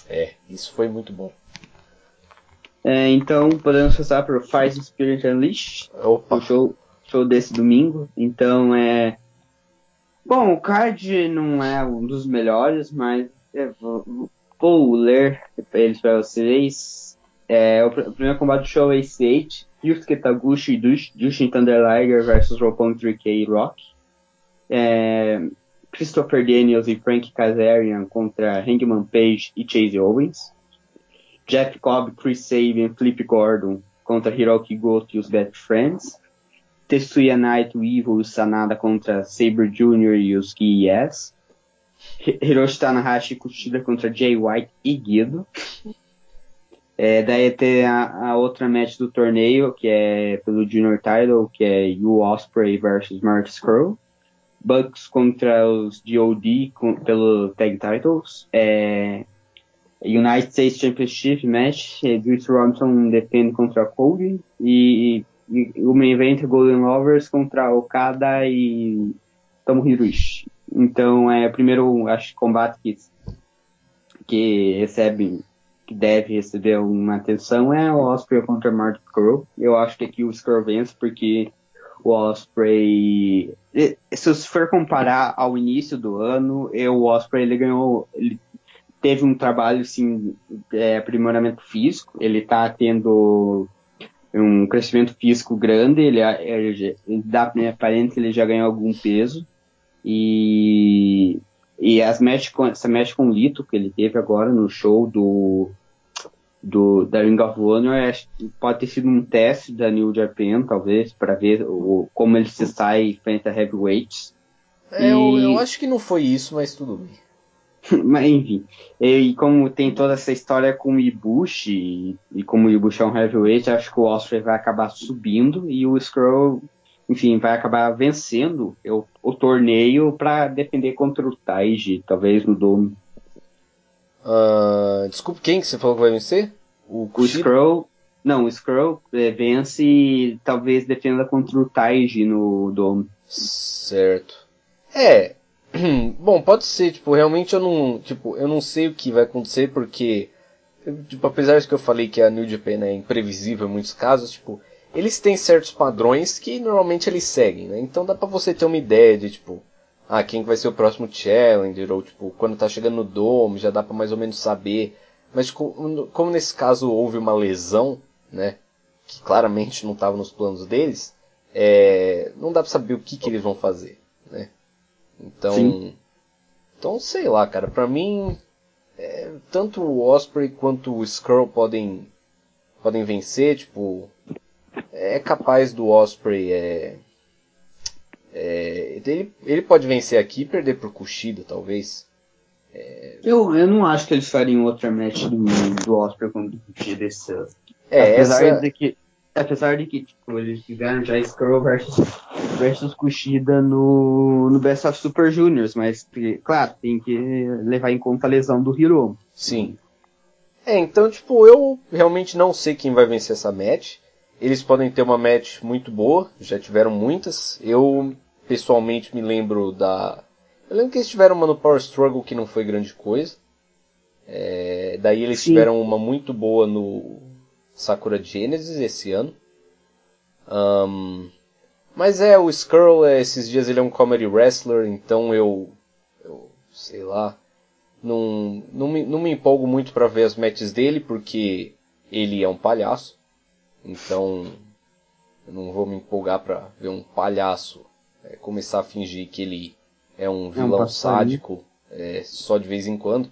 É, isso foi muito bom. É, então podemos passar para o Fire Spirit Unleashed. Opa. O show show desse domingo. Então é. Bom, o card não é um dos melhores, mas vou, vou, ler eles para vocês. É, o, primeiro combate do show é 8, Yusuke Taguchi e Jushin Thunder Liger versus Roppongi 3K e Rock. É, Christopher Daniels e Frank Kazarian contra Hangman Page e Chase Owens. Jeff Cobb, Chris Sabin Flip Gordon contra Hiroki Goto e os Best Friends. Tetsuya Naito, Evil e Sanada contra Saber Jr. e os KES. Hiroshi Tanahashi e Kushida contra Jay White e Guido. É, daí tem a, a, outra match do torneio, que é pelo Junior Title, que é Yu Osprey versus Mark Skrull. Bucks contra os DOD com, pelo Tag Titles. É, United States Championship match, é, Robinson defende contra Cody. E o main event é Golden Lovers contra Okada e Tomohiro Ishii. Então é o primeiro, acho, combate que, que recebe, que deve receber uma atenção é o Osprey contra Mark Crow. Eu acho que aqui o Skrull vence porque o Osprey, se você for comparar ao início do ano, eu, o Osprey ele ganhou, ele teve um trabalho assim, é, aprimoramento físico. Ele tá tendo um crescimento físico grande, ele, ele, ele dá né, aparente ele já ganhou algum peso e e as mexe com, essa mexe com o Lito que ele teve agora no show do do da Ring of Honor pode ter sido um teste da New Japan talvez para ver o, como ele se sai frente a heavyweights. É, e... eu, eu acho que não foi isso mas tudo bem. Mas enfim, e como tem toda essa história com o Ibushi, e, e como o Ibushi é um heavyweight, acho que o Osprey vai acabar subindo e o Skrull, enfim, vai acabar vencendo o, o torneio para defender contra o Taiji, talvez no Dome. Uh, desculpe, quem que você falou que vai vencer? O, o Skrull, Não, o Skrull é, vence e talvez defenda contra o Taiji no Dome. Certo. É. Bom, pode ser, tipo, realmente eu não. Tipo, eu não sei o que vai acontecer porque. Tipo, apesar de que eu falei que a New Japan é imprevisível em muitos casos, tipo, eles têm certos padrões que normalmente eles seguem, né? Então dá pra você ter uma ideia de, tipo, ah, quem vai ser o próximo Challenger, ou tipo, quando tá chegando no Dome, já dá pra mais ou menos saber. Mas como, como nesse caso houve uma lesão, né? Que claramente não estava nos planos deles, é, não dá pra saber o que, que eles vão fazer, né? Então, Sim. então sei lá, cara. Pra mim, é, tanto o Osprey quanto o Skrull podem podem vencer, tipo, é capaz do Osprey é, é, ele, ele pode vencer aqui e perder pro Kushida, talvez. É... Eu, eu não acho que eles fariam outra match do, do Osprey contra o Kushida esse ano. É, apesar essa... de que apesar de que tipo, eles fizeram já Skrull versus, versus Kushida no, no Best of Super Juniors, mas claro, tem que levar em conta a lesão do Hiro. Sim. É, então, tipo, eu realmente não sei quem vai vencer essa match. Eles podem ter uma match muito boa, já tiveram muitas. Eu, pessoalmente, me lembro da. Eu lembro que eles tiveram uma no Power Struggle que não foi grande coisa. É... Daí eles Sim. tiveram uma muito boa no Sakura Genesis esse ano. Um... Mas é, o Skrull, é, esses dias ele é um comedy wrestler, então eu. Eu sei lá. Não, não, me, não me empolgo muito para ver as matches dele, porque ele é um palhaço. Então, eu não vou me empolgar para ver um palhaço é, começar a fingir que ele é um vilão é um sádico é, só de vez em quando.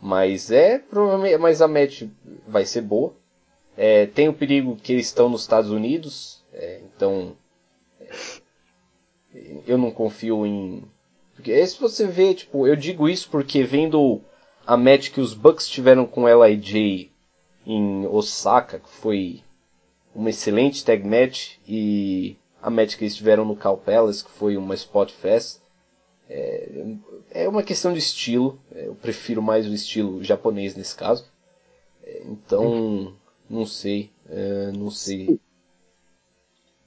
Mas é, provavelmente, mas a match vai ser boa. É, tem o perigo que eles estão nos Estados Unidos, é, então é, eu não confio em. Porque se você vê, tipo, eu digo isso porque vendo a match que os Bucks tiveram com LIJ em Osaka, que foi uma excelente tag match e a match que eles tiveram no Cal Palace, que foi uma Spot Fest. É, é uma questão de estilo, é, eu prefiro mais o estilo japonês nesse caso. É, então, não sei, é, não sei.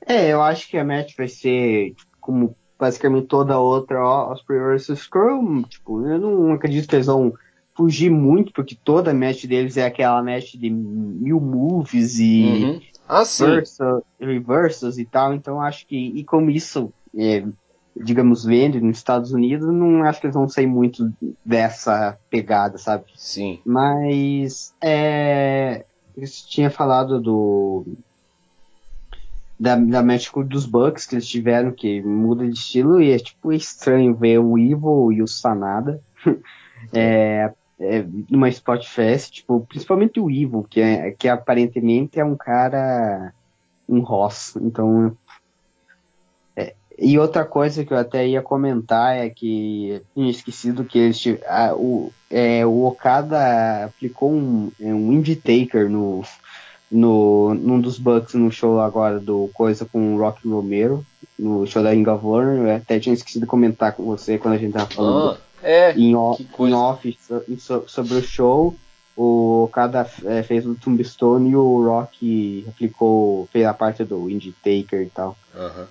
É, eu acho que a match vai ser como basicamente toda outra Osprey vs Scrum. Tipo, eu não acredito que eles vão fugir muito, porque toda match deles é aquela match de mil moves e uhum. Ah, sim. Versa, reversos e tal, então acho que, e como isso, é, digamos, vende nos Estados Unidos, não acho que eles vão sair muito dessa pegada, sabe? Sim. Mas, é, eles tinha falado do, da, da dos Bucks que eles tiveram, que muda de estilo, e é tipo estranho ver o Evil e o Sanada. é, é, numa Spot Fest, tipo, principalmente o Ivo, que, é, que aparentemente é um cara, um Ross, então... É, e outra coisa que eu até ia comentar é que tinha esquecido que eles, a, o, é, o Okada aplicou um, é, um Indie Taker no, no, num dos Bucks no show agora do Coisa com o Rock Romero, no show da Ring of eu até tinha esquecido de comentar com você quando a gente tava falando... Ah é, em, off, em off so, sobre o show. O cada é, fez o Tombstone e o Rock aplicou, fez a parte do Indie Taker e tal. Uhum.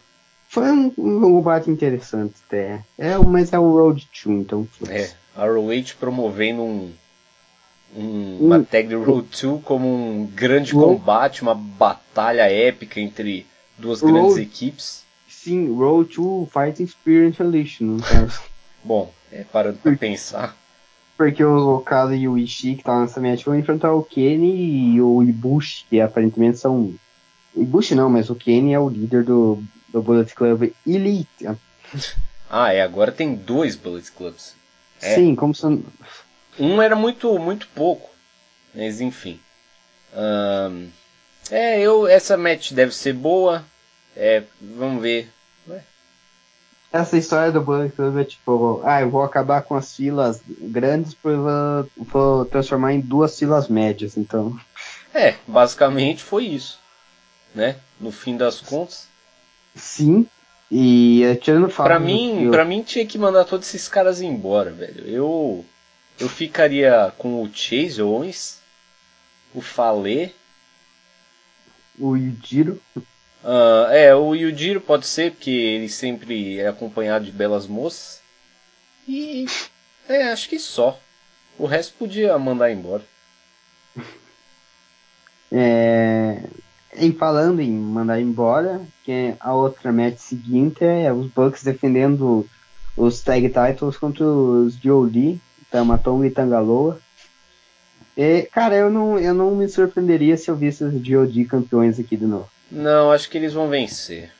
Foi um, um bate interessante até. É, mas é o Road 2, então. É, a ROH promovendo um, um, uma tag de Road 2 como um grande Road... combate, uma batalha épica entre duas Road... grandes equipes. Sim, Road 2 Fighting Spirit Unleashed, caso. Bom, é, parando pra pensar. Porque o Okada e o Ishii, que estavam nessa match, vão enfrentar o Kenny e o Ibushi, que aparentemente são. Ibushi não, mas o Kenny é o líder do, do Bullet Club Elite. Ah, é, agora tem dois Bullet Clubs. É. Sim, como são. Um era muito, muito pouco. Mas enfim. Um, é, eu, essa match deve ser boa. É, vamos ver essa história do Bullet Club é tipo, ah, eu vou acabar com as filas grandes, vou, vou transformar em duas filas médias, então. É, basicamente foi isso, né? No fim das contas. Sim. E tirando fato. Pra mim, eu... para mim tinha que mandar todos esses caras embora, velho. Eu eu ficaria com o Chase Owens, o Falê O Yujiro. Uh, é, o Yujiro pode ser, porque ele sempre é acompanhado de belas moças. E. É, acho que só. O resto podia mandar embora. É, em falando em mandar embora, que a outra match seguinte é os Bucks defendendo os tag titles contra os Jolie, Tamatonga e Tangaloa. E, cara, eu não, eu não me surpreenderia se eu visse os GOD campeões aqui de novo. Não, acho que eles vão vencer.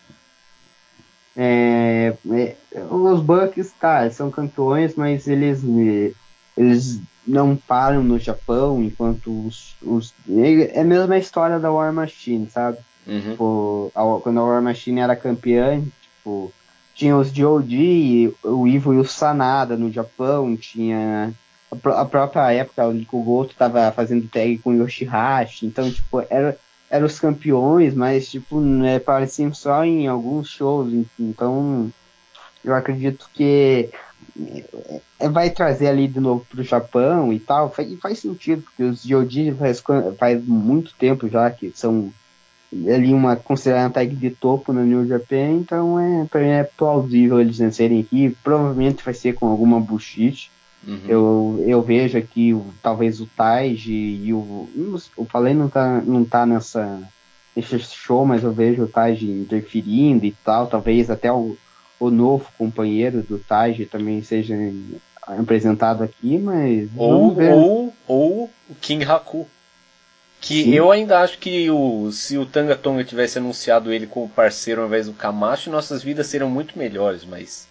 É, é, os Bucks, tá, são campeões, mas eles, eles não param no Japão, enquanto os, os. É a mesma história da War Machine, sabe? Uhum. Tipo, a, quando a War Machine era campeã, tipo, tinha os GOD, o Ivo e o Sanada no Japão, tinha a, a própria época o Goto tava fazendo tag com o Yoshihashi, então, tipo, era eram os campeões, mas tipo, né, só em alguns shows, então eu acredito que é, vai trazer ali de novo pro Japão e tal, e faz sentido, porque os Yoji faz, faz muito tempo já que são ali uma considerada tag de topo no New Japan, então é, pra mim é plausível eles vencerem aqui, provavelmente vai ser com alguma bullshit, Uhum. Eu, eu vejo aqui o, talvez o Taiji e o. O Falei não tá, não tá nessa, nesse show, mas eu vejo o Taiji interferindo e tal. Talvez até o, o novo companheiro do Taiji também seja apresentado aqui, mas. Ou, ou, ou o King Haku. Que Sim. eu ainda acho que o, se o Tanga Tonga tivesse anunciado ele como parceiro ao invés do Camacho, nossas vidas seriam muito melhores, mas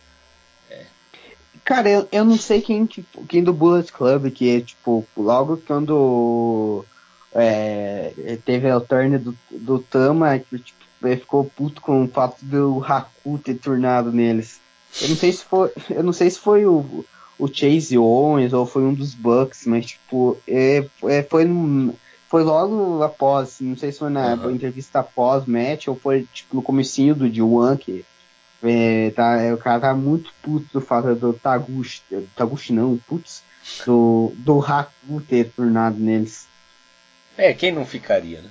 Cara, eu, eu não sei quem, tipo, quem do Bullet Club, que é, tipo, logo quando é, teve a turn do, do Tama, tipo, ficou puto com o fato do Haku ter turnado neles. Eu não sei se foi, eu não sei se foi o, o Chase Owens ou foi um dos Bucks, mas, tipo, é, é, foi, foi logo após, não sei se foi na uhum. entrevista após match ou foi, tipo, no comecinho do D1 que é, tá, é, o cara tá muito puto do fato do Taguchi, Taguchi não, putz, do, do Haku ter tornado neles. É, quem não ficaria, né?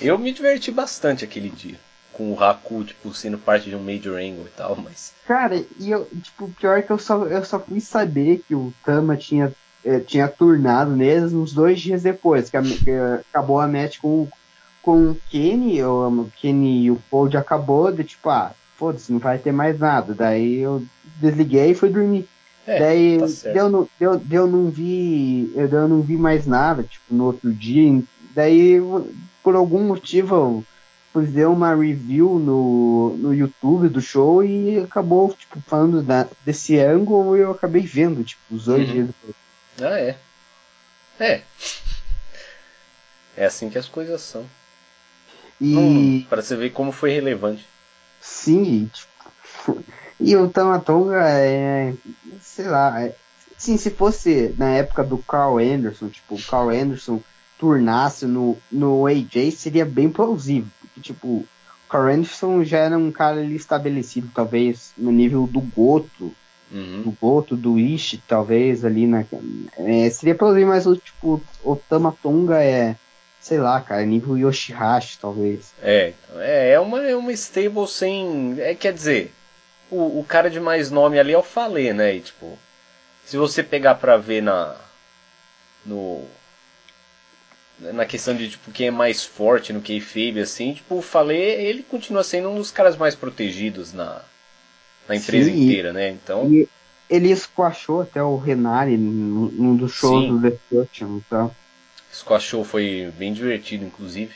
Eu me diverti bastante aquele dia. Com o Haku, tipo, sendo parte de um Major Angle e tal, mas. Cara, e eu, tipo, pior é que eu só, eu só fui saber que o Tama tinha, eh, tinha turnado neles uns dois dias depois, que, a, que acabou a match com, com o Kenny, o Kenny e o Cold acabou de tipo, ah, foda-se, não vai ter mais nada. Daí eu desliguei e fui dormir. É, Daí tá eu, não, eu, eu não vi. Eu, eu não vi mais nada, tipo, no outro dia. Daí, por algum motivo, eu fazer uma review no, no YouTube do show e acabou, tipo, falando da, desse ângulo e eu acabei vendo, tipo, os dois uhum. dias depois. Ah, é. É. É assim que as coisas são. E... Hum, para você ver como foi relevante. Sim, tipo, e o Tamatonga é, sei lá, é, sim, se fosse na época do Carl Anderson, tipo, o Carl Anderson turnasse no, no AJ, seria bem plausível, porque, tipo, o Carl Anderson já era um cara ali estabelecido, talvez, no nível do Goto, uhum. do Goto, do Ishi, talvez, ali na... É, seria plausível, mas o, tipo, o Tamatonga é sei lá, cara, nível Yoshihashi, talvez. É, é, é uma, é uma stable sem. É, quer dizer, o, o cara de mais nome ali é o Falê, né? E, tipo, se você pegar pra ver na. No. Na questão de tipo, quem é mais forte no kayfabe, assim, tipo, o Falê, ele continua sendo um dos caras mais protegidos na, na empresa Sim, inteira, né? Então. ele squashou até o Renari num dos shows Sim. do Destruction, então. Squashou foi bem divertido, inclusive.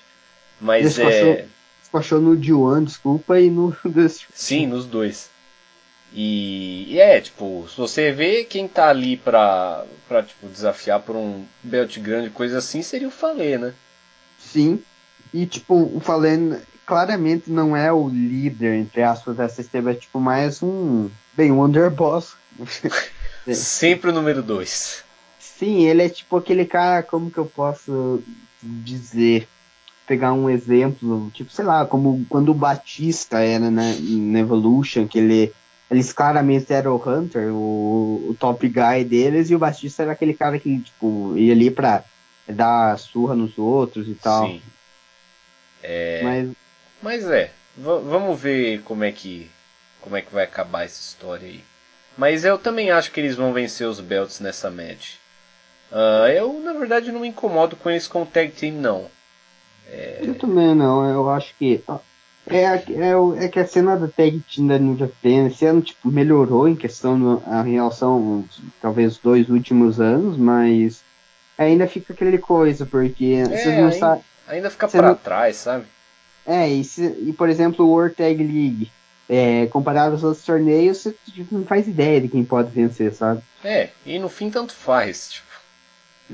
Mas é. Squashou no D1, desculpa, e no. Sim, nos dois. E, e, é, tipo, se você vê quem tá ali pra, pra tipo, desafiar por um belt grande, coisa assim, seria o Falê, né? Sim. E, tipo, o Falê claramente não é o líder, entre aspas, dessa esteve, é tipo mais um. Bem, um underboss. Sempre o número 2. Sim, ele é tipo aquele cara, como que eu posso dizer? Pegar um exemplo, tipo, sei lá, como quando o Batista era na, na Evolution, que ele, eles claramente eram o Hunter, o, o top guy deles, e o Batista era aquele cara que, tipo, ia ali pra dar surra nos outros e tal. Sim. É... Mas, Mas é, vamos ver como é que como é que vai acabar essa história aí. Mas eu também acho que eles vão vencer os belts nessa match. Ah, eu na verdade não me incomodo com eles com o tag team não. eu também não, eu acho que. É, é, é que a cena da tag team da New Japan esse ano tipo, melhorou em questão em relação talvez os dois últimos anos, mas ainda fica aquele coisa, porque vocês não ainda, sabem. ainda fica pra não- trás, sabe? É, e, se, e por exemplo, o World Tag League, é, comparado aos outros torneios, você tipo, não faz ideia de quem pode vencer, sabe? É, e no fim tanto faz, tipo.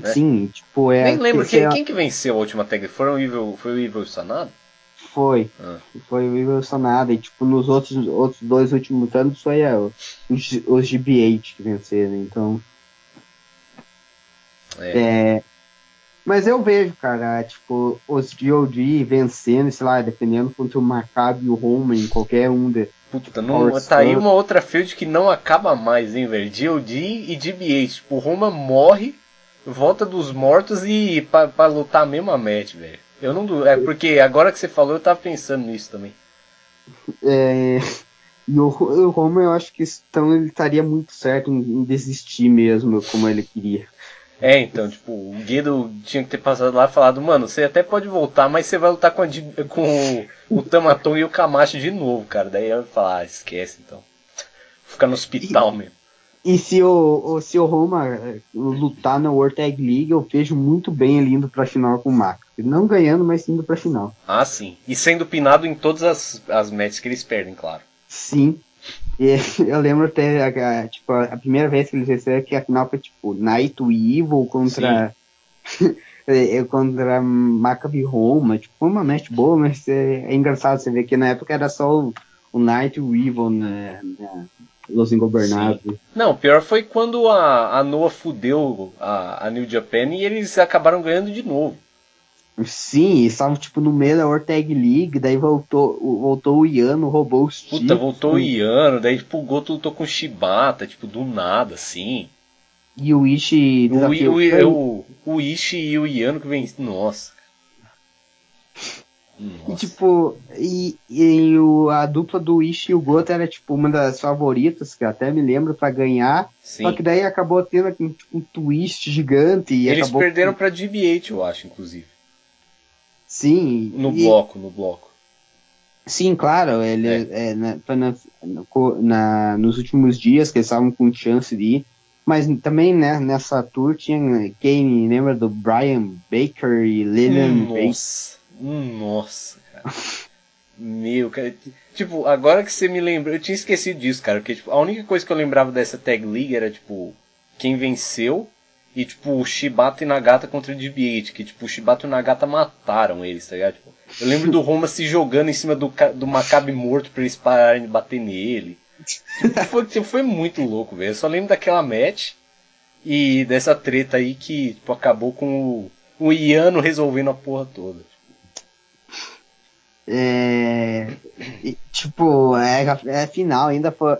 É. Sim, tipo, é. Nem lembro quem, você- quem que venceu a última tag. Foram o Evil, foi o Evil Sanado? Foi. Ah. Foi o Evil Sonada. E, tipo, nos outros, outros dois últimos anos foi é, os, os GB8 que venceram. Então. É. É, mas eu vejo, cara, tipo, os GOD vencendo, sei lá, dependendo contra o Maccabi e o Roman, em qualquer um de. Puta, não, tá aí uma outra field que não acaba mais, hein, velho? GOD e DB8. Tipo, o Roma morre, volta dos mortos e pra, pra lutar a mesma match, velho. Eu não. É porque agora que você falou, eu tava pensando nisso também. É, e o, o Roman, eu acho que então ele estaria muito certo em, em desistir mesmo, como ele queria. É, então, tipo, o Guido tinha que ter passado lá e falado, mano, você até pode voltar, mas você vai lutar com, a com o, o Tamaton e o Camacho de novo, cara. Daí eu ia falar, ah, esquece então. Ficar no hospital mesmo. E se o, se o Roma eh, lutar na World Tag League, eu vejo muito bem ele indo pra final com o Mac. Não ganhando, mas indo pra final. Ah, sim. E sendo pinado em todas as, as matches que eles perdem, claro. Sim. E eu lembro até, a, tipo, a primeira vez que eles venceram, que a final foi tipo Night Evil contra. é, contra Maccabi Roma. Tipo, foi uma match boa, mas é, é engraçado você ver que na época era só o, o Night Evil, né? né, Los Ingobernables. Não, pior foi quando a, a Noah fudeu a, a New Japan e eles acabaram ganhando de novo. Sim, estavam tipo no meio da World Tag League, daí voltou, o- voltou o Iano, roubou os Puta, títulos, voltou o Iano, daí tipo, o Goto lutou com o Shibata, tipo, do nada, assim. E o Ishi O, o, o, o Ishi e o Iano que vem. Nossa. E Nossa. tipo, e, e o, a dupla do Ishi e o Goto era tipo uma das favoritas, que eu até me lembro, pra ganhar. Sim. Só que daí acabou tendo tipo, um twist gigante e Eles perderam pra GB8, eu acho, inclusive. Sim, No e- bloco, no bloco. Sim, claro, ele é, na, foi na- no- na- nos últimos dias que eles estavam com chance de ir. Mas também né, nessa tour tinha quem lembra do Brian Baker e Lillian Baker. Nossa. Nossa, cara. Meu, cara. Tipo, agora que você me lembrou, eu tinha esquecido disso, cara. Porque tipo, a única coisa que eu lembrava dessa Tag League era, tipo, quem venceu e, tipo, o Shibata e Nagata contra o DB8. Que, tipo, o Shibata e o Nagata mataram eles, tá ligado? Tipo, eu lembro do Roma se jogando em cima do, do Maccabi morto pra eles pararem de bater nele. Tipo, foi, tipo, foi muito louco, velho. Eu só lembro daquela match e dessa treta aí que, tipo, acabou com o, o Iano resolvendo a porra toda. É, e, tipo, é, é final ainda foi,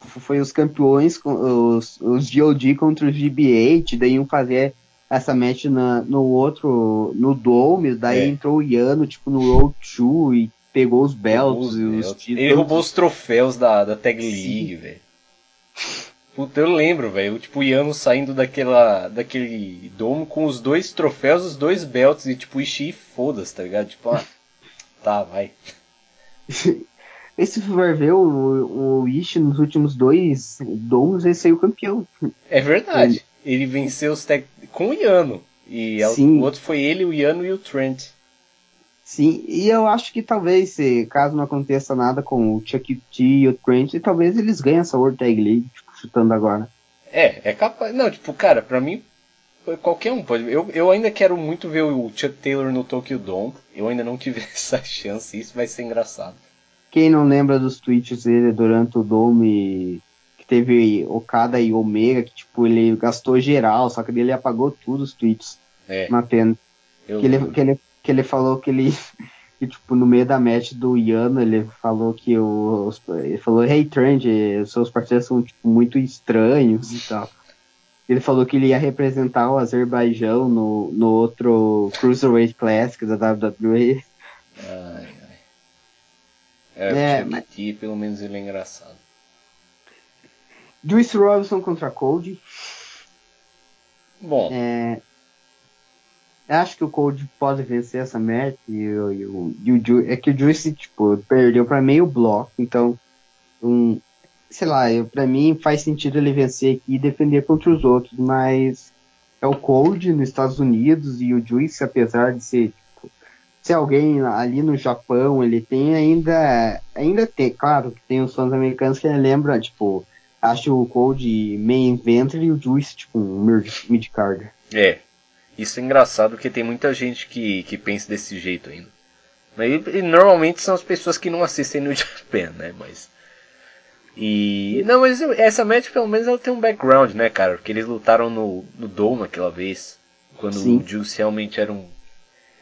foi os campeões, os, os GOD contra os GB8, daí iam fazer essa match na, no outro, no Dome, daí É. entrou o Iano, tipo, no Road 2 e pegou os belts e os títulos. Ele roubou os troféus da, da Tag. League, velho. Puta, eu lembro, velho. Tipo, o Yano saindo daquela, daquele domo com os dois troféus, os dois belts e tipo, Ishii, foda-se, tá ligado? Tipo, ah, tá, vai. E se for ver o, o Ishi nos últimos dois domos, ele saiu campeão. É verdade. Ele venceu os tag com o Yano. E a- Sim. o outro foi ele, o Yano e o Trent. Sim, e eu acho que talvez, se, caso não aconteça nada com o Chuck T e o Trent, talvez eles ganhem essa World Tag League, tipo, chutando agora. É, é capaz. Não, tipo, cara, pra mim, qualquer um pode. Eu, eu ainda quero muito ver o Chuck Taylor no Tokyo Dome. Eu ainda não tive essa chance, isso vai ser engraçado. Quem não lembra dos tweets dele durante o Dome, que teve Okada e Omega, que tipo, ele gastou geral, só que ele apagou tudo os tweets. É, Uma pena. eu Que ele, que, ele, que ele falou que ele. Que, tipo, no meio da match do Yano, ele falou que o, ele falou, hey Trent, os seus parceiros são tipo, muito estranhos e tal. Ele falou que ele ia representar o Azerbaijão no, no outro Cruiserweight Classic da WWE. É, é mas... pelo menos ele é engraçado. Juice Robinson contra Cold. Bom. É, acho que o Cold pode vencer essa match e, e, e, o, é que o Juice tipo, perdeu para meio bloco, então um, sei lá, para mim faz sentido ele vencer aqui e defender contra os outros, mas é o Cold nos Estados Unidos e o Juice, apesar de ser tipo, ser alguém ali no Japão, ele tem ainda ainda tem, claro, que tem os fãs americanos que lembram, tipo, acho o Cold main inventor e o Juice tipo um mid card. É. Isso é engraçado porque tem muita gente que, que pensa desse jeito ainda. E, e normalmente são as pessoas que não assistem no Japan, né? Mas. E. Não, mas essa match pelo menos ela tem um background, né, cara? Porque eles lutaram no, no Dome aquela vez. Quando Sim. o Juice realmente era um.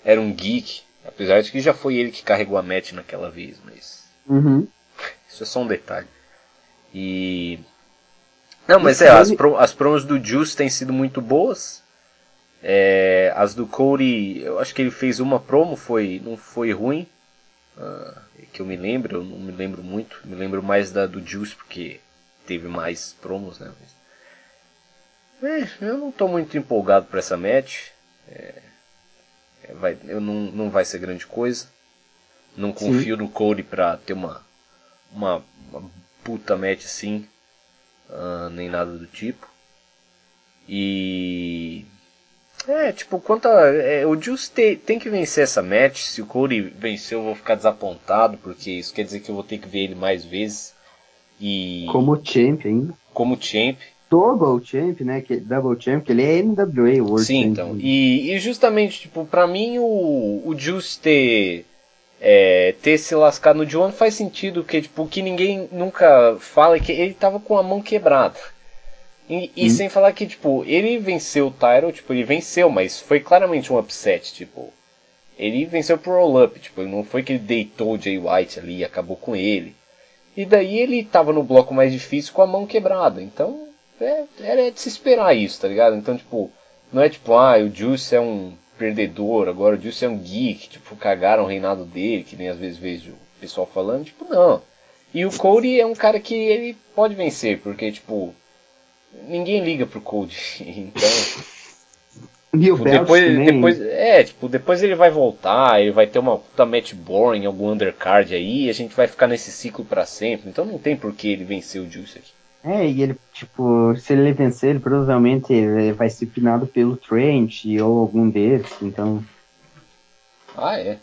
Era um geek. Apesar de que já foi ele que carregou a match naquela vez, mas. Uhum. Isso é só um detalhe. E. Não, mas é, as, pro, as promos do Juice têm sido muito boas. É, as do Cody, eu acho que ele fez uma promo, foi, não foi ruim. Uh, que eu me lembro, eu não me lembro muito. Me lembro mais da do Juice, porque teve mais promos, né? Mas, é, eu não estou muito empolgado para essa match. É, é, vai, eu não, não vai ser grande coisa. Não confio Sim. no Cody para ter uma, uma, uma, puta match assim. Uh, nem nada do tipo. E é, tipo, quanto a, é, o Juice te, tem que vencer essa match. Se o Cody vencer, eu vou ficar desapontado, porque isso quer dizer que eu vou ter que ver ele mais vezes. E como champ ainda. Como champ. Double champ, né? Que, double champ, que ele é NWA World Sim, então. E, e, justamente, tipo, pra mim o, o Juice ter é, ter se lascado no John faz sentido, porque tipo, o que ninguém nunca fala é que ele tava com a mão quebrada. E, e hum. sem falar que, tipo, ele venceu o Tyro, tipo, ele venceu, mas foi claramente um upset, tipo. Ele venceu pro roll-up, tipo, não foi que ele deitou o Jay White ali e acabou com ele. E daí ele tava no bloco mais difícil com a mão quebrada, então é, era de se esperar isso, tá ligado? Então, tipo, não é tipo, ah, o Juice é um perdedor, agora o Juice é um geek, tipo, cagaram o reinado dele, que nem às vezes vejo o pessoal falando, tipo, não. E o Cody é um cara que ele pode vencer, porque, tipo, ninguém liga pro Cold. Então. E o tipo, depois, depois, é, tipo, depois ele vai voltar, ele vai ter uma puta match boring, algum undercard aí, e a gente vai ficar nesse ciclo para sempre. Então não tem por que ele vencer o Juice aqui. É, e ele, tipo, se ele vencer, ele provavelmente vai ser finado pelo Trent ou algum deles, então. Ah, é.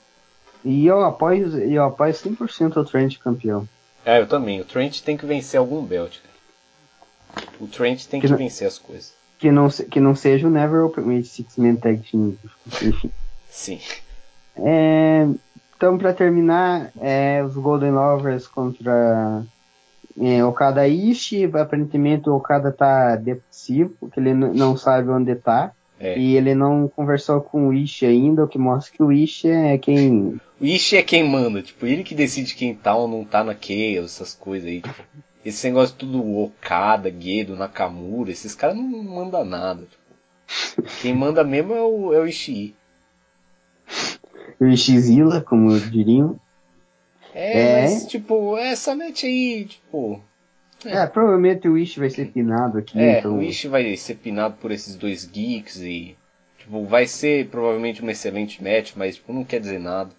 E eu apoio, eu apoio 100% o Trent campeão. É, eu também. O Trent tem que vencer algum belt. O Trent tem que, que vencer as coisas. Que não, que não seja o Never Ultimate Six Man Tag Team. Sim. É, então, para terminar, é, os Golden Lovers contra é, Okada Ishii. Aparentemente, o Okada tá depressivo, porque ele não sabe onde tá. É. E ele não conversou com o Ishii ainda, o que mostra que o Ishii é quem. O Ishii é quem manda, tipo, ele que decide quem tá ou não tá na Chaos, essas coisas aí. Tipo. Esse negócio tudo Okada, Gedo, Nakamura, esses caras não mandam nada. Tipo. Quem manda mesmo é o, é o Ishii. O Ishizila, como diriam. É, é, mas tipo, essa match aí, tipo. É. é, provavelmente o Ishi vai ser pinado aqui. É, então... o Ishi vai ser pinado por esses dois geeks e. Tipo, vai ser provavelmente uma excelente match, mas tipo, não quer dizer nada.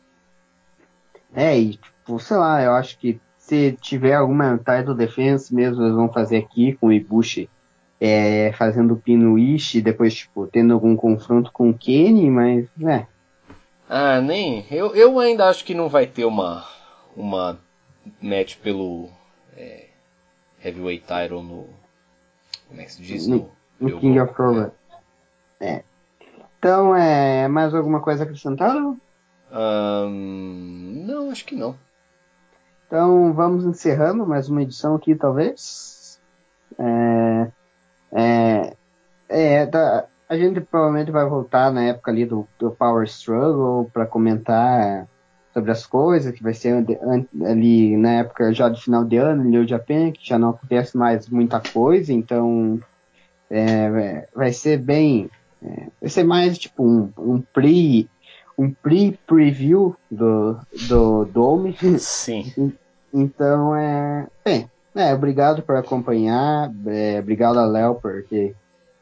É, e tipo, sei lá, eu acho que se tiver alguma title defense mesmo, eles vão fazer aqui com o Ibushi é, fazendo o pino Ishi, depois, tipo, tendo algum confronto com o Kenny, mas, né. Ah, nem. Eu, eu ainda acho que não vai ter uma, uma match pelo é, Heavyweight Title no. Como é que se diz? No, no, no King of Pro é. Então, é. Mais alguma coisa acrescentada? Um, não, acho que não. Então vamos encerrando mais uma edição aqui, talvez. É, é, é tá, a gente provavelmente vai voltar na época ali do, do Power Struggle para comentar sobre as coisas, que vai ser ali na época já de final de ano, New Japan, que já não acontece mais muita coisa, então é, vai ser bem. É, vai ser mais tipo um, um pre um pre-preview do, do Dome. Sim. Então, é. Bem, é, obrigado por acompanhar. É, obrigado a Léo por ter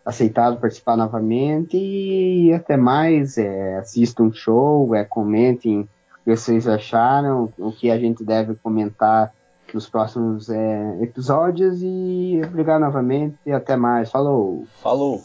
aceitado participar novamente. E até mais. É, assistam um show, é, comentem o que vocês acharam, o que a gente deve comentar nos próximos é, episódios. E obrigado novamente e até mais. Falou! Falou!